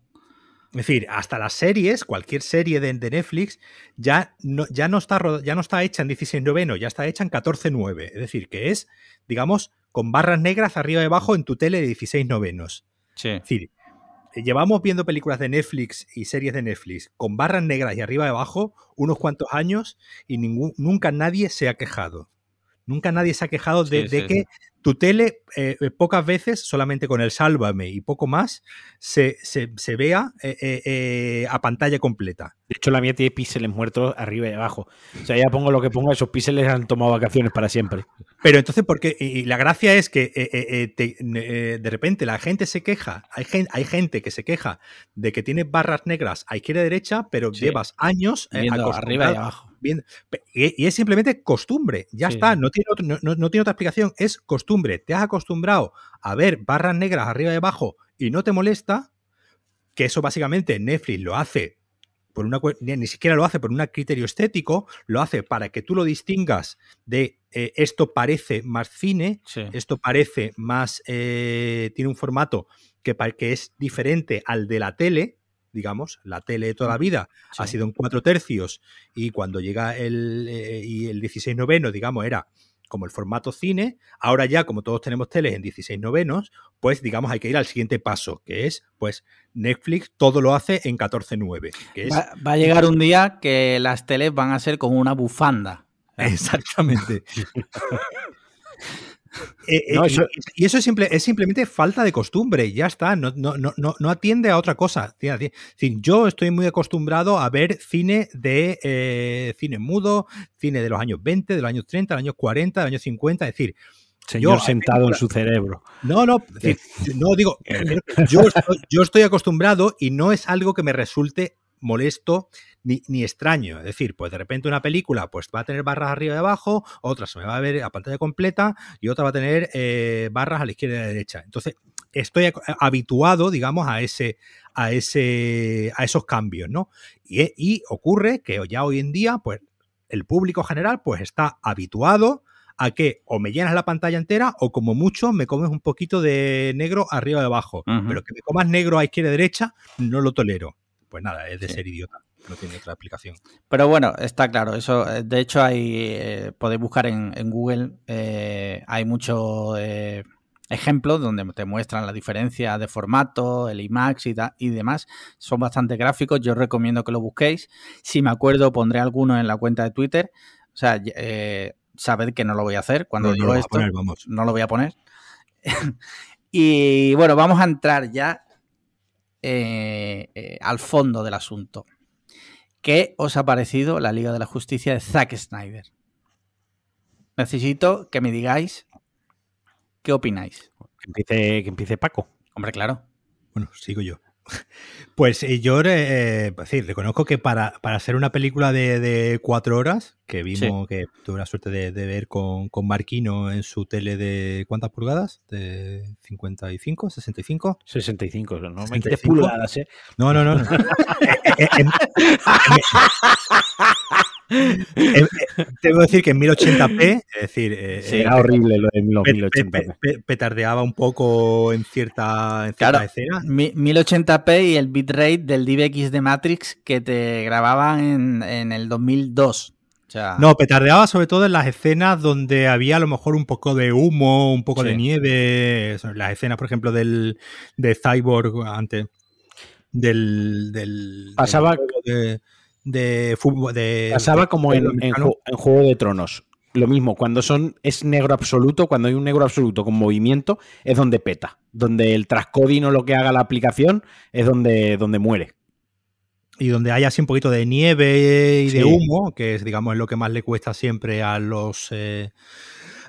Es decir, hasta las series, cualquier serie de, Netflix, ya no, ya, no está, ya no está hecha en 16 noveno, ya está hecha en 14 9. Es decir, que es, digamos, con barras negras arriba y abajo en tu tele de 16 novenos. Sí. Es decir, llevamos viendo películas de Netflix y series de Netflix con barras negras y arriba y abajo unos cuantos años y nunca nadie se ha quejado. Nunca nadie se ha quejado de, que tu tele eh, eh, pocas veces, solamente con el sálvame y poco más, se, vea eh, a pantalla completa. De hecho, la mía tiene píxeles muertos arriba y abajo. O sea, ya pongo lo que ponga, esos píxeles han tomado vacaciones para siempre. Pero entonces, porque y la gracia es que de repente la gente se queja, hay gente, hay gente que se queja de que tiene barras negras a izquierda y derecha, pero llevas años arriba y abajo y, es simplemente costumbre, ya está, no tiene, no, tiene otra explicación, es costumbre. Te has acostumbrado a ver barras negras arriba y abajo y no te molesta, que eso básicamente Netflix lo hace por una ni siquiera lo hace por un criterio estético, lo hace para que tú lo distingas de eh, esto parece más cine, esto parece más, eh, tiene un formato que, que es diferente al de la tele, digamos, la tele de toda la vida ha sido en cuatro tercios y cuando llega el, eh, y el 16 noveno, digamos, era como el formato cine, ahora ya como todos tenemos teles en 16 novenos, pues digamos hay que ir al siguiente paso, que es pues Netflix todo lo hace en 14.9. Que va, va, a llegar un día que las teles van a ser como una bufanda. Exactamente. <laughs> Eh, eh, y, eso es, simple, es simplemente falta de costumbre, ya está, no, no, no, no atiende a otra cosa. yo estoy muy acostumbrado a ver cine de eh, cine mudo, cine de los años 20, de los años 30, de los años 40, de los años 50, es decir, Señor sentado en su cerebro. No, no, no digo, <laughs> yo yo estoy acostumbrado y no es algo que me resulte molesto ni, extraño. Es decir, pues de repente una película pues va a tener barras arriba y abajo, otra se me va a ver a pantalla completa y otra va a tener eh, barras a la izquierda y a la derecha. Entonces, estoy habituado, digamos, a ese, a ese, a esos cambios, ¿no? Y, y, ocurre que ya hoy en día, pues, el público general, pues, está habituado a que o me llenas la pantalla entera o como mucho me comes un poquito de negro arriba y abajo. Pero que me comas negro a izquierda y derecha, no lo tolero. Pues nada, es de ser idiota no tiene otra explicación. Pero bueno, está claro, eso, eh, de hecho hay, eh, podéis buscar en, Google, eh, hay muchos ejemplos donde te muestran la diferencia de formato, el IMAX y, y, demás, son bastante gráficos, yo recomiendo que lo busquéis, si me acuerdo pondré alguno en la cuenta de Twitter, o sea, sabed que no lo voy a hacer cuando digo esto, no lo voy a poner. <laughs> y bueno, vamos a entrar ya al fondo del asunto. ¿Qué os ha parecido la Liga de la Justicia de Zack Snyder? Necesito que me digáis qué opináis. Que empiece, que empiece Paco. Hombre, claro. Bueno, sigo yo. Pues eh, yo eh, pues sí, reconozco que para, para hacer una película de, cuatro horas, que vimos que tuve la suerte de, ver con, con, Marquino en su tele de ¿cuántas pulgadas? ¿De 55? ¿65? 65, no 65? pulgadas, ¿eh? No, no, no. <laughs> Eh, tengo que decir que en 1080p, es decir, era horrible lo de 1080p. petardeaba un poco en cierta, en cierta escena. 1080p y el bitrate del DivX de Matrix que te grababan en, el 2002. No, petardeaba sobre todo en las escenas donde había a lo mejor un poco de humo, un poco de nieve. Las escenas, por ejemplo, del de Cyborg antes. Del. del Pasaba. de, fútbol. De, Pasaba como en, en, Juego de Tronos lo mismo, cuando son es negro absoluto, cuando hay un negro absoluto con movimiento, es donde peta. Donde el transcoding o lo que haga la aplicación es donde, donde muere. Y donde hay así un poquito de nieve y de humo, que es, digamos, es lo que más le cuesta siempre a los eh,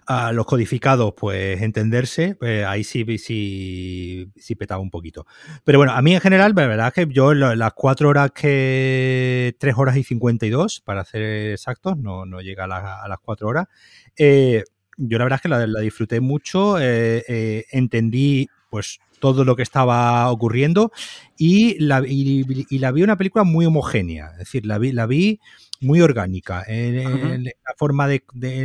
a los codificados, pues entenderse, pues ahí sí, sí, sí petaba un poquito. Pero bueno, a mí en general, la verdad es que yo las cuatro horas que. tres horas y 52, para ser exactos, no, no llega a, las cuatro horas. Eh, yo la verdad es que la, disfruté mucho, eh, eh, entendí pues todo lo que estaba ocurriendo y la, y, la vi una película muy homogénea, es decir, la vi, la vi muy orgánica en, la forma de,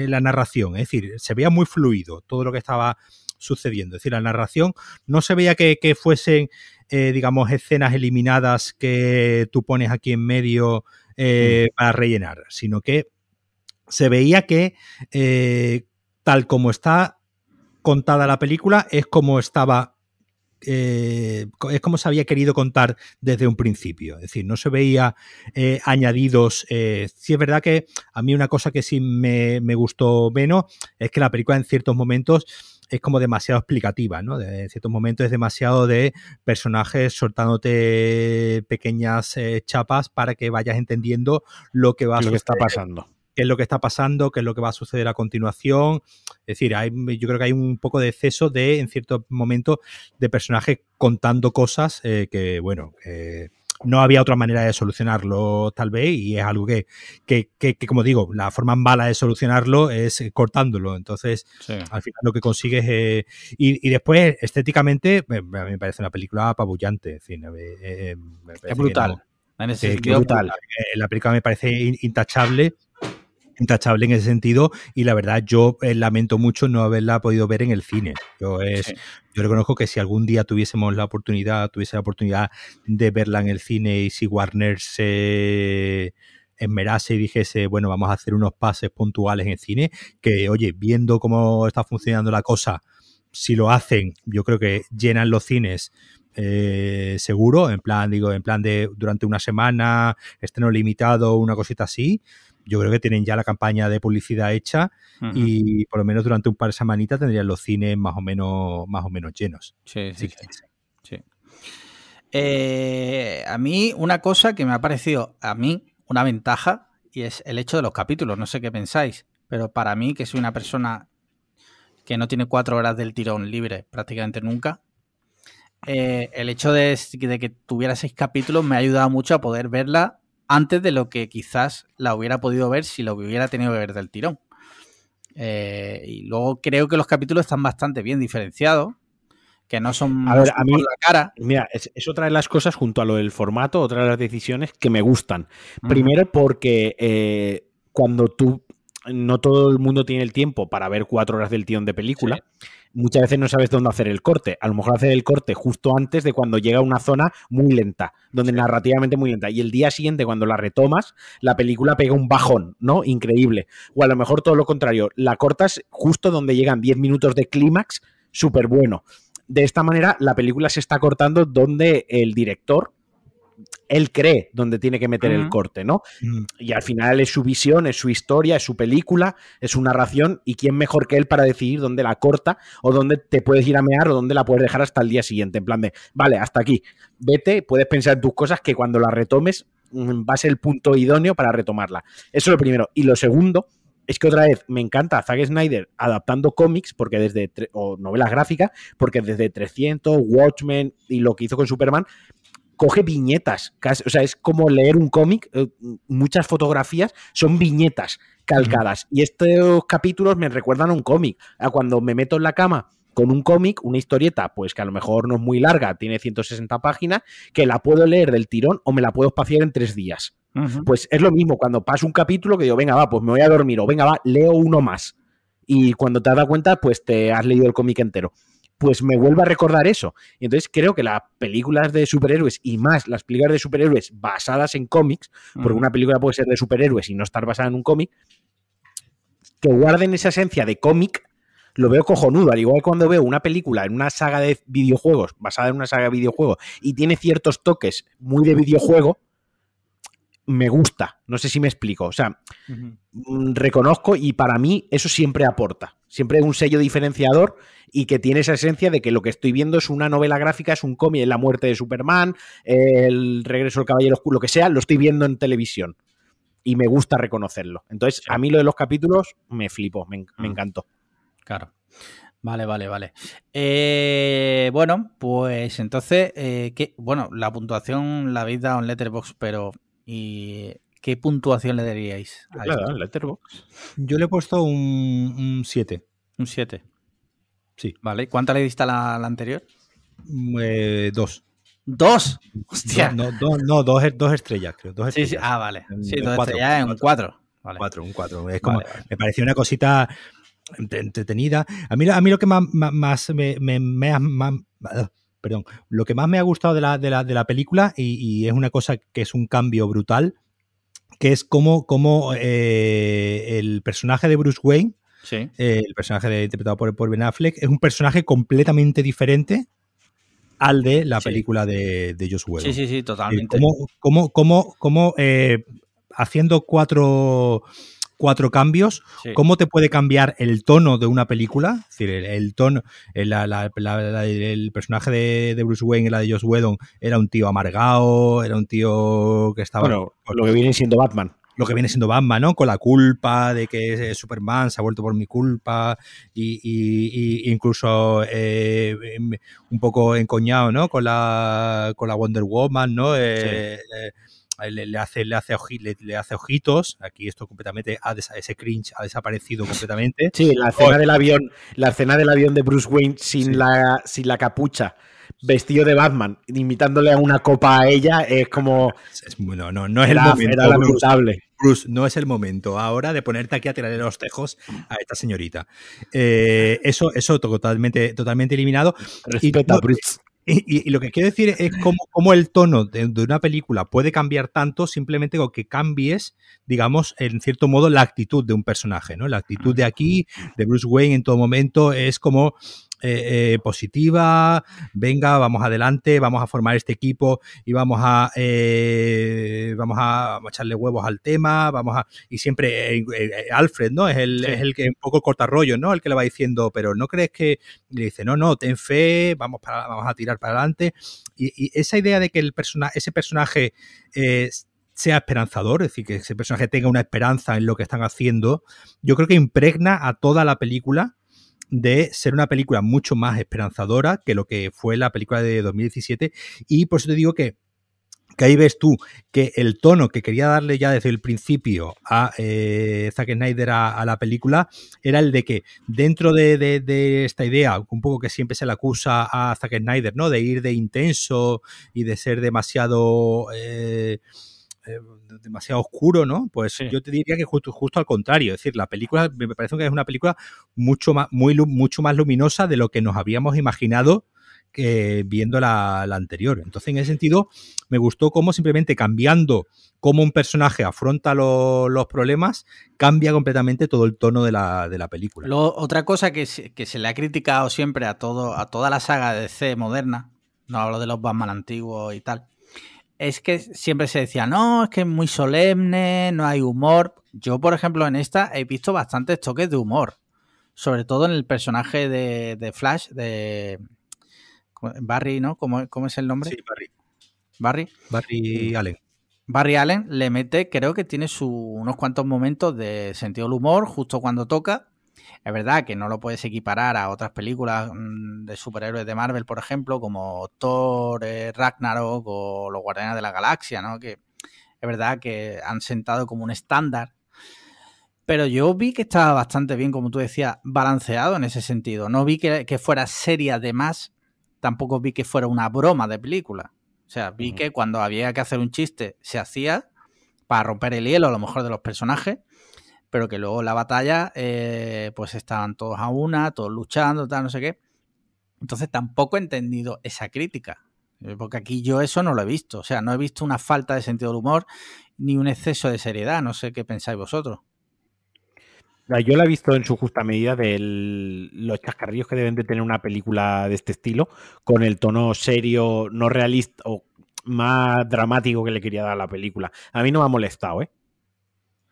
la narración, es decir, se veía muy fluido todo lo que estaba sucediendo, es decir, la narración no se veía que, fuesen, eh, digamos, escenas eliminadas que tú pones aquí en medio eh, mm. para rellenar, sino que se veía que eh, tal como está contada la película es como estaba eh, es como se había querido contar desde un principio. Es decir, no se veía eh, añadidos. Eh, sí es verdad que a mí una cosa que sí me, gustó menos es que la película en ciertos momentos es como demasiado explicativa, ¿no? en ciertos momentos es demasiado de personajes soltándote pequeñas chapas para que vayas entendiendo lo que va lo que está pasando qué es lo que está pasando, qué es lo que va a suceder a continuación. Es decir, hay, yo creo que hay un poco de exceso de, en ciertos momentos, de personajes contando cosas eh, que, bueno, no había otra manera de solucionarlo tal vez y es algo que, que, que, como digo, la forma mala de solucionarlo es cortándolo. Entonces, al final lo que consigues es... Y, y, después, estéticamente, me, me, parece una película apabullante. Es, brutal. brutal. La película me parece intachable intachable en ese sentido y la verdad yo eh, lamento mucho no haberla podido ver en el cine. Yo es, yo reconozco que si algún día tuviésemos la oportunidad, tuviese la oportunidad de verla en el cine y si Warner se esmerase y dijese, bueno, vamos a hacer unos pases puntuales en el cine, que oye, viendo cómo está funcionando la cosa, si lo hacen, yo creo que llenan los cines eh, seguro, en plan, digo, en plan de durante una semana, estreno limitado, una cosita así, yo creo que tienen ya la campaña de publicidad hecha y por lo menos durante un par de semanitas tendrían los cines más o menos, más o menos llenos. Sí, sí, sí. Eh, a mí una cosa que me ha parecido, a mí, una ventaja, y es el hecho de los capítulos, no sé qué pensáis, pero para mí, que soy una persona que no tiene cuatro horas del tirón libre prácticamente nunca, eh, el hecho de, de, que tuviera seis capítulos me ha ayudado mucho a poder verla antes de lo que quizás la hubiera podido ver si lo hubiera tenido que ver del tirón. Eh, y luego creo que los capítulos están bastante bien diferenciados, que no son a, ver, a mí, la cara. Mira, es, otra de las cosas junto a lo del formato, otra de las decisiones que me gustan. Primero porque eh, cuando tú no todo el mundo tiene el tiempo para ver cuatro horas del tirón de película muchas veces no sabes dónde hacer el corte. A lo mejor hacer el corte justo antes de cuando llega a una zona muy lenta, donde narrativamente muy lenta. Y el día siguiente, cuando la retomas, la película pega un bajón, ¿no? Increíble. O a lo mejor todo lo contrario, la cortas justo donde llegan 10 minutos de clímax, súper bueno. De esta manera, la película se está cortando donde el director él cree dónde tiene que meter el corte, ¿no? Mm. Y al final es su visión, es su historia, es su película, es su narración, y quién mejor que él para decidir dónde la corta o dónde te puedes ir a mear o dónde la puedes dejar hasta el día siguiente. En plan de, vale, hasta aquí, vete, puedes pensar en tus cosas que cuando la retomes mm, va a ser el punto idóneo para retomarla. Eso es lo primero. Y lo segundo es que otra vez me encanta Zack Snyder adaptando cómics porque desde o novelas gráficas porque desde 300 Watchmen y lo que hizo con Superman coge viñetas. O sea, es como leer un cómic. Eh, muchas fotografías son viñetas calcadas. Y estos capítulos me recuerdan a un cómic. A cuando me meto en la cama con un cómic, una historieta, pues que a lo mejor no es muy larga, tiene 160 páginas, que la puedo leer del tirón o me la puedo espaciar en tres días. Pues es lo mismo, cuando paso un capítulo que digo, venga, va, pues me voy a dormir, o venga, va, leo uno más. Y cuando te has dado cuenta, pues te has leído el cómic entero pues me vuelve a recordar eso. Y entonces creo que las películas de superhéroes y más las películas de superhéroes basadas en cómics, porque una película puede ser de superhéroes y no estar basada en un cómic, que guarden esa esencia de cómic, lo veo cojonudo. Al igual que cuando veo una película en una saga de videojuegos, basada en una saga de videojuegos, y tiene ciertos toques muy de videojuego, me gusta. No sé si me explico. O sea, mm, reconozco y para mí eso siempre aporta. Siempre es un sello diferenciador y que tiene esa esencia de que lo que estoy viendo es una novela gráfica, es un cómic, la muerte de Superman, el regreso del Caballero Oscuro, lo que sea, lo estoy viendo en televisión. Y me gusta reconocerlo. Entonces, a mí lo de los capítulos me flipó, me, mm. encantó. Claro. Vale, vale, vale. Eh, bueno, pues entonces, eh, bueno, la puntuación la habéis dado en Letterboxd, pero ¿y qué puntuación le daríais? A claro, Letterboxd. Yo le he puesto un 7. Un 7. Sí. Vale. ¿Cuánta le diste a la, anterior? Mm, eh, dos. ¿Dos? Hostia. No, no, dos, dos, estrellas, creo. Dos estrellas. Sí, sí. Ah, vale. Sí, dos estrellas en un cuatro. Vale. Cuatro, un cuatro. Es como, me pareció una cosita entretenida. A mí, a mí lo que más, más me, me, me, perdón, lo que más me ha gustado de la, de la, de la película, y, y, es una cosa que es un cambio brutal, que es como, como eh, el personaje de Bruce Wayne Sí. Eh, el personaje de, interpretado por, por, Ben Affleck, es un personaje completamente diferente al de la película de, de Josh Whedon. Sí, sí, sí, totalmente. como, como, como, eh, haciendo cuatro cuatro cambios, ¿cómo te puede cambiar el tono de una película? Es decir, el, tono, el personaje de, Bruce Wayne y la de Josh Whedon era un tío amargado, era un tío que estaba... Bueno, lo que viene siendo Batman. lo que viene siendo Batman, ¿no? Con la culpa de que Superman se ha vuelto por mi culpa y, incluso eh, un poco encoñado, ¿no? Con la, con la Wonder Woman, ¿no? Eh, eh, le, hace, le, hace le, hace ojitos. Aquí esto completamente, ese cringe ha desaparecido completamente. Sí, la escena del avión, la escena del avión de Bruce Wayne sin, la, sin la capucha vestido de Batman, imitándole a una copa a ella, es como. Es, no, no, no es el momento. Era lamentable. Bruce, no es el momento ahora de ponerte aquí a tirarle los tejos a esta señorita. Eh, eso, eso totalmente, totalmente eliminado. Respeta, Bruce. Y, lo que quiero decir es cómo, el tono de, una película puede cambiar tanto simplemente con que cambies, digamos, en cierto modo, la actitud de un personaje, ¿no? La actitud de aquí, de Bruce Wayne en todo momento, es como eh, eh, positiva, venga, vamos adelante, vamos a formar este equipo y vamos a, eh, vamos a, echarle huevos al tema, vamos a, y siempre Alfred, ¿no? Es el, es el que un poco corta rollo, ¿no? El que le va diciendo, pero ¿no crees que, le dice, no, no, ten fe, vamos, para, vamos a tirar para adelante. Y, esa idea de que el persona, ese personaje sea esperanzador, es decir, que ese personaje tenga una esperanza en lo que están haciendo, yo creo que impregna a toda la película de ser una película mucho más esperanzadora que lo que fue la película de 2017 y por eso te digo que que ahí ves tú que el tono que quería darle ya desde el principio a eh, Zack Snyder a, la película era el de que dentro de, esta idea, un poco que siempre se le acusa a Zack Snyder, ¿no? De ir de intenso y de ser demasiado... Eh, eh, demasiado oscuro, ¿no? Pues yo te diría que justo, justo al contrario. Es decir, la película me parece que es una película mucho más, muy, mucho más luminosa de lo que nos habíamos imaginado que viendo la, anterior. Entonces, en ese sentido, me gustó cómo simplemente cambiando cómo un personaje afronta los problemas, cambia completamente todo el tono de la, de la película. otra cosa que se, que se, le ha criticado siempre a, todo, a toda la saga de DC moderna, no hablo de los Batman antiguos y tal, es que siempre se decía, no, es que es muy solemne, no hay humor. Yo, por ejemplo, en esta he visto bastantes toques de humor. Sobre todo en el personaje de, Flash, de Barry, ¿no? ¿Cómo, es el nombre? Sí, Barry. Barry. Barry Allen. Barry Allen le mete, creo que tiene unos cuantos momentos de sentido del humor justo cuando toca es verdad que no lo puedes equiparar a otras películas mm, de superhéroes de Marvel, por ejemplo, como Thor, eh, Ragnarok o Los Guardianes de la Galaxia, ¿no? Que es verdad que han sentado como un estándar. Pero yo vi que estaba bastante bien, como tú decías, balanceado en ese sentido. No vi que, fuera seria de más, tampoco vi que fuera una broma de película. O sea, vi que cuando había que hacer un chiste se hacía para romper el hielo a lo mejor de los personajes pero que luego la batalla eh, pues estaban todos a una, todos luchando, tal, no sé qué. Entonces tampoco he entendido esa crítica, eh, porque aquí yo eso no lo he visto, o sea, no he visto una falta de sentido del humor ni un exceso de seriedad, no sé qué pensáis vosotros. Yo la he visto en su justa medida de los chascarrillos que deben de tener una película de este estilo, con el tono serio, no realista o más dramático que le quería dar a la película. A mí no me ha molestado, ¿eh?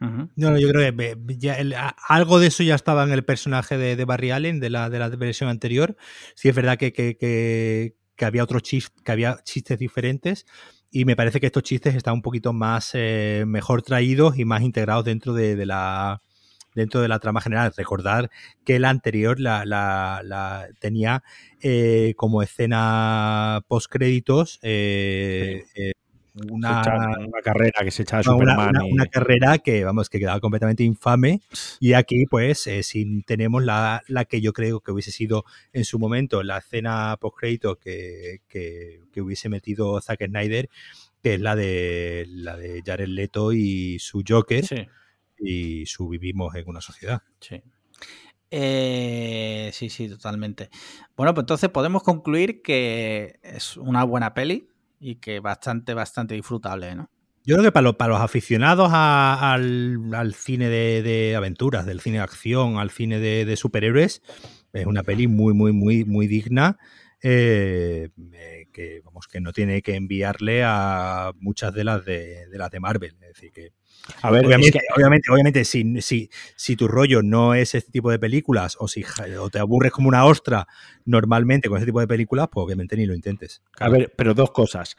No, yo creo que algo de eso ya estaba en el personaje de, Barry Allen, de la, de la versión anterior. Sí es verdad que, que, había otros chistes, que había chistes diferentes. Y me parece que estos chistes están un poquito más eh, mejor traídos y más integrados dentro de, la dentro de la trama general. Recordar que la anterior la, la, tenía eh, como escena post créditos eh, una, carrera que se echaba Superman. Una, carrera que, vamos, que quedaba completamente infame. Y aquí, pues, eh, si tenemos la, que yo creo que hubiese sido en su momento la escena post-crédito que, que, hubiese metido Zack Snyder, que es la de, la de Jared Leto y su Joker. Y su Vivimos en una sociedad. Sí. Eh, sí, sí, totalmente. Bueno, pues entonces podemos concluir que es una buena peli y que bastante, bastante disfrutable, ¿no? Yo creo que para, para los aficionados al, cine de, aventuras, del cine de acción, al cine de, superhéroes, es una peli muy, muy, muy, muy digna. Eh, que vamos que no tiene que enviarle a muchas de las de, las de Marvel. Es decir, que a ver, obviamente, obviamente, obviamente si, si, si, tu rollo no es este tipo de películas o si o te aburres como una ostra normalmente con este tipo de películas, pues obviamente ni lo intentes. A ver, pero dos cosas.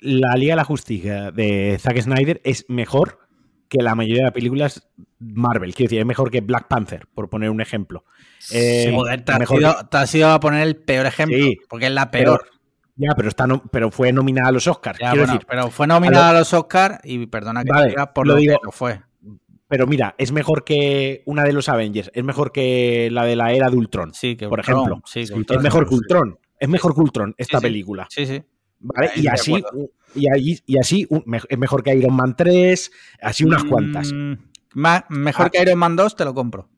La Liga de la Justicia de Zack Snyder es mejor que la mayoría de las películas Marvel. Quiero decir, es mejor que Black Panther, por poner un ejemplo. Eh, Joder, te, has ido, a poner el peor ejemplo, porque es la peor. Ya, pero, está pero fue nominada a los Oscars. pero fue nominada a, los Oscars y perdona que diga por lo, digo, que fue. Pero mira, es mejor que una de los Avengers, es mejor que la de la era de Ultron, sí, que por ejemplo. es mejor que Ultron. Es mejor que Ultron esta película. Sí, sí. Y así, y, así es mejor que Iron Man 3, así unas cuantas. Mm, mejor ah. que Iron Man 2 te lo compro.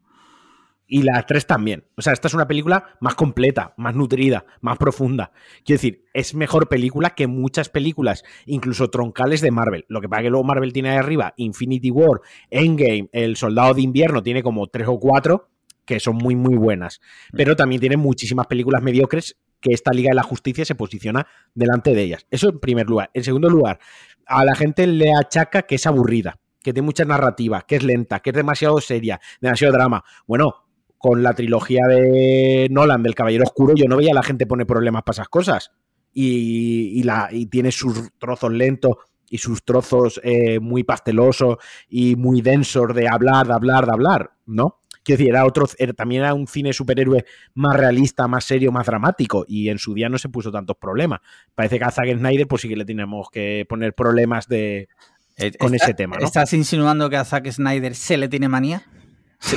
Y las 3 también. O sea, esta es una película más completa, más nutrida, más profunda. Quiero decir, es mejor película que muchas películas, incluso troncales de Marvel. Lo que pasa es que luego Marvel tiene ahí arriba Infinity War, Endgame, El Soldado de Invierno, tiene como 3 o 4 que son muy, muy buenas. Mm. Pero también tiene muchísimas películas mediocres que esta Liga de la Justicia se posiciona delante de ellas. Eso en primer lugar. En segundo lugar, a la gente le achaca que es aburrida, que tiene mucha narrativa, que es lenta, que es demasiado seria, demasiado drama. Bueno, con la trilogía de Nolan del Caballero Oscuro, yo no veía a la gente poner problemas para esas cosas. Y, la, y tiene sus trozos lentos y sus trozos eh, muy pastelosos y muy densos de hablar, de hablar, de hablar, ¿no? Quiero decir, era otro, también era un cine superhéroe más realista, más serio, más dramático, y en su día no se puso tantos problemas. Parece que a Zack Snyder, pues sí que le tenemos que poner problemas de eh, con ese tema. ¿Estás insinuando que a Zack Snyder se le tiene manía?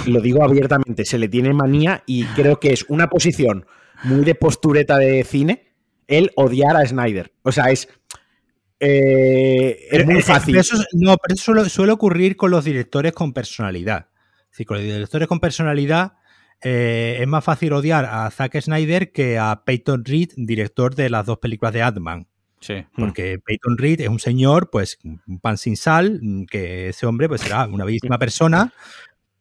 Lo digo abiertamente, se le tiene manía y creo que es una posición muy de postureta de cine el odiar a Snyder. O sea, es. Eh, es muy fácil. no, pero eso suele ocurrir con los directores con personalidad con los directores con personalidad eh, es más fácil odiar a Zack Snyder que a Peyton Reed, director de las dos películas de Ant-Man. Sí. Porque Peyton Reed es un señor, pues, un pan sin sal, que ese hombre, pues, será una bellísima persona,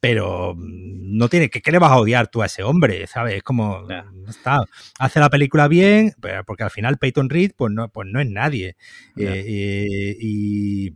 pero no tiene que ¿qué le vas a odiar tú a ese hombre? ¿Sabes? Es como está, hace la película bien, porque al final Peyton Reed pues no, pues no es nadie. Eh, y,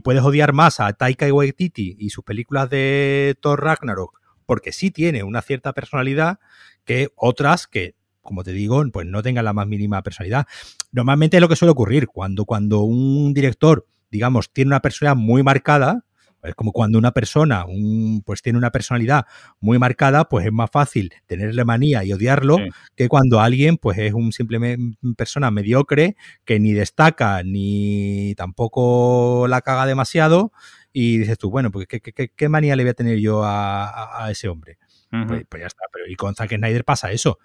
puedes odiar más a Taika Waititi y sus películas de Thor Ragnarok, porque sí tiene una cierta personalidad que otras que como te digo, pues no tengan la más mínima personalidad. Normalmente es lo que suele ocurrir cuando, cuando un director, digamos, tiene una personalidad muy marcada, es como cuando una persona un, pues tiene una personalidad muy marcada, pues es más fácil tenerle manía y odiarlo que cuando alguien pues es un simplemente persona mediocre que ni destaca ni tampoco la caga demasiado y dices tú, bueno, pues ¿qué, manía le voy a tener yo a, ese hombre? Pues, pues, ya está, pero y con Zack Snyder pasa eso.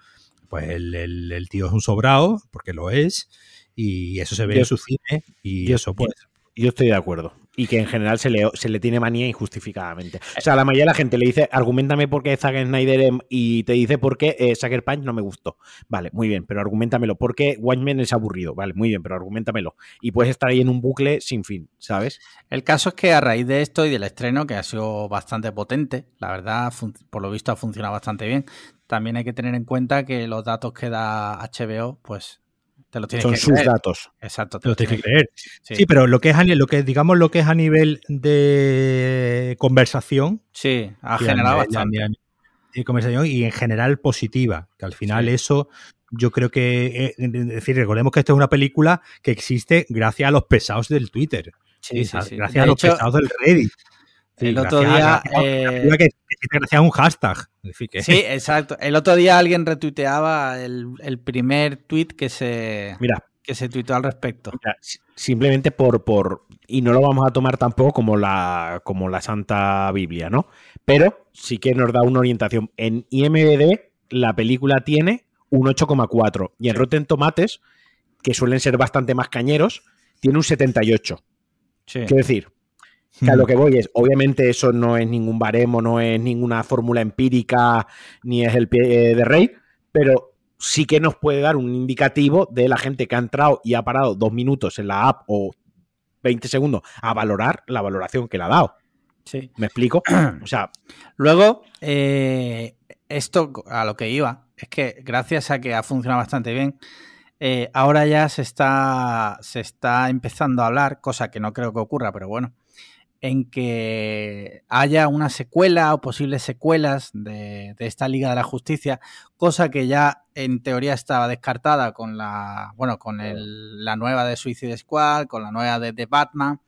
Pues el, tío es un sobrado, porque lo es, y eso se ve en su cine, y eso pues. Yo estoy de acuerdo y que en general se le, se le tiene manía injustificadamente. O sea, la mayoría de la gente le dice, argumentame por qué Zack Snyder em, y te dice por qué eh, Sucker Punch no me gustó. Vale, muy bien, pero argumentamelo. ¿Por qué Watchmen es aburrido? Vale, muy bien, pero argumentamelo. Y puedes estar ahí en un bucle sin fin, ¿sabes? El caso es que a raíz de esto y del estreno, que ha sido bastante potente, la verdad, por lo visto ha funcionado bastante bien, también hay que tener en cuenta que los datos que da HBO, pues son sus datos. Exacto. Te, lo tienes que creer. Sí. pero lo que es lo que digamos lo que es a nivel de conversación. Sí, ha generado bastante. Y conversación y en general positiva. Que al final eso yo creo que eh, es decir, recordemos que esto es una película que existe gracias a los pesados del Twitter. Sí, sí, sí. Gracias a los pesados del Reddit. El otro día. Eh, a un hashtag. Sí, <laughs> exacto. El otro día alguien retuiteaba el, primer tweet que se. Mira. Que se tuiteó al respecto. simplemente por, por. Y no lo vamos a tomar tampoco como la, como la Santa Biblia, ¿no? Pero sí que nos da una orientación. En IMDb, la película tiene un 8,4. Y en Rotten Tomates, que suelen ser bastante más cañeros, tiene un 78. Sí. Quiero decir, que a lo que voy es, obviamente eso no es ningún baremo, no es ninguna fórmula empírica, ni es el pie de rey, pero sí que nos puede dar un indicativo de la gente que ha entrado y ha parado dos minutos en la app o 20 segundos a valorar la valoración que le ha dado. Sí. ¿Me explico? <clears throat> O sea. Luego, eh, esto a lo que iba, es que gracias a que ha funcionado bastante bien, eh, ahora ya se está, se está empezando a hablar, cosa que no creo que ocurra, pero bueno, en que haya una secuela o posibles secuelas de, esta Liga de la Justicia, cosa que ya en teoría estaba descartada con la, bueno, con la nueva de Suicide Squad, con la nueva de, Batman,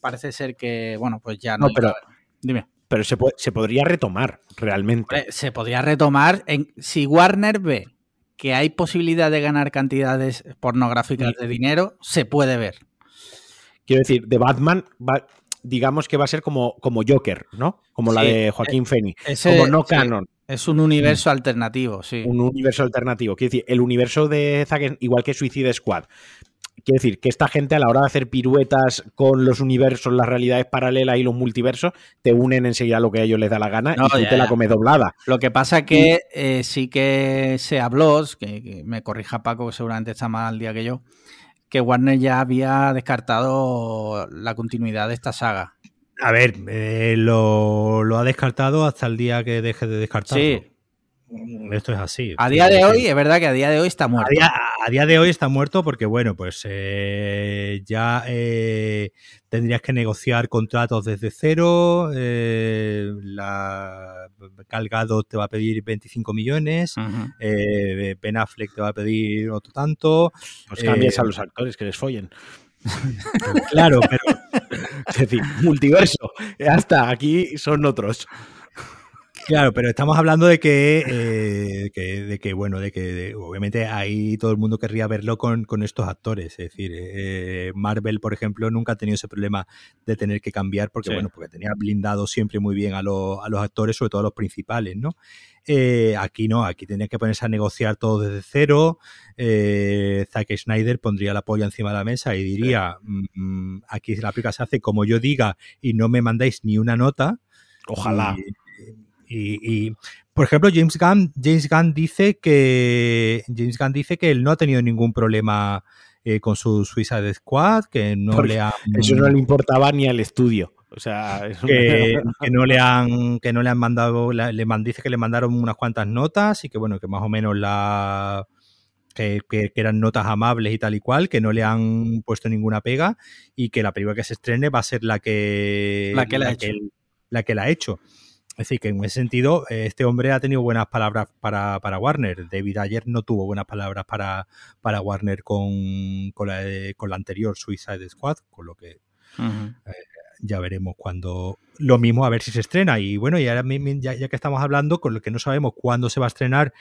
parece ser que, bueno, pues ya no. no pero, dime. Pero se, se podría retomar realmente. Se podría retomar en, si Warner ve que hay posibilidad de ganar cantidades pornográficas de dinero, se puede ver. Quiero decir, de Batman digamos que va a ser como, como Joker, ¿no? Como la de Joaquín Phoenix. como no canon. Es un universo alternativo, sí. Un universo alternativo. Quiero decir, el universo de Zack, igual que Suicide Squad. Quiero decir, que esta gente a la hora de hacer piruetas con los universos, las realidades paralelas y los multiversos, te unen enseguida a lo que a ellos les da la gana y tú te la comes doblada. Lo que pasa que eh, sí que se habló, que, que, me corrija Paco, que seguramente está más al día que yo, que Warner ya había descartado la continuidad de esta saga. A ver, eh, lo, lo, ha descartado hasta el día que deje de descartarlo. Sí. Esto es así. A día de hoy, es verdad que a día de hoy está muerto. A día, de hoy está muerto porque, bueno, pues eh, ya eh, tendrías que negociar contratos desde cero. La Calgado te va a pedir 25 millones. eh, ben Affleck te va a pedir otro tanto. Pues cambies a los actores que les follen. <laughs> claro, pero. <laughs> Es decir, multiverso. Hasta aquí son otros. Claro, pero estamos hablando de que, eh, de que bueno, de que obviamente ahí todo el mundo querría verlo con, estos actores. Es decir, eh, Marvel, por ejemplo, nunca ha tenido ese problema de tener que cambiar porque, bueno, porque tenía blindado siempre muy bien a, los, a los actores, sobre todo a los principales, ¿no? Eh, aquí no, aquí tenía que ponerse a negociar todo desde cero. Zack Snyder pondría la polla encima de la mesa y diría: mm, mm, aquí la película se hace como yo diga y no me mandáis ni una nota. Ojalá. Y, por ejemplo, James Gunn, James Gunn dice que James Gunn dice que él no ha tenido ningún problema eh, con su Suicide Squad, que no le ha eso no le importaba ni al estudio. O sea, <laughs> que, no le han que no le han mandado le dice que le mandaron unas cuantas notas y que bueno, que más o menos la que, eran notas amables y tal y cual, que no le han puesto ninguna pega y que la película que se estrene va a ser la que la que, la, la que la ha hecho. Es decir, que en ese sentido, eh, este hombre ha tenido buenas palabras para, para Warner. David Ayer no tuvo buenas palabras para, para Warner con, con, la, con la anterior Suicide Squad, con lo que eh, ya veremos cuando. Lo mismo, a ver si se estrena. Y bueno, y ahora ya, ya que estamos hablando, con lo que no sabemos cuándo se va a estrenar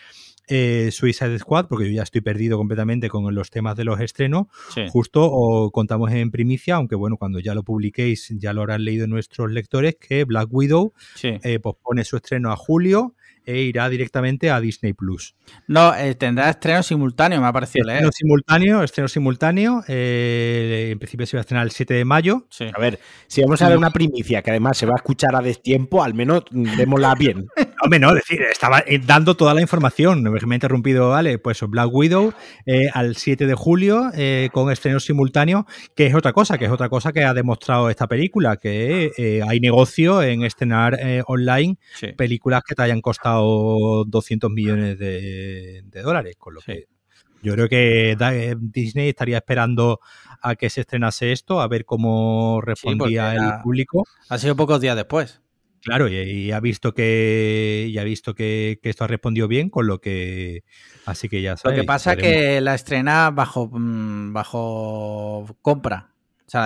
eh, Suicide Squad, porque yo ya estoy perdido completamente con los temas de los estrenos, justo o contamos en primicia, aunque bueno, cuando ya lo publiquéis ya lo habrán leído nuestros lectores, que Black Widow eh, pospone su estreno a julio e irá directamente a Disney Plus. No, eh, tendrá estreno simultáneo, me ha parecido leer. Estreno simultáneo, estreno simultáneo. Eh, en principio se va a estrenar el 7 de mayo. A ver, si vamos a dar una primicia que además se va a escuchar a destiempo, al menos démosla bien. <laughs> Hombre, no, decir, estaba eh, dando toda la información. Me ha interrumpido, vale, pues Black Widow al 7 de julio con estreno simultáneo, que es otra cosa, que es otra cosa que ha demostrado esta película, que hay negocio en estrenar online películas que te hayan costado 200 millones de, dólares, con lo que yo creo que eh, Disney estaría esperando a que se estrenase esto, a ver cómo respondía el público. Ha sido pocos días después. Claro, y, ha visto que ha visto que, esto ha respondido bien, con lo que así que ya sabes. Lo que pasa es que la estrena bajo mm, bajo compra.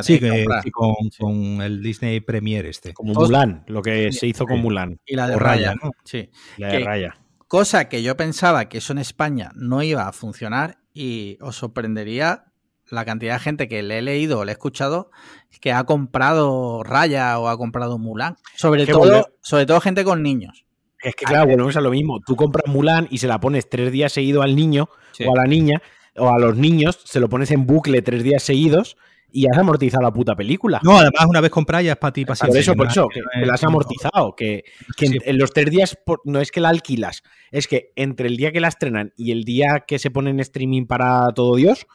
Sí, que, con, el Disney Premier este. Como Mulan, lo que se hizo con Mulan. Y la de Raya, ¿no? Sí. La de Raya. Cosa que yo pensaba que eso en España no iba a funcionar y os sorprendería la cantidad de gente que le he leído o le he escuchado que ha comprado Raya o ha comprado Mulan. Sobre, todo, sobre todo gente con niños. Es que claro, bueno, es lo mismo. Tú compras Mulan y se la pones tres días seguidos al niño o a la niña o a los niños, se lo pones en bucle tres días seguidos y has amortizado la puta película. No, además, una vez comprada ya es para ti, para Por eso, por eso, que, la has amortizado. Que, en, los tres días no es que la alquilas, es que entre el día que la estrenan y el día que se pone en streaming para todo Dios,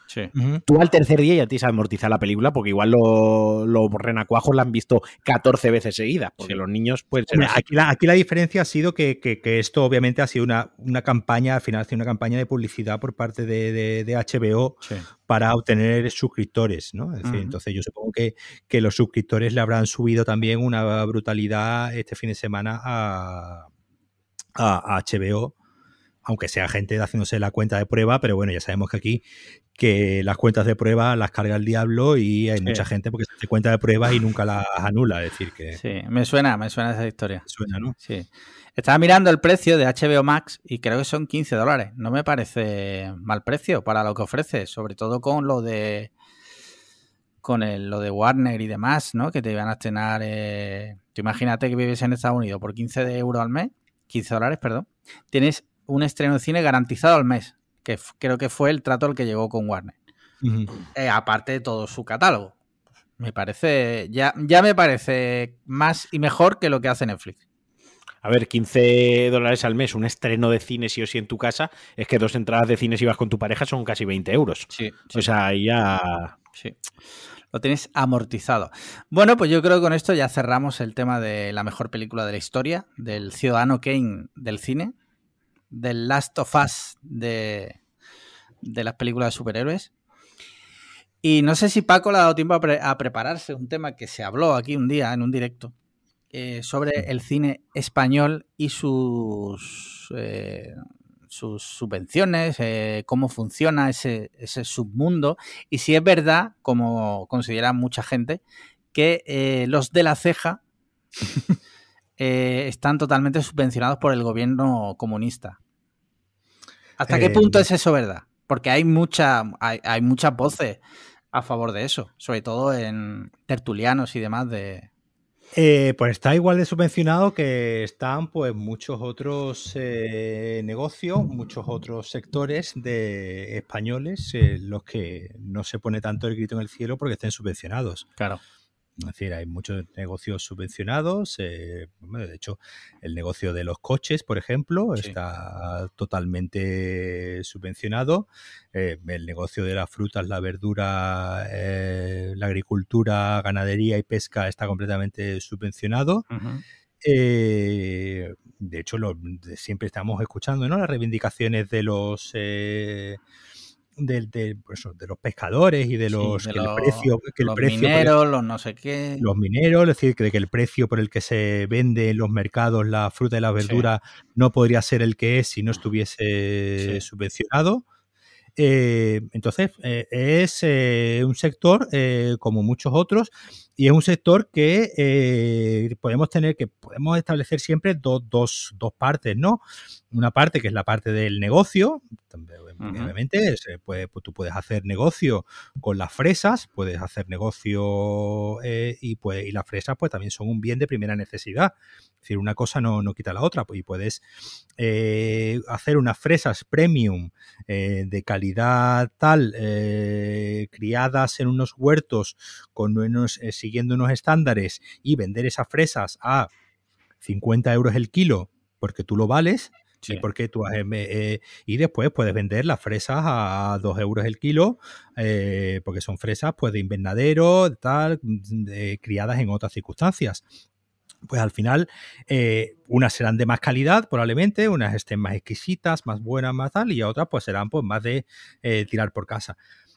tú al tercer día ya tienes amortizado la película, porque igual los lo renacuajos la han visto 14 veces seguidas, porque los niños, pues. aquí, la, aquí la diferencia ha sido que, esto, obviamente, ha sido una, una, campaña, al final, ha sido una campaña de publicidad por parte de, de HBO para obtener suscriptores, ¿no? Entonces yo supongo que, que, los suscriptores le habrán subido también una brutalidad este fin de semana a, a, HBO aunque sea gente haciéndose la cuenta de prueba, pero bueno, ya sabemos que aquí que las cuentas de prueba las carga el diablo y hay mucha gente porque se hace cuenta de prueba y nunca las anula, es decir que... Sí, me suena, me suena esa historia. Suena, ¿no? Sí. Estaba mirando el precio de HBO Max y creo que son 15 dólares. No me parece mal precio para lo que ofrece, sobre todo con lo de con el, lo de Warner y demás, ¿no? Que te iban a estrenar. Eh... imagínate que vives en Estados Unidos por 15 euros al mes, 15 dólares, perdón. Tienes un estreno de cine garantizado al mes, que creo que fue el trato al que llegó con Warner. Eh, aparte de todo su catálogo. Me parece, ya, ya me parece más y mejor que lo que hace Netflix. A ver, 15 dólares al mes, un estreno de cine sí o sí en tu casa, es que dos entradas de cine si vas con tu pareja son casi 20 euros. Sí. O sea, ya... Sí. Lo tienes amortizado. Bueno, pues yo creo que con esto ya cerramos el tema de la mejor película de la historia, del Ciudadano Kane del cine del Last of Us de, de las películas de superhéroes. Y no sé si Paco le ha dado tiempo a, prepararse un tema que se habló aquí un día en un directo eh, sobre el cine español y sus, eh, sus subvenciones, eh, cómo funciona ese, ese, submundo y si es verdad, como considera mucha gente, que los de la ceja <laughs> Eh, están totalmente subvencionados por el gobierno comunista. ¿Hasta qué punto eh, es eso verdad? Porque hay, mucha, hay, muchas voces a favor de eso, sobre todo en tertulianos y demás de, eh, pues está igual de subvencionado que están pues muchos otros negocios, muchos otros sectores de españoles, los que no se pone tanto el grito en el cielo porque estén subvencionados. Claro. Es decir, hay muchos negocios subvencionados. Eh, de hecho, el negocio de los coches, por ejemplo, está totalmente subvencionado. Eh, el negocio de las frutas, la verdura, eh, la agricultura, ganadería y pesca está completamente subvencionado. de hecho, siempre estamos escuchando ¿no? las reivindicaciones de los de, pues de, los pescadores y de los que el precio que el precio mineros, los no sé qué. Los mineros, es decir, que, que, el precio por el que se vende en los mercados la fruta y la verdura no podría ser el que es si no estuviese subvencionado. Eh, entonces, eh, es eh, un sector como muchos otros y es un sector que podemos tener, que podemos establecer siempre dos, dos, dos partes, ¿no? Una parte que es la parte del negocio, obviamente puede, pues, tú puedes hacer negocio con las fresas, puedes hacer negocio y, pues, y las fresas pues también son un bien de primera necesidad. Es decir, una cosa no, no quita la otra pues, y puedes hacer unas fresas premium de calidad tal, eh, criadas en unos huertos con unos, eh, siguiendo unos estándares y vender esas fresas a 50 euros el kilo porque tú lo vales, y porque tú eh, y después puedes vender las fresas a 2 euros el kilo, porque son fresas pues de invernadero, tal, criadas en otras circunstancias pues al final eh, unas serán de más calidad probablemente, unas estén más exquisitas, más buenas, más tal, y otras pues serán pues más de eh, tirar por casa.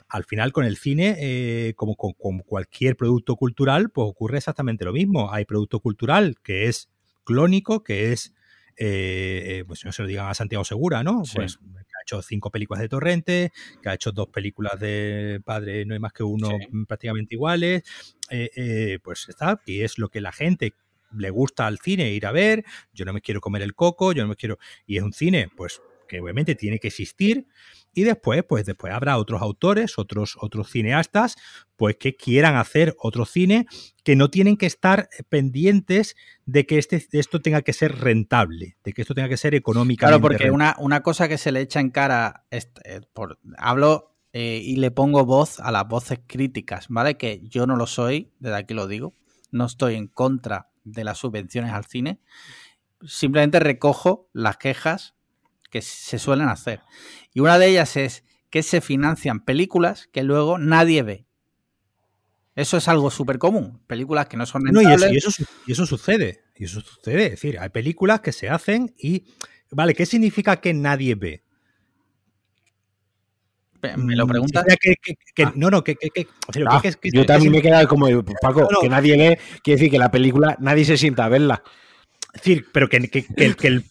Al final con el cine, eh, como con, cualquier producto cultural, pues ocurre exactamente lo mismo. Hay producto cultural que es clónico, que es, pues no se lo digan a Santiago Segura, ¿no? Pues que ha hecho cinco películas de Torrente, que ha hecho dos películas de Padre, no hay más que uno prácticamente iguales, pues está, y es lo que la gente le gusta al cine ir a ver, yo no me quiero comer el coco, yo no me quiero... Y es un cine, pues que obviamente tiene que existir y después pues después habrá otros autores otros otros cineastas pues que quieran hacer otro cine que no tienen que estar pendientes de que este esto tenga que ser rentable de que esto tenga que ser económicamente claro porque una, una, cosa que se le echa en cara eh, por, hablo eh, y le pongo voz a las voces críticas vale que yo no lo soy desde aquí lo digo no estoy en contra de las subvenciones al cine, simplemente recojo las quejas que se suelen hacer. Y una de ellas es que se financian películas que luego nadie ve. Eso es algo súper común. Películas que no son rentables. No, y, eso, y, eso, sucede. Y eso sucede. Es decir, hay películas que se hacen y. Vale, ¿qué significa que nadie ve? Me lo mm, preguntas. Ah. No, no, que. Ah, yo también me he quedado como Paco, que nadie ve, quiere decir que la película nadie se sienta a verla. Es decir, pero que,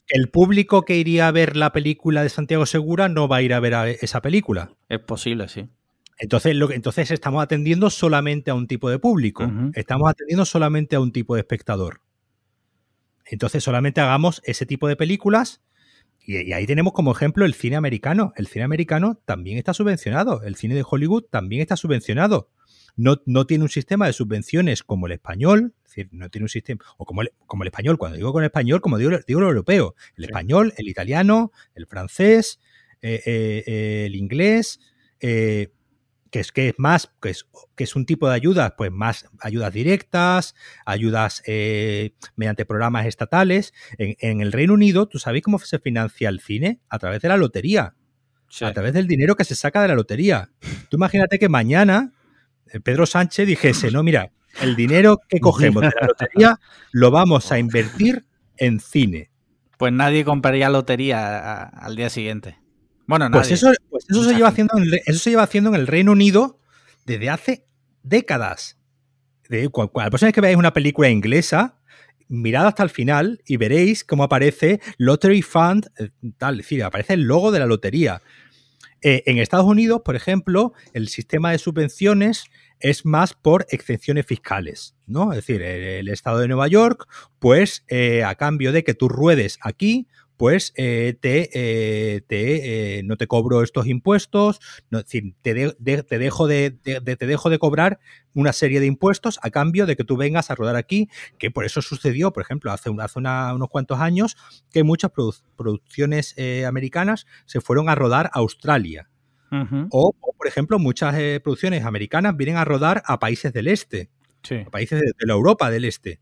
el, público que iría a ver la película de Santiago Segura no va a ir a ver esa película. Es posible, sí. Entonces, lo, entonces estamos atendiendo solamente a un tipo de público. Estamos atendiendo solamente a un tipo de espectador. Entonces, solamente hagamos ese tipo de películas. Y, ahí tenemos como ejemplo el cine americano. El cine americano también está subvencionado. El cine de Hollywood también está subvencionado. No, no tiene un sistema de subvenciones como el español, decir, no tiene un sistema, o como el, como el español, cuando digo con el español, como digo, digo el europeo, el español, el italiano, el francés, eh, eh, eh, el inglés, que es que es más, que es, que es un tipo de ayudas, pues más ayudas directas, ayudas mediante programas estatales. En, el Reino Unido, ¿tú sabes cómo se financia el cine? A través de la lotería. A través del dinero que se saca de la lotería. Tú imagínate que mañana Pedro Sánchez dijese, no, mira, el dinero que cogemos de la lotería lo vamos a invertir en cine. Pues nadie compraría lotería al día siguiente. Bueno, pues nadie. Pues eso, se lleva haciendo en eso se lleva haciendo en el Reino Unido desde hace décadas. De, la próxima vez que veáis una película inglesa, mirad hasta el final y veréis cómo aparece Lottery Fund, eh, tal, es decir, aparece el logo de la lotería. Eh, en Estados Unidos, por ejemplo, el sistema de subvenciones es más por excepciones fiscales, ¿no? Es decir, el, Estado de Nueva York, pues eh, a cambio de que tú ruedes aquí, pues eh, te, eh, no te cobro estos impuestos, no, es decir, te, te, dejo de, te dejo de cobrar una serie de impuestos a cambio de que tú vengas a rodar aquí, que por eso sucedió, por ejemplo, hace, hace unos cuantos años, que muchas producciones americanas se fueron a rodar a Australia, o, por ejemplo, muchas eh, producciones americanas vienen a rodar a países del este, a países de, la Europa del este,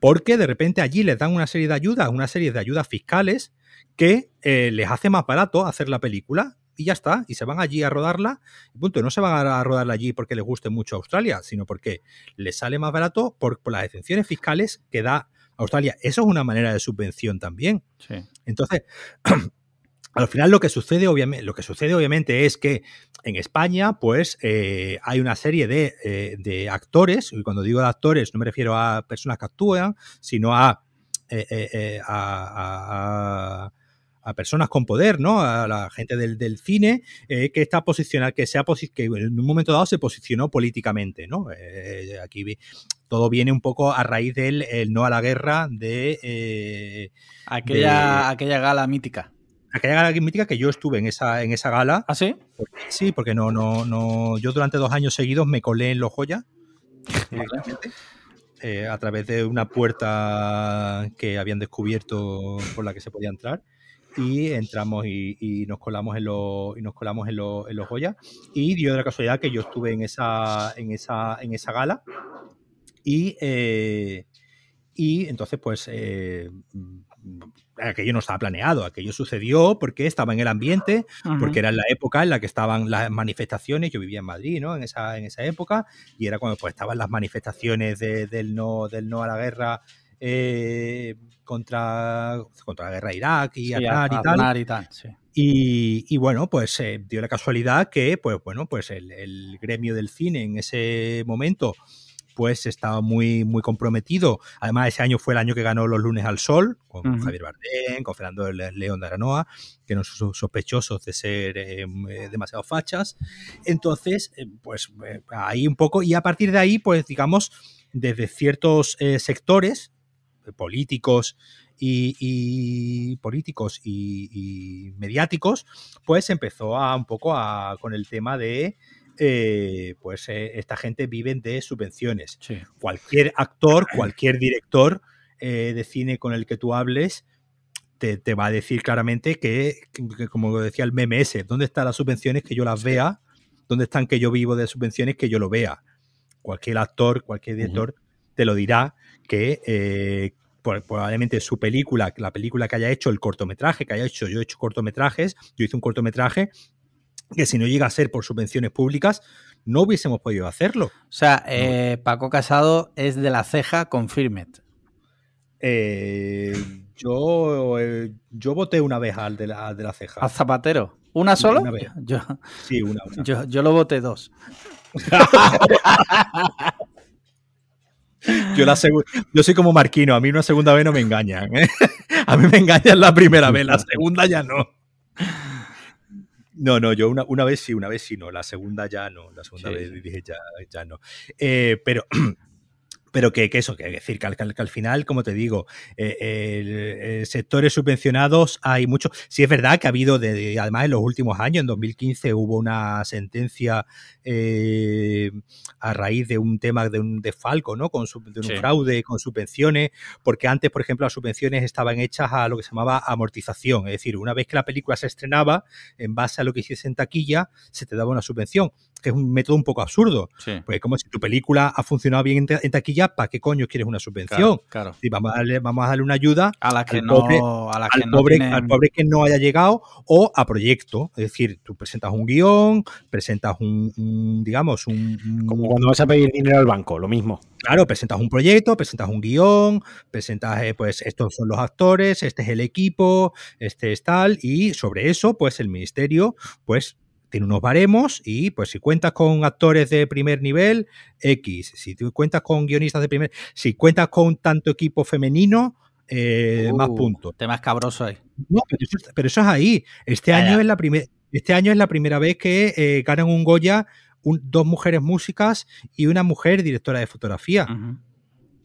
porque de repente allí les dan una serie de ayudas, una serie de ayudas fiscales que eh, les hace más barato hacer la película y ya está, y se van allí a rodarla, y punto, no se van a rodarla allí porque les guste mucho Australia, sino porque les sale más barato por, las exenciones fiscales que da Australia. Eso es una manera de subvención también. Entonces, <clears throat> Al final lo que sucede, obviamente, lo que sucede obviamente es que en España, pues, eh, hay una serie eh, de, actores, y cuando digo de actores no me refiero a personas que actúan, sino a, eh, a, personas con poder, ¿no? A la gente del, cine que está posicionada, que, sea que en un momento dado se posicionó políticamente, ¿no? aquí todo viene un poco a raíz del no a la guerra de... aquella, aquella gala mítica aquella gala mítica que yo estuve en esa, en esa gala. ¿Ah, sí? sí, porque no, no, no. Yo durante dos años seguidos me colé en Los Joya. <laughs> Eh, a través de una puerta que habían descubierto por la que se podía entrar. Y entramos y, nos colamos en los y nos colamos en, los, en los Joya. Y dio de la casualidad que yo estuve en esa, en esa, en esa gala. Y, eh, y entonces, pues eh, aquello no estaba planeado, aquello sucedió porque estaba en el ambiente, porque era en la época en la que estaban las manifestaciones, yo vivía en Madrid, ¿no? En esa, en esa época, y era cuando pues, estaban las manifestaciones del, no, del no a la guerra eh, contra, contra la guerra de Irak y y tal. y, bueno, pues eh, dio la casualidad que, pues bueno, pues el, el gremio del cine en ese momento pues estaba muy, muy comprometido. Además, ese año fue el año que ganó Los Lunes al Sol, con Javier Bardem, con Fernando León de Aranoa, que no son sospechosos de ser eh, eh, demasiado fachas. Entonces, eh, pues ahí un poco, y a partir de ahí, pues digamos, desde ciertos sectores políticos y, políticos y, mediáticos, pues empezó a un poco a, con el tema de eh, pues eh, esta gente vive de subvenciones. Cualquier actor, cualquier director eh, de cine con el que tú hables, te, va a decir claramente que, como decía el MMS, ¿dónde están las subvenciones que yo las vea? ¿Dónde están que yo vivo de subvenciones que yo lo vea? Cualquier actor, cualquier director te lo dirá que probablemente su película, la película que haya hecho, el cortometraje que haya hecho, yo he hecho cortometrajes, yo hice un cortometraje que si no llega a ser por subvenciones públicas, no hubiésemos podido hacerlo. O sea, eh, Paco Casado es de la ceja con Firmet. Eh, yo, eh, yo voté una vez al de la, de la ceja. ¿Al Zapatero? ¿Una solo? Una vez. Yo, sí, una. Yo, yo, lo voté dos. <laughs> Yo, la yo soy como Marquino, a mí una segunda vez no me engañan. ¿eh? <laughs> A mí me engañan la primera vez, la segunda ya no. No, no, yo una, una, vez sí, una vez sí, no. La segunda ya no. La segunda vez dije ya, ya no. Eh, pero <clears throat> pero que, eso, que decir que al, final, como te digo, eh, sectores subvencionados hay mucho. Sí es verdad que ha habido, de, además en los últimos años, en 2015 hubo una sentencia eh, a raíz de un tema de un desfalco, ¿no? Con de un fraude con subvenciones, porque antes, por ejemplo, las subvenciones estaban hechas a lo que se llamaba amortización, es decir, una vez que la película se estrenaba, en base a lo que hiciese en taquilla, se te daba una subvención que es un método un poco absurdo. Pues como si tu película ha funcionado bien en, taquilla, ¿para qué coño quieres una subvención? Claro, vamos, a darle, vamos a darle una ayuda a la que no, al, pobre, al pobre que no haya llegado o a proyecto. Es decir, tú presentas un guion, presentas un, digamos, un, Como cuando vas a pedir dinero al banco, lo mismo. Claro, presentas un proyecto, presentas un guion, presentas, eh, pues, estos son los actores, este es el equipo, este es tal, y sobre eso, pues, el ministerio, pues, tiene unos baremos y pues si cuentas con actores de primer nivel, X. Si tú cuentas con guionistas de primer, si cuentas con tanto equipo femenino, eh, más uh, puntos. Tema escabroso ahí. No, pero eso, es ahí. Este año es la primera. Este año es la primera vez que eh, ganan un Goya dos mujeres músicas y una mujer directora de fotografía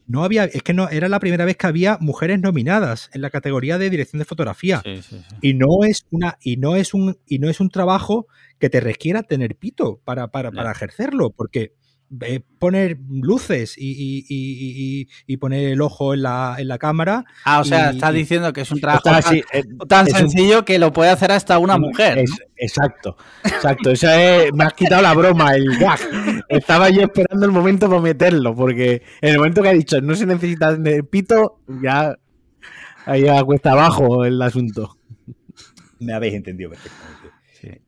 no había, es que no, era la primera vez que había mujeres nominadas en la categoría de dirección de fotografía. Y no es una, y no es un, y no es un trabajo que te requiera tener pito para, para, para ejercerlo, porque eh, poner luces y, poner el ojo en la, en la cámara. Ah, o sea, estás diciendo que es un trabajo tan, sencillo que lo puede hacer hasta una mujer. exacto, exacto. Eso me has quitado la broma, el gag. Estaba yo esperando el momento para meterlo, porque en el momento que ha dicho no se necesita de pito, ya ahí cuesta abajo el asunto. Me habéis entendido perfectamente.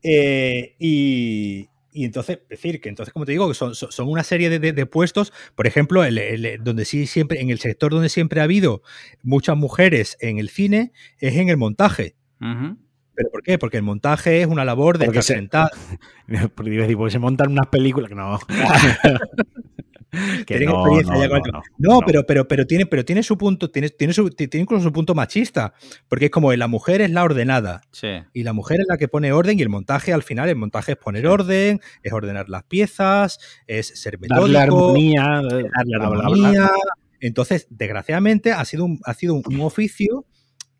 Eh, y, y entonces, es decir, que entonces, como te digo, son, son una serie de, puestos, por ejemplo, el, donde sí siempre, en el sector donde siempre ha habido muchas mujeres en el cine, es en el montaje. ¿Pero por qué? Porque el montaje es una labor de porque se, <laughs> porque se montan unas películas que no. <laughs> no, pero, pero, pero, tiene, pero tiene su punto, tiene, tiene, su, tiene incluso su punto machista, porque es como la mujer es la ordenada y la mujer es la que pone orden y el montaje al final, el montaje es poner orden, es ordenar las piezas, es ser metódico, darle armonía, darle armonía. Entonces, desgraciadamente, ha sido un, ha sido un, oficio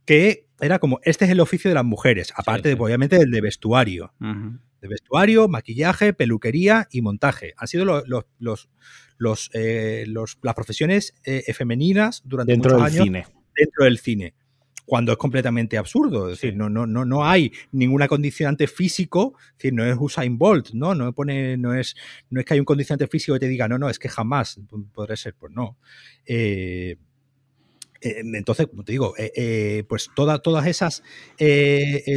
que era como, este es el oficio de las mujeres, aparte de, obviamente del de vestuario. De vestuario, maquillaje, peluquería y montaje. Han sido los, los, los, eh, los, las profesiones eh, femeninas durante dentro muchos del cine. dentro del cine cuando es completamente absurdo. Es decir, no, no, no, no hay ninguna condicionante físico, es decir, no es Usain Bolt, ¿no? No, pone, no, es, no es que hay un condicionante físico que te diga, no, no, es que jamás podré ser, pues no. Eh, entonces, como te digo, eh, eh, pues todas esas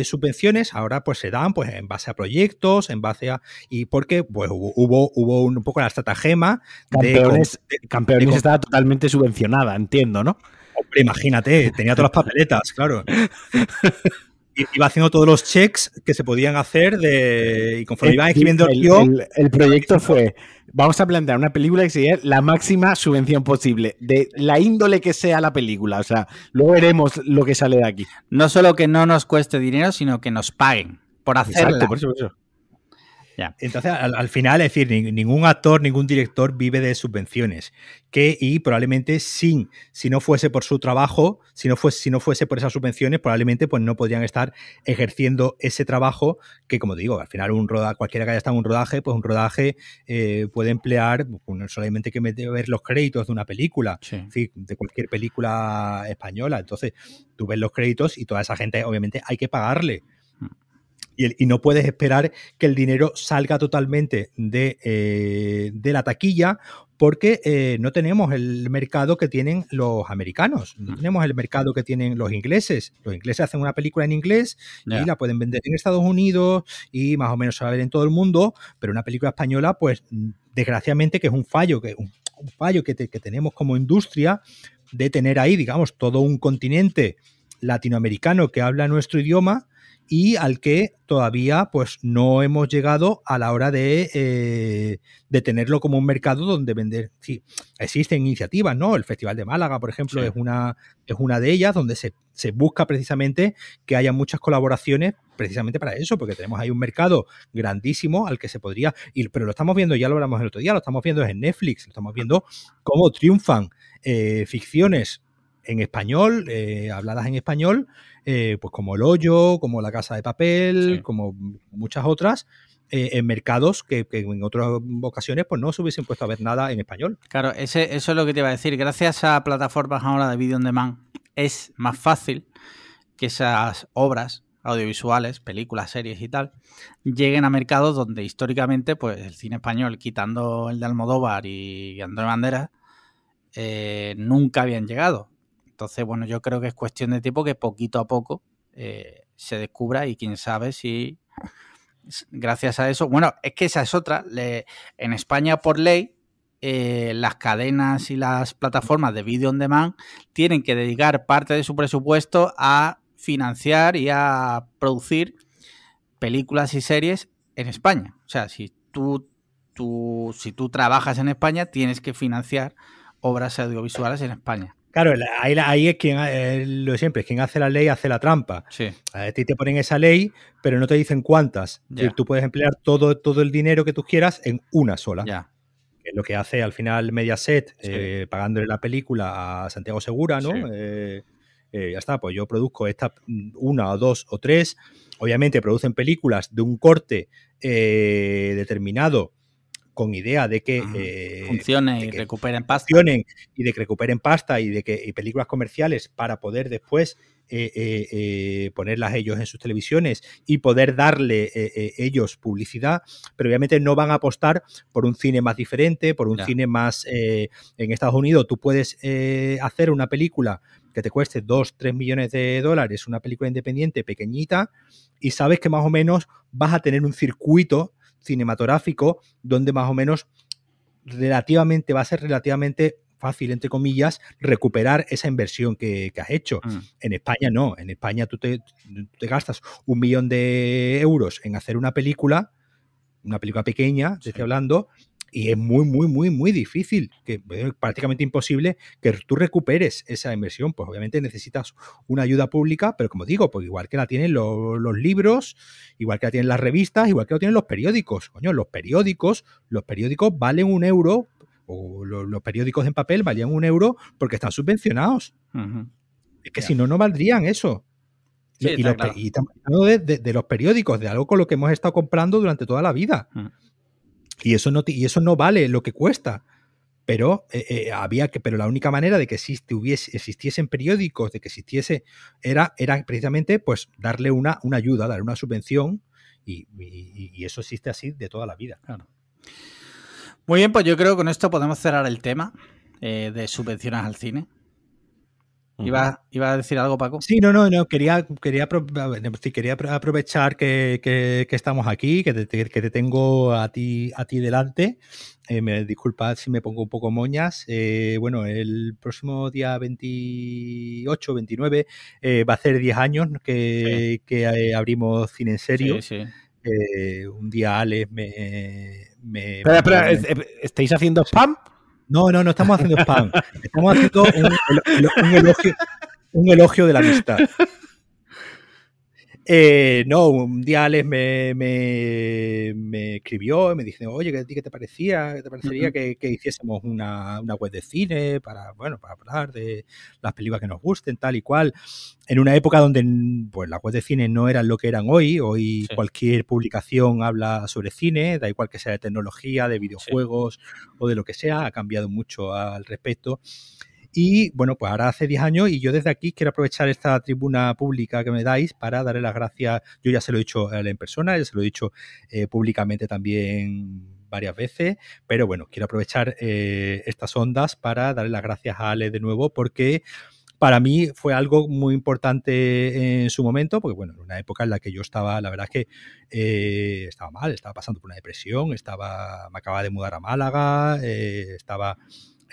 subvenciones ahora pues se dan pues en base a proyectos, en base a y porque pues hubo, hubo un, poco la estratagema campeones, de, campeones estaba totalmente subvencionada, entiendo, ¿no? Hombre, imagínate, tenía todas las papeletas, claro. <laughs> iba haciendo todos los checks que se podían hacer de, y conforme iban escribiendo el, el, el, proyecto fue, vamos a plantear una película que sería la máxima subvención posible, de la índole que sea la película. O sea, luego veremos lo que sale de aquí. No solo que no nos cueste dinero, sino que nos paguen por hacerla. Exacto, por eso, por eso. Entonces, al, final, es decir, ningún actor, ningún director vive de subvenciones. Que, y probablemente sin, si no fuese por su trabajo, si no fuese, si no fuese por esas subvenciones, probablemente pues no podrían estar ejerciendo ese trabajo que, como digo, al final un rodaje, cualquiera que haya estado en un rodaje, pues un rodaje eh, puede emplear, pues, solamente que ver los créditos de una película, de cualquier película española. Entonces, tú ves los créditos y toda esa gente, obviamente, hay que pagarle y, no puedes esperar que el dinero salga totalmente de, eh, de la taquilla porque eh, no tenemos el mercado que tienen los americanos, no tenemos el mercado que tienen los ingleses. Los ingleses hacen una película en inglés y la pueden vender en Estados Unidos y más o menos se va a ver en todo el mundo, pero una película española, pues desgraciadamente que es un fallo, que un, fallo que, que tenemos como industria de tener ahí, digamos, todo un continente latinoamericano que habla nuestro idioma y al que todavía pues no hemos llegado a la hora de, eh, de tenerlo como un mercado donde vender. Sí, existen iniciativas, ¿no? El Festival de Málaga, por ejemplo, es, una, es una de ellas donde se, se busca precisamente que haya muchas colaboraciones precisamente para eso, porque tenemos ahí un mercado grandísimo al que se podría ir, pero lo estamos viendo, ya lo hablamos el otro día, lo estamos viendo en Netflix, lo estamos viendo cómo triunfan eh, ficciones en español, eh, habladas en español, eh, pues como El Hoyo, como La Casa de Papel, como muchas otras, en mercados que, en otras ocasiones pues no se hubiesen puesto a ver nada en español. Claro, ese, eso es lo que te iba a decir. Gracias a plataformas ahora de video on demand es más fácil que esas obras audiovisuales, películas, series y tal, lleguen a mercados donde históricamente pues el cine español, quitando el de Almodóvar y Andrés Banderas, eh, nunca habían llegado. Entonces, bueno, yo creo que es cuestión de tiempo que poquito a poco eh, se descubra y quién sabe si gracias a eso, bueno, es que esa es otra. en España, por ley, eh, las cadenas y las plataformas de video on demand tienen que dedicar parte de su presupuesto a financiar y a producir películas y series en España. O sea, si tú, tú, si tú trabajas en España, tienes que financiar obras audiovisuales en España. Claro, ahí, es quien, eh, lo siempre, es quien hace la ley, hace la trampa. Sí. A ti te ponen esa ley, pero no te dicen cuántas. Tú puedes emplear todo, todo el dinero que tú quieras en una sola. Ya. es lo que hace al final Mediaset, eh, pagándole la película a Santiago Segura, ¿no? Eh, ya está, pues yo produzco esta mm, una o dos o tres. Obviamente producen películas de un corte determinado con idea de que eh, funcionen y recuperen pasta. Funcionen y de que recuperen pasta y de que películas comerciales para poder después eh, eh, ponerlas ellos en sus televisiones y poder darle ellos publicidad, pero obviamente no van a apostar por un cine más diferente, por un cine más... en Estados Unidos. Tú puedes hacer una película que te cueste 2, 3 millones de dólares, una película independiente pequeñita, y sabes que más o menos vas a tener un circuito cinematográfico donde más o menos relativamente va a ser relativamente fácil, entre comillas, recuperar esa inversión que, has hecho. Mm. En España no, en España tú te, te, gastas un millón de euros en hacer una película, una película pequeña, te estoy hablando, y es muy, muy, muy, muy difícil, que es prácticamente imposible que tú recuperes esa inversión. Pues obviamente necesitas una ayuda pública, pero como digo, pues igual que la tienen los, libros, igual que la tienen las revistas, igual que la tienen los periódicos. Coño, los periódicos, los periódicos valen un euro, o los, periódicos en papel valían un euro porque están subvencionados. Es que si no, no valdrían eso. y, estamos hablando de, los periódicos, de algo con lo que hemos estado comprando durante toda la vida. Mm. Y eso no, y eso no vale lo que cuesta. Pero eh, eh, había que, pero la única manera de que existiesen periódicos, de que existiese, era, era precisamente pues darle una, una ayuda, darle una subvención, y, eso existe así de toda la vida. Muy bien, pues yo creo que con esto podemos cerrar el tema eh, de subvenciones al cine. ¿Iba, ¿Iba, a decir algo, Paco? Sí, no, no, no. Quería, quería, quería aprovechar que, estamos aquí, que te, que te, tengo a ti, a ti delante. Eh, me disculpad si me pongo un poco moñas. Eh, bueno, el próximo día 28, 29 eh, va a ser 10 años que, abrimos Cine en Serio. Sí, sí. un día Alex me... me espera, espera, ¿estáis haciendo spam? No, no, no estamos haciendo spam. Estamos haciendo un, elogio, de la amistad. Eh, no, un día Alex me, me, escribió y me dice, oye, ¿qué, te parecía? ¿Qué te parecería que, hiciésemos una, web de cine para, bueno, para hablar de las películas que nos gusten, tal y cual? En una época donde pues, las webs de cine no eran lo que eran hoy. Hoy cualquier publicación habla sobre cine, da igual que sea de tecnología, de videojuegos o de lo que sea, ha cambiado mucho al respecto. Y bueno, pues ahora hace 10 años y yo desde aquí quiero aprovechar esta tribuna pública que me dais para darle las gracias. Yo ya se lo he dicho en persona, ya se lo he dicho eh, públicamente también varias veces, pero bueno, quiero aprovechar eh, estas ondas para darle las gracias a Ale de nuevo porque para mí fue algo muy importante en su momento, porque bueno, en una época en la que yo estaba, la verdad es que eh, estaba mal, estaba pasando por una depresión, estaba, me acababa de mudar a Málaga, estaba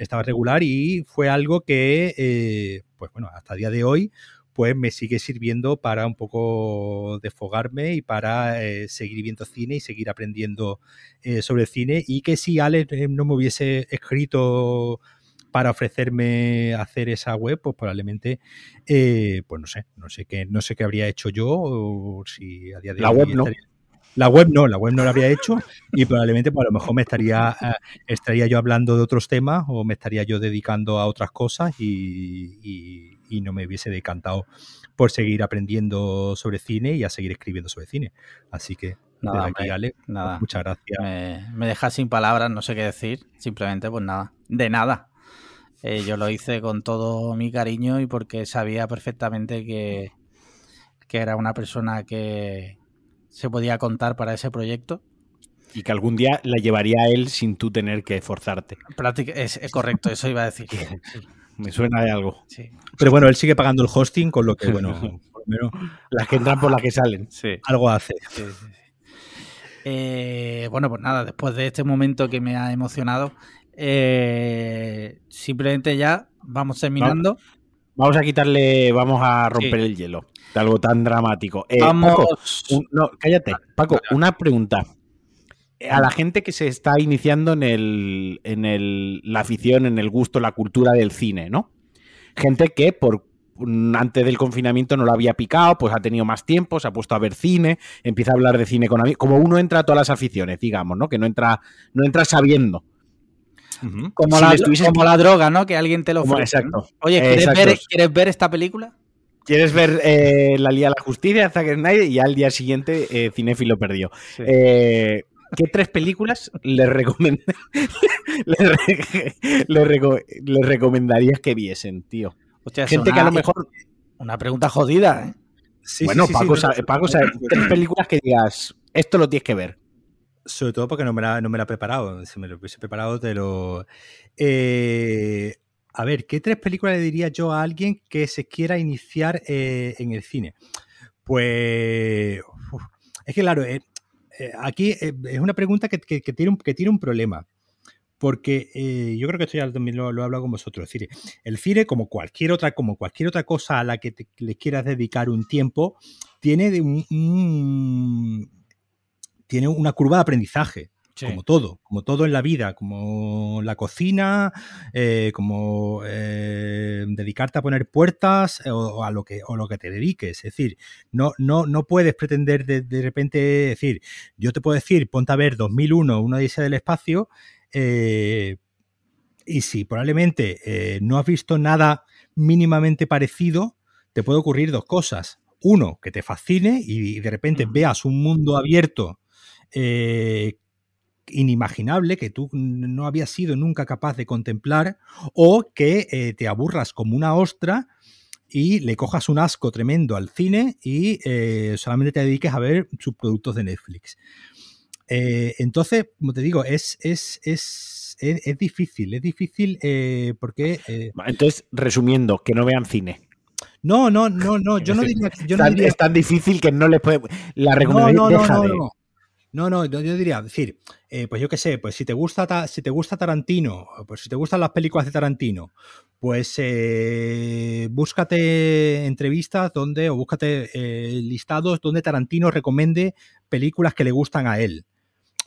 estaba regular y fue algo que, eh, pues bueno, hasta el día de hoy, pues me sigue sirviendo para un poco desfogarme y para eh, seguir viendo cine y seguir aprendiendo eh, sobre cine. Y que si Alex eh, no me hubiese escrito para ofrecerme hacer esa web, pues probablemente, pues no sé, no sé qué, no sé qué habría hecho yo, o si a día de La web no. La web no, la web no la habría hecho y probablemente pues, a lo mejor me estaría, estaría yo hablando de otros temas o me estaría yo dedicando a otras cosas y y no me hubiese decantado por seguir aprendiendo sobre cine y a seguir escribiendo sobre cine. Así que, nada, aquí, Ale, pues nada. muchas gracias. Me, me dejas sin palabras, no sé qué decir, simplemente pues nada, de nada. Eh, yo lo hice con todo mi cariño y porque sabía perfectamente que, que era una persona que se podía contar para ese proyecto. Y que algún día la llevaría a él sin tú tener que esforzarte. Es, es correcto, eso iba a decir. <laughs> Me suena de algo. Pero bueno, él sigue pagando el hosting, con lo que, bueno, <laughs> por lo menos las que entran por las que salen. <laughs> Algo hace. Eh, bueno, pues nada, después de este momento que me ha emocionado, eh, simplemente ya vamos terminando. Vamos a quitarle, vamos a romper el hielo de algo tan dramático. Eh, vamos. no, cállate, Paco, una pregunta a la gente que se está iniciando en, el, en el, la afición, en el gusto, la cultura del cine, ¿no? Gente que por antes del confinamiento no lo había picado, pues ha tenido más tiempo, se ha puesto a ver cine, empieza a hablar de cine con amigos, como uno entra a todas las aficiones, digamos, ¿no? Que no entra, no entra sabiendo. Como, la, como, la, droga, ¿no? Que alguien te lo ofrece. Exacto. Oye, ¿quieres, Ver, ¿quieres ver esta película? ¿Quieres ver eh, La Liga de la Justicia, Zack Snyder? Y al día siguiente eh, Cinefilo perdió. Eh, ¿Qué tres películas le, <laughs> le, recomendarías que viesen, tío? Gente que a lo mejor. Una pregunta jodida, ¿eh? bueno, Paco, Paco tres películas que digas, esto lo tienes que ver. Sobre todo porque no me la, no me la he preparado. Si me lo hubiese preparado, te lo. Eh, a ver, ¿qué tres películas le diría yo a alguien que se quiera iniciar eh, en el cine? Pues. es que, claro, eh, aquí es una pregunta que, tiene un, que tiene un problema. Porque yo creo que esto ya también lo, he hablado con vosotros. Es decir, el cine, como cualquier otra, como cualquier otra cosa a la que le quieras dedicar un tiempo, tiene un, tiene una curva de aprendizaje. Como todo, como todo en la vida, como la cocina, eh, como eh, dedicarte a poner puertas eh, o, a lo que, o lo que te dediques. Es decir, no, no, no puedes pretender de, repente decir, yo te puedo decir, ponte a ver 2001, una dice del espacio, y si probablemente no has visto nada mínimamente parecido, te puede ocurrir dos cosas. Uno, que te fascine y de repente veas un mundo abierto eh, inimaginable que tú no habías sido nunca capaz de contemplar o que eh, te aburras como una ostra y le cojas un asco tremendo al cine y eh, solamente te dediques a ver sus productos de Netflix. Eh, entonces, como te digo, es, es, es, es, difícil, es difícil porque... entonces, resumiendo, que no vean cine. No, no, no, no, yo no <laughs> diría... Yo no diría... Es tan difícil que no le puede... La recomendación no, no, no, no, no, yo diría, decir, eh, pues yo qué sé, pues si te gusta si te gusta Tarantino, pues si te gustan las películas de Tarantino, pues eh, búscate entrevistas donde, o búscate eh, listados donde Tarantino recomiende películas que le gustan a él.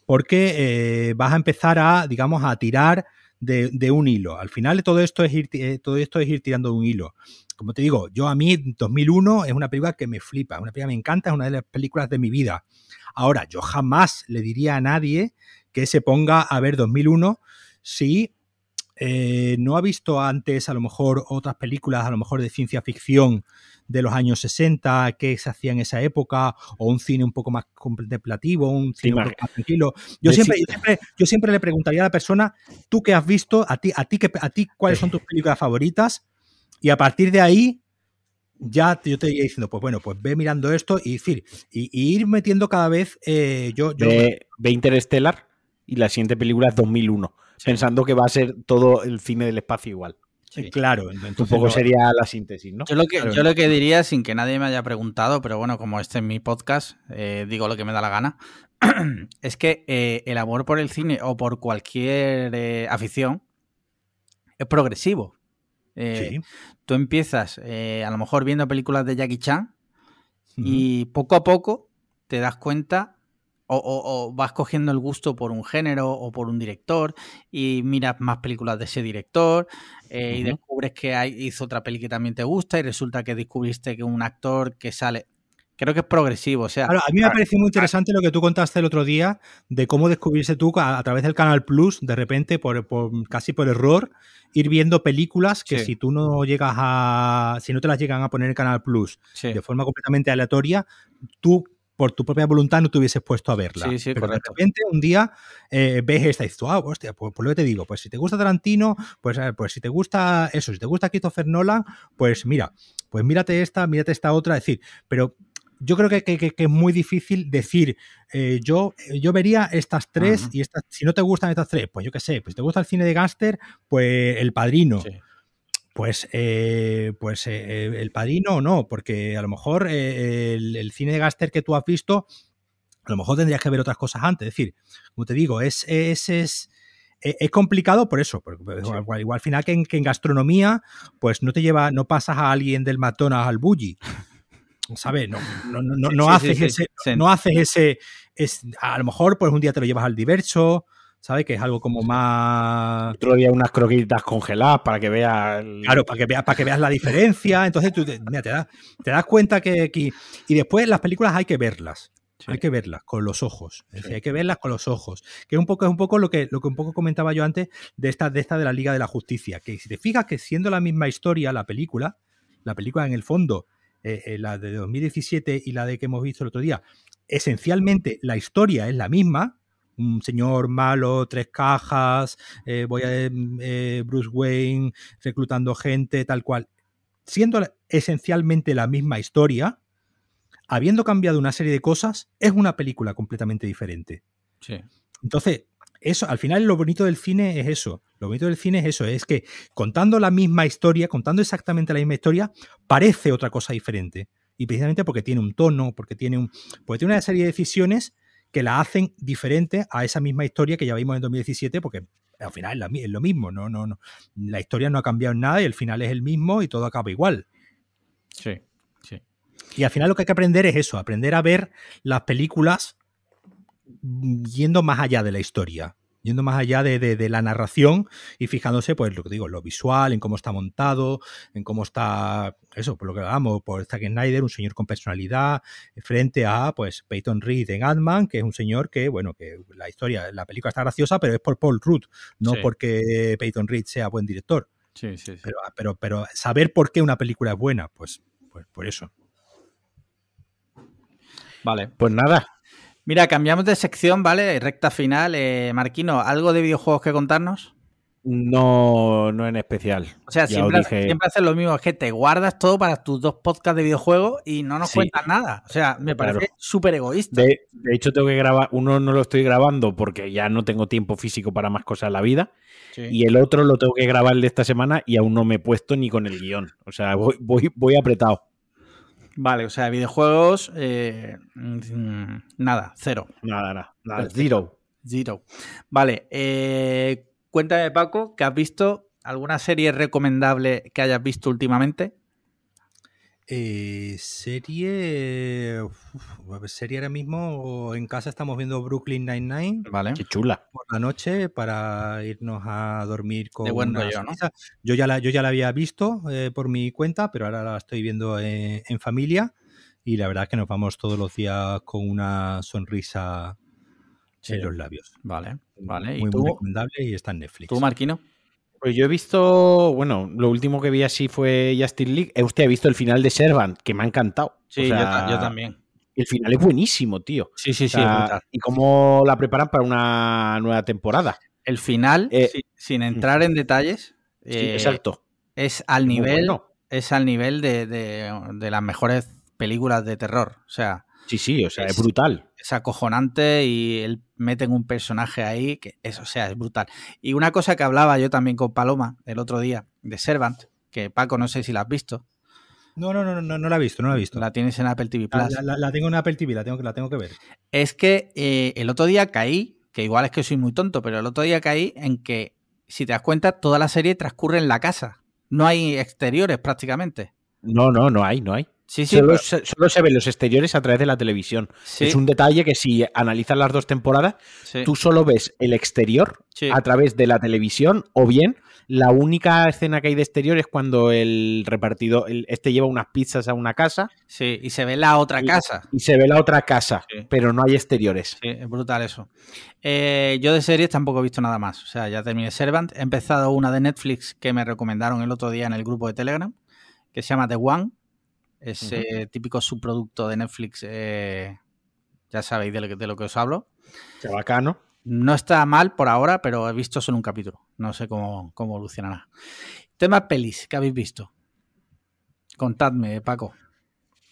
Porque vas a empezar a, digamos, a tirar de, un hilo. Al final todo esto es ir, todo esto es ir tirando de un hilo. Como te digo, yo a mí 2001 es una película que me flipa, una película que me encanta, es una de las películas de mi vida. Ahora, yo jamás le diría a nadie que se ponga a ver 2001 si eh, no ha visto antes a lo mejor otras películas, a lo mejor de ciencia ficción de los años 60 que se hacía en esa época, o un cine un poco más contemplativo, un cine un poco más tranquilo. Yo siempre, yo siempre, le preguntaría a la persona, tú qué has visto, a ti, a ti, a ti cuáles son tus películas favoritas, y a partir de ahí ya yo te iría diciendo, pues bueno, pues ve mirando esto y decir, y, ir metiendo cada vez, eh, yo... yo ve, Interstellar y la siguiente película es 2001, pensando que va a ser todo el cine del espacio igual. Sí. Claro, entonces un poco sería la síntesis, ¿no? Yo lo, que, yo lo que diría, sin que nadie me haya preguntado, pero bueno, como este es mi podcast, eh, digo lo que me da la gana, <clears throat> es que eh, el amor por el cine o por cualquier afición es progresivo. Eh, tú empiezas a lo mejor viendo películas de Jackie Chan y poco a poco te das cuenta o, vas cogiendo el gusto por un género o por un director y miras más películas de ese director y descubres que hay, hizo otra peli que también te gusta y resulta que descubriste que un actor que sale Creo que es progresivo, o sea. a mí me ha parecido muy interesante lo que tú contaste el otro día de cómo descubrirse tú a, través del Canal Plus, de repente, por, casi por error, ir viendo películas que si tú no llegas a. Si no te las llegan a poner en Canal Plus de forma completamente aleatoria, tú por tu propia voluntad no te hubieses puesto a verla. Sí, sí, Pero de repente un día eh, ves esta y dices, ah, hostia, pues, pues, lo que te digo, pues si te gusta Tarantino, pues, eh, pues si te gusta eso, si te gusta Christopher Nolan, pues mira, pues mírate esta, mírate esta otra, es decir, pero yo creo que, es muy difícil decir, eh, yo, yo vería estas tres y estas, si no te gustan estas tres, pues yo qué sé, pues si te gusta el cine de Gaster, pues El Padrino. Pues, eh, pues eh, El Padrino no, porque a lo mejor el, cine de Gaster que tú has visto, a lo mejor tendrías que ver otras cosas antes. Es decir, como te digo, es, es, es es complicado por eso, porque pues, igual, al final que en, que en, gastronomía, pues no te lleva, no pasas a alguien del McDonald's al bully. ¿sabes? No, no, no, no haces ese, no haces ese, es, a lo mejor pues un día te lo llevas al diverso, ¿sabes? Que es algo como más... Otro día unas croquetas congeladas para que veas... Claro, para que veas, para que veas la diferencia, entonces tú mira, te, das, te das cuenta que aquí... Y después las películas hay que verlas. Hay que verlas con los ojos. Es decir, hay que verlas con los ojos. Que es un poco, es un poco lo que, lo que un poco comentaba yo antes de esta, de esta de la Liga de la Justicia. Que si te fijas que siendo la misma historia, la película, la película en el fondo eh, eh, la de 2017 y la de que hemos visto el otro día, esencialmente la historia es la misma. Un señor malo, tres cajas, eh, voy a Bruce Wayne reclutando gente, tal cual. Siendo esencialmente la misma historia, habiendo cambiado una serie de cosas, es una película completamente diferente. Sí. Entonces, eso, al final lo bonito del cine es eso. Lo bonito del cine es eso, es que contando la misma historia, contando exactamente la misma historia, parece otra cosa diferente. Y precisamente porque tiene un tono, porque tiene, un, porque tiene una serie de decisiones que la hacen diferente a esa misma historia que ya vimos en 2017, porque al final es, lo mismo, no, no, no. La historia no ha cambiado en nada y el final es el mismo y todo acaba igual. Sí, sí. Y al final lo que hay que aprender es eso, aprender a ver las películas yendo más allá de la historia, yendo más allá de, la narración y fijándose, pues lo que digo, lo visual, en cómo está montado, en cómo está, eso, por lo que hablamos, por Zack Snyder, un señor con personalidad, frente a, pues, Peyton Reed en Ant-Man, que es un señor que, bueno, que la historia, la película está graciosa, pero es por Paul Rudd, no porque Peyton Reed sea buen director. Sí, sí, sí. Pero, pero, pero saber por qué una película es buena, pues, pues por eso. Vale. Pues nada, Mira, cambiamos de sección, ¿vale? Recta final. Eh, Marquino, ¿algo de videojuegos que contarnos? No, no en especial. O sea, siempre, haces lo mismo, es que te guardas todo para tus dos podcasts de videojuegos y no nos cuentas nada. O sea, me parece súper egoísta. De, hecho, tengo que grabar, uno no lo estoy grabando porque ya no tengo tiempo físico para más cosas en la vida. Y el otro lo tengo que grabar el de esta semana y aún no me he puesto ni con el guion. O sea, voy, voy, voy apretado. Vale, o sea, videojuegos, eh, mm, nada, cero. Nada, nada, nada. Zero. Zero. Vale, eh, cuéntame, Paco, que has visto alguna serie recomendable que hayas visto últimamente. Eh, serie. serie ahora mismo. En casa estamos viendo Brooklyn Nine-Nine. Vale. Qué chula. Por la noche para irnos a dormir con. De buen rollo, ¿no? Yo ya la, yo ya la había visto eh, por mi cuenta, pero ahora la estoy viendo en, familia. Y la verdad es que nos vamos todos los días con una sonrisa en los labios. Vale, vale. Muy, muy recomendable y está en Netflix. ¿Tú, Marquino? Pues yo he visto, bueno, lo último que vi así fue Justin League. Eh, usted ha visto el final de Servant, que me ha encantado. Sí, yo, también. El final es buenísimo, tío. Sí, sí, sí. y cómo la preparan para una nueva temporada. El final, eh, sin entrar en detalles, eh, exacto. es al nivel, es al nivel de, de, las mejores películas de terror. O sea, Sí, sí, o sea, es, brutal. Es acojonante y él mete un personaje ahí que eso, o sea, es brutal. Y una cosa que hablaba yo también con Paloma el otro día de Servant, que Paco no sé si la has visto. No, no, no, no, no la he visto, no la he visto. La tienes en Apple TV Plus. La, tengo en Apple TV, la tengo, la tengo que ver. Es que eh, el otro día caí, que igual es que soy muy tonto, pero el otro día caí en que, si te das cuenta, toda la serie transcurre en la casa. No hay exteriores prácticamente. No, no, no hay, no hay. Sí, sí, solo, se, ven los exteriores a través de la televisión. Es un detalle que si analizas las dos temporadas, tú solo ves el exterior a través de la televisión o bien la única escena que hay de exterior es cuando el repartido, este lleva unas pizzas a una casa. Sí, y se ve la otra casa. Y se ve la otra casa, pero no hay exteriores. Sí, es brutal eso. Eh, yo de series tampoco he visto nada más. O sea, ya terminé Servant. He empezado una de Netflix que me recomendaron el otro día en el grupo de Telegram, que se llama The One ese típico subproducto de Netflix, eh, ya sabéis de lo, que, de lo que os hablo. Qué bacano. No está mal por ahora, pero he visto solo un capítulo. No sé cómo, cómo evolucionará. Tema pelis que habéis visto. Contadme, Paco.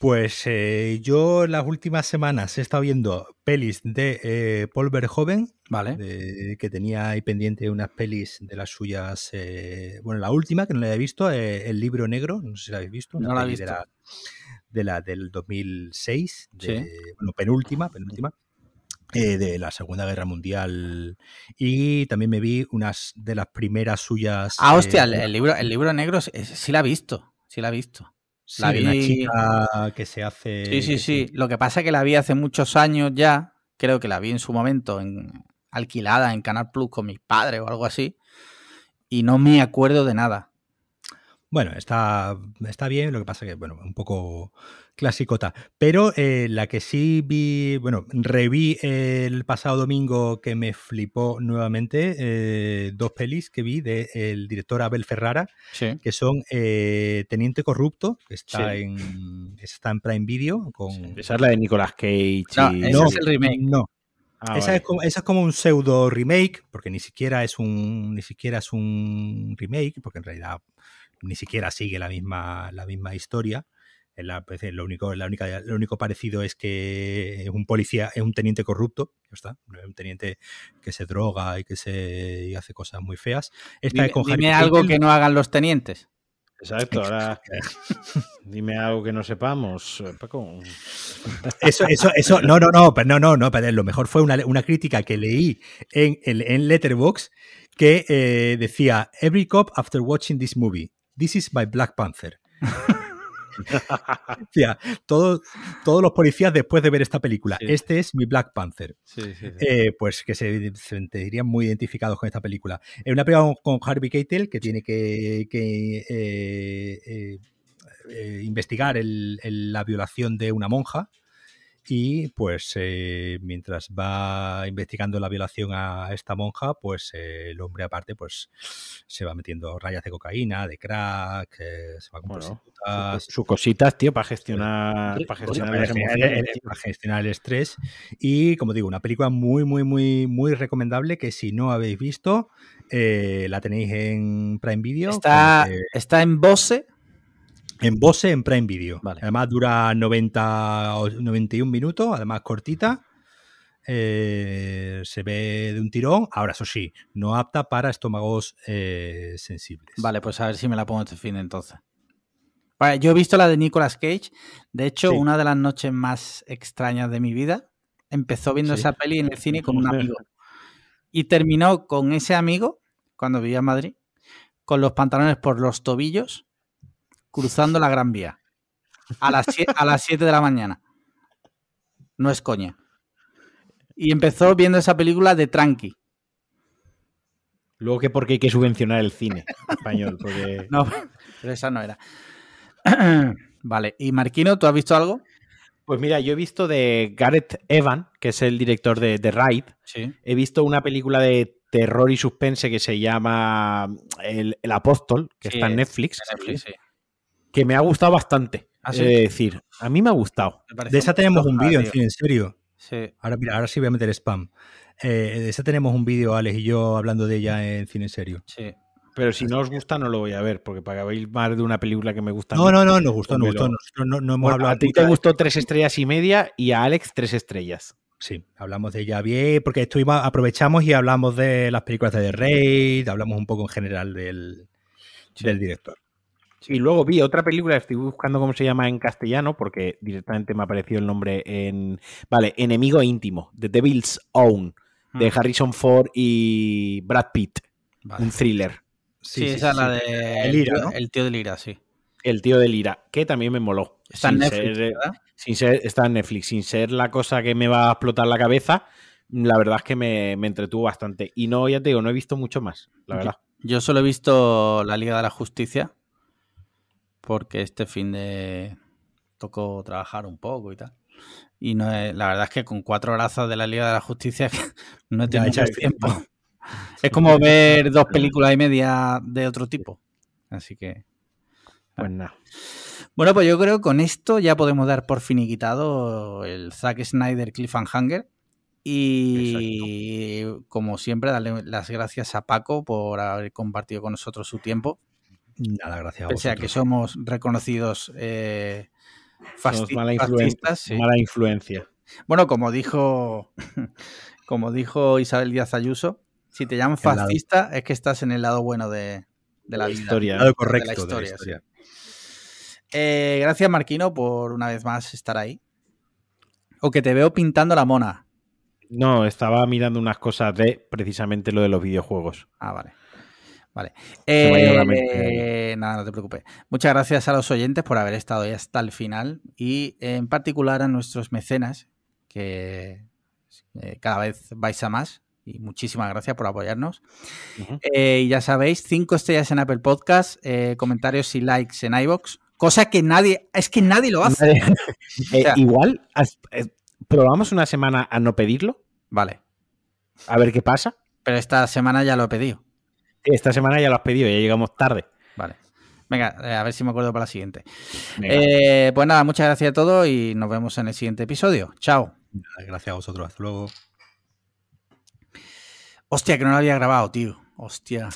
Pues eh, yo las últimas semanas he estado viendo pelis de eh, Paul Verhoeven, vale. que tenía ahí pendiente unas pelis de las suyas. Eh, bueno, la última que no la había visto, El libro negro, no sé si la habéis visto. No la he visto. De la, del 2006, bueno, penúltima, penúltima. de la Segunda Guerra Mundial y también me vi unas de las primeras suyas. Ah, hostia, el, libro, el libro negro sí la he visto, sí la he visto la chica que se hace. Sí, sí, sí. Lo que pasa es que la vi hace muchos años ya. Creo que la vi en su momento en, alquilada en Canal Plus con mis padres o algo así. Y no me acuerdo de nada. Bueno, está, está bien, lo que pasa que, bueno, un poco clasicota. Pero eh, la que sí vi, bueno, reví el pasado domingo que me flipó nuevamente, eh, dos pelis que vi del director Abel Ferrara, que son eh, Teniente Corrupto, que está, en, está en Prime Video. Con... Esa es la de Nicolas Cage. No, es el remake. No. Ah, esa, es como, esa, es como, un pseudo remake, porque ni siquiera es un ni siquiera es un remake, porque en realidad ni siquiera sigue la misma, la misma historia. La, pues, lo, único, la única, lo único parecido es que un policía, es un teniente corrupto, está, un teniente que se droga y que se hace cosas muy feas. dime, algo que no hagan los tenientes. Exacto, ahora dime algo que no sepamos, Paco. Eso, eso, eso, no, no, no, no, no, no, pero lo mejor fue una, una crítica que leí en, en Letterboxd que eh, decía, Every cop after watching this movie, this is my Black Panther. <laughs> todos, todos los policías después de ver esta película, este es mi Black Panther. Eh, pues que se, sentirían muy identificados con esta película. Es una película con Harvey Keitel que tiene que, eh, investigar la violación de una monja y pues eh, mientras va investigando la violación a esta monja, pues eh, el hombre aparte pues se va metiendo rayas de cocaína, de crack, eh, se va con Sus cositas, tío, para gestionar, para gestionar, el, para gestionar el estrés. Y como digo, una película muy, muy, muy, muy recomendable que si no habéis visto, la tenéis en Prime Video. Está, está en Bose en Bose, en Prime Video. Además dura 90 o 91 minutos, además cortita. Eh, se ve de un tirón. Ahora, eso sí, no apta para estómagos eh, sensibles. Vale, pues a ver si me la pongo este fin entonces. Vale, yo he visto la de Nicolas Cage. De hecho, una de las noches más extrañas de mi vida. Empezó viendo esa peli en el cine con un amigo. <laughs> Y terminó con ese amigo, cuando vivía en Madrid, con los pantalones por los tobillos cruzando la Gran Vía a las, a las 7 de la mañana. No es coña. Y empezó viendo esa película de Tranqui. Luego que porque hay que subvencionar el cine español. <laughs> No, pero esa no era. <clears throat> vale, y Marquino, ¿tú has visto algo? Pues mira, yo he visto de Gareth Evan, que es el director de The Ride. Sí. He visto una película de terror y suspense que se llama El, Apóstol, que está en Netflix. Netflix sí que me ha gustado bastante. Es decir, a mí me ha gustado. de esa tenemos un vídeo, en serio. Sí. Ahora, mira, ahora sí voy a meter spam. Eh, de esa tenemos un vídeo, Alex y yo, hablando de ella en cine en serio. Sí. Pero si no os gusta, no lo voy a ver, porque para que veáis más de una película que me gusta. No, no, no, nos gustó, nos gustó. No, no, hemos hablado a ti te gustó tres estrellas y media y a Alex tres estrellas. Sí, hablamos de ella bien, porque estuvimos, aprovechamos y hablamos de las películas de The Raid, hablamos un poco en general del, del director. Y luego vi otra película, estoy buscando cómo se llama en castellano, porque directamente me ha aparecido el nombre en. Vale, Enemigo íntimo, The Devil's Own, de mm. Harrison Ford y Brad Pitt. Un thriller. Sí, esa es la de el, Lira, ¿no? el tío de Lira, sí. El tío de Lira, que también me moló. Está en Netflix, ¿verdad? Sin ser, está en Netflix, sin ser la cosa que me va a explotar la cabeza, la verdad es que me, entretuvo bastante. Y no, ya te digo, no he visto mucho más, la verdad. Yo, solo he visto la Liga de la Justicia, porque este fin de tocó trabajar un poco y tal. Y no la verdad es que con cuatro brazos de la Liga de la Justicia <laughs> no he tenido mucho tiempo. <laughs> Es como ver dos películas y media de otro tipo. Así que. Pues nada. Bueno, pues yo creo que con esto ya podemos dar por finiquitado el Zack Snyder Cliffhanger. Y como siempre, darle las gracias a Paco por haber compartido con nosotros su tiempo. Nada, gracias a Pese a que somos reconocidos eh, mala, mala influencia. Bueno, como dijo, <laughs> como dijo Isabel Díaz Ayuso, si te llaman fascista es que estás en el lado bueno de, la, historia. El lado correcto de la historia. Eh, gracias, Marquino, por una vez más estar ahí. O que te veo pintando la mona. No, estaba mirando unas cosas de precisamente lo de los videojuegos. Ah, vale. Vale. Eh, nada, no te preocupes. Muchas gracias a los oyentes por haber estado ahí hasta el final y en particular a nuestros mecenas, que eh, cada vez vais a más. Y muchísimas gracias por apoyarnos. Eh, y ya sabéis, cinco estrellas en Apple Podcast, comentarios y likes en iBox, cosa que nadie, es que nadie lo hace. <laughs> igual, probamos una semana a no pedirlo. Vale. A ver qué pasa. Pero esta semana ya lo he pedido. Esta semana ya lo has pedido, ya llegamos tarde. Vale. Venga, eh, a ver si me acuerdo para la siguiente. Eh, pues nada, muchas gracias a todos y nos vemos en el siguiente episodio. Chao. Gracias a vosotros. Hasta luego. Hostia, que no lo había grabado, tío. Hostia.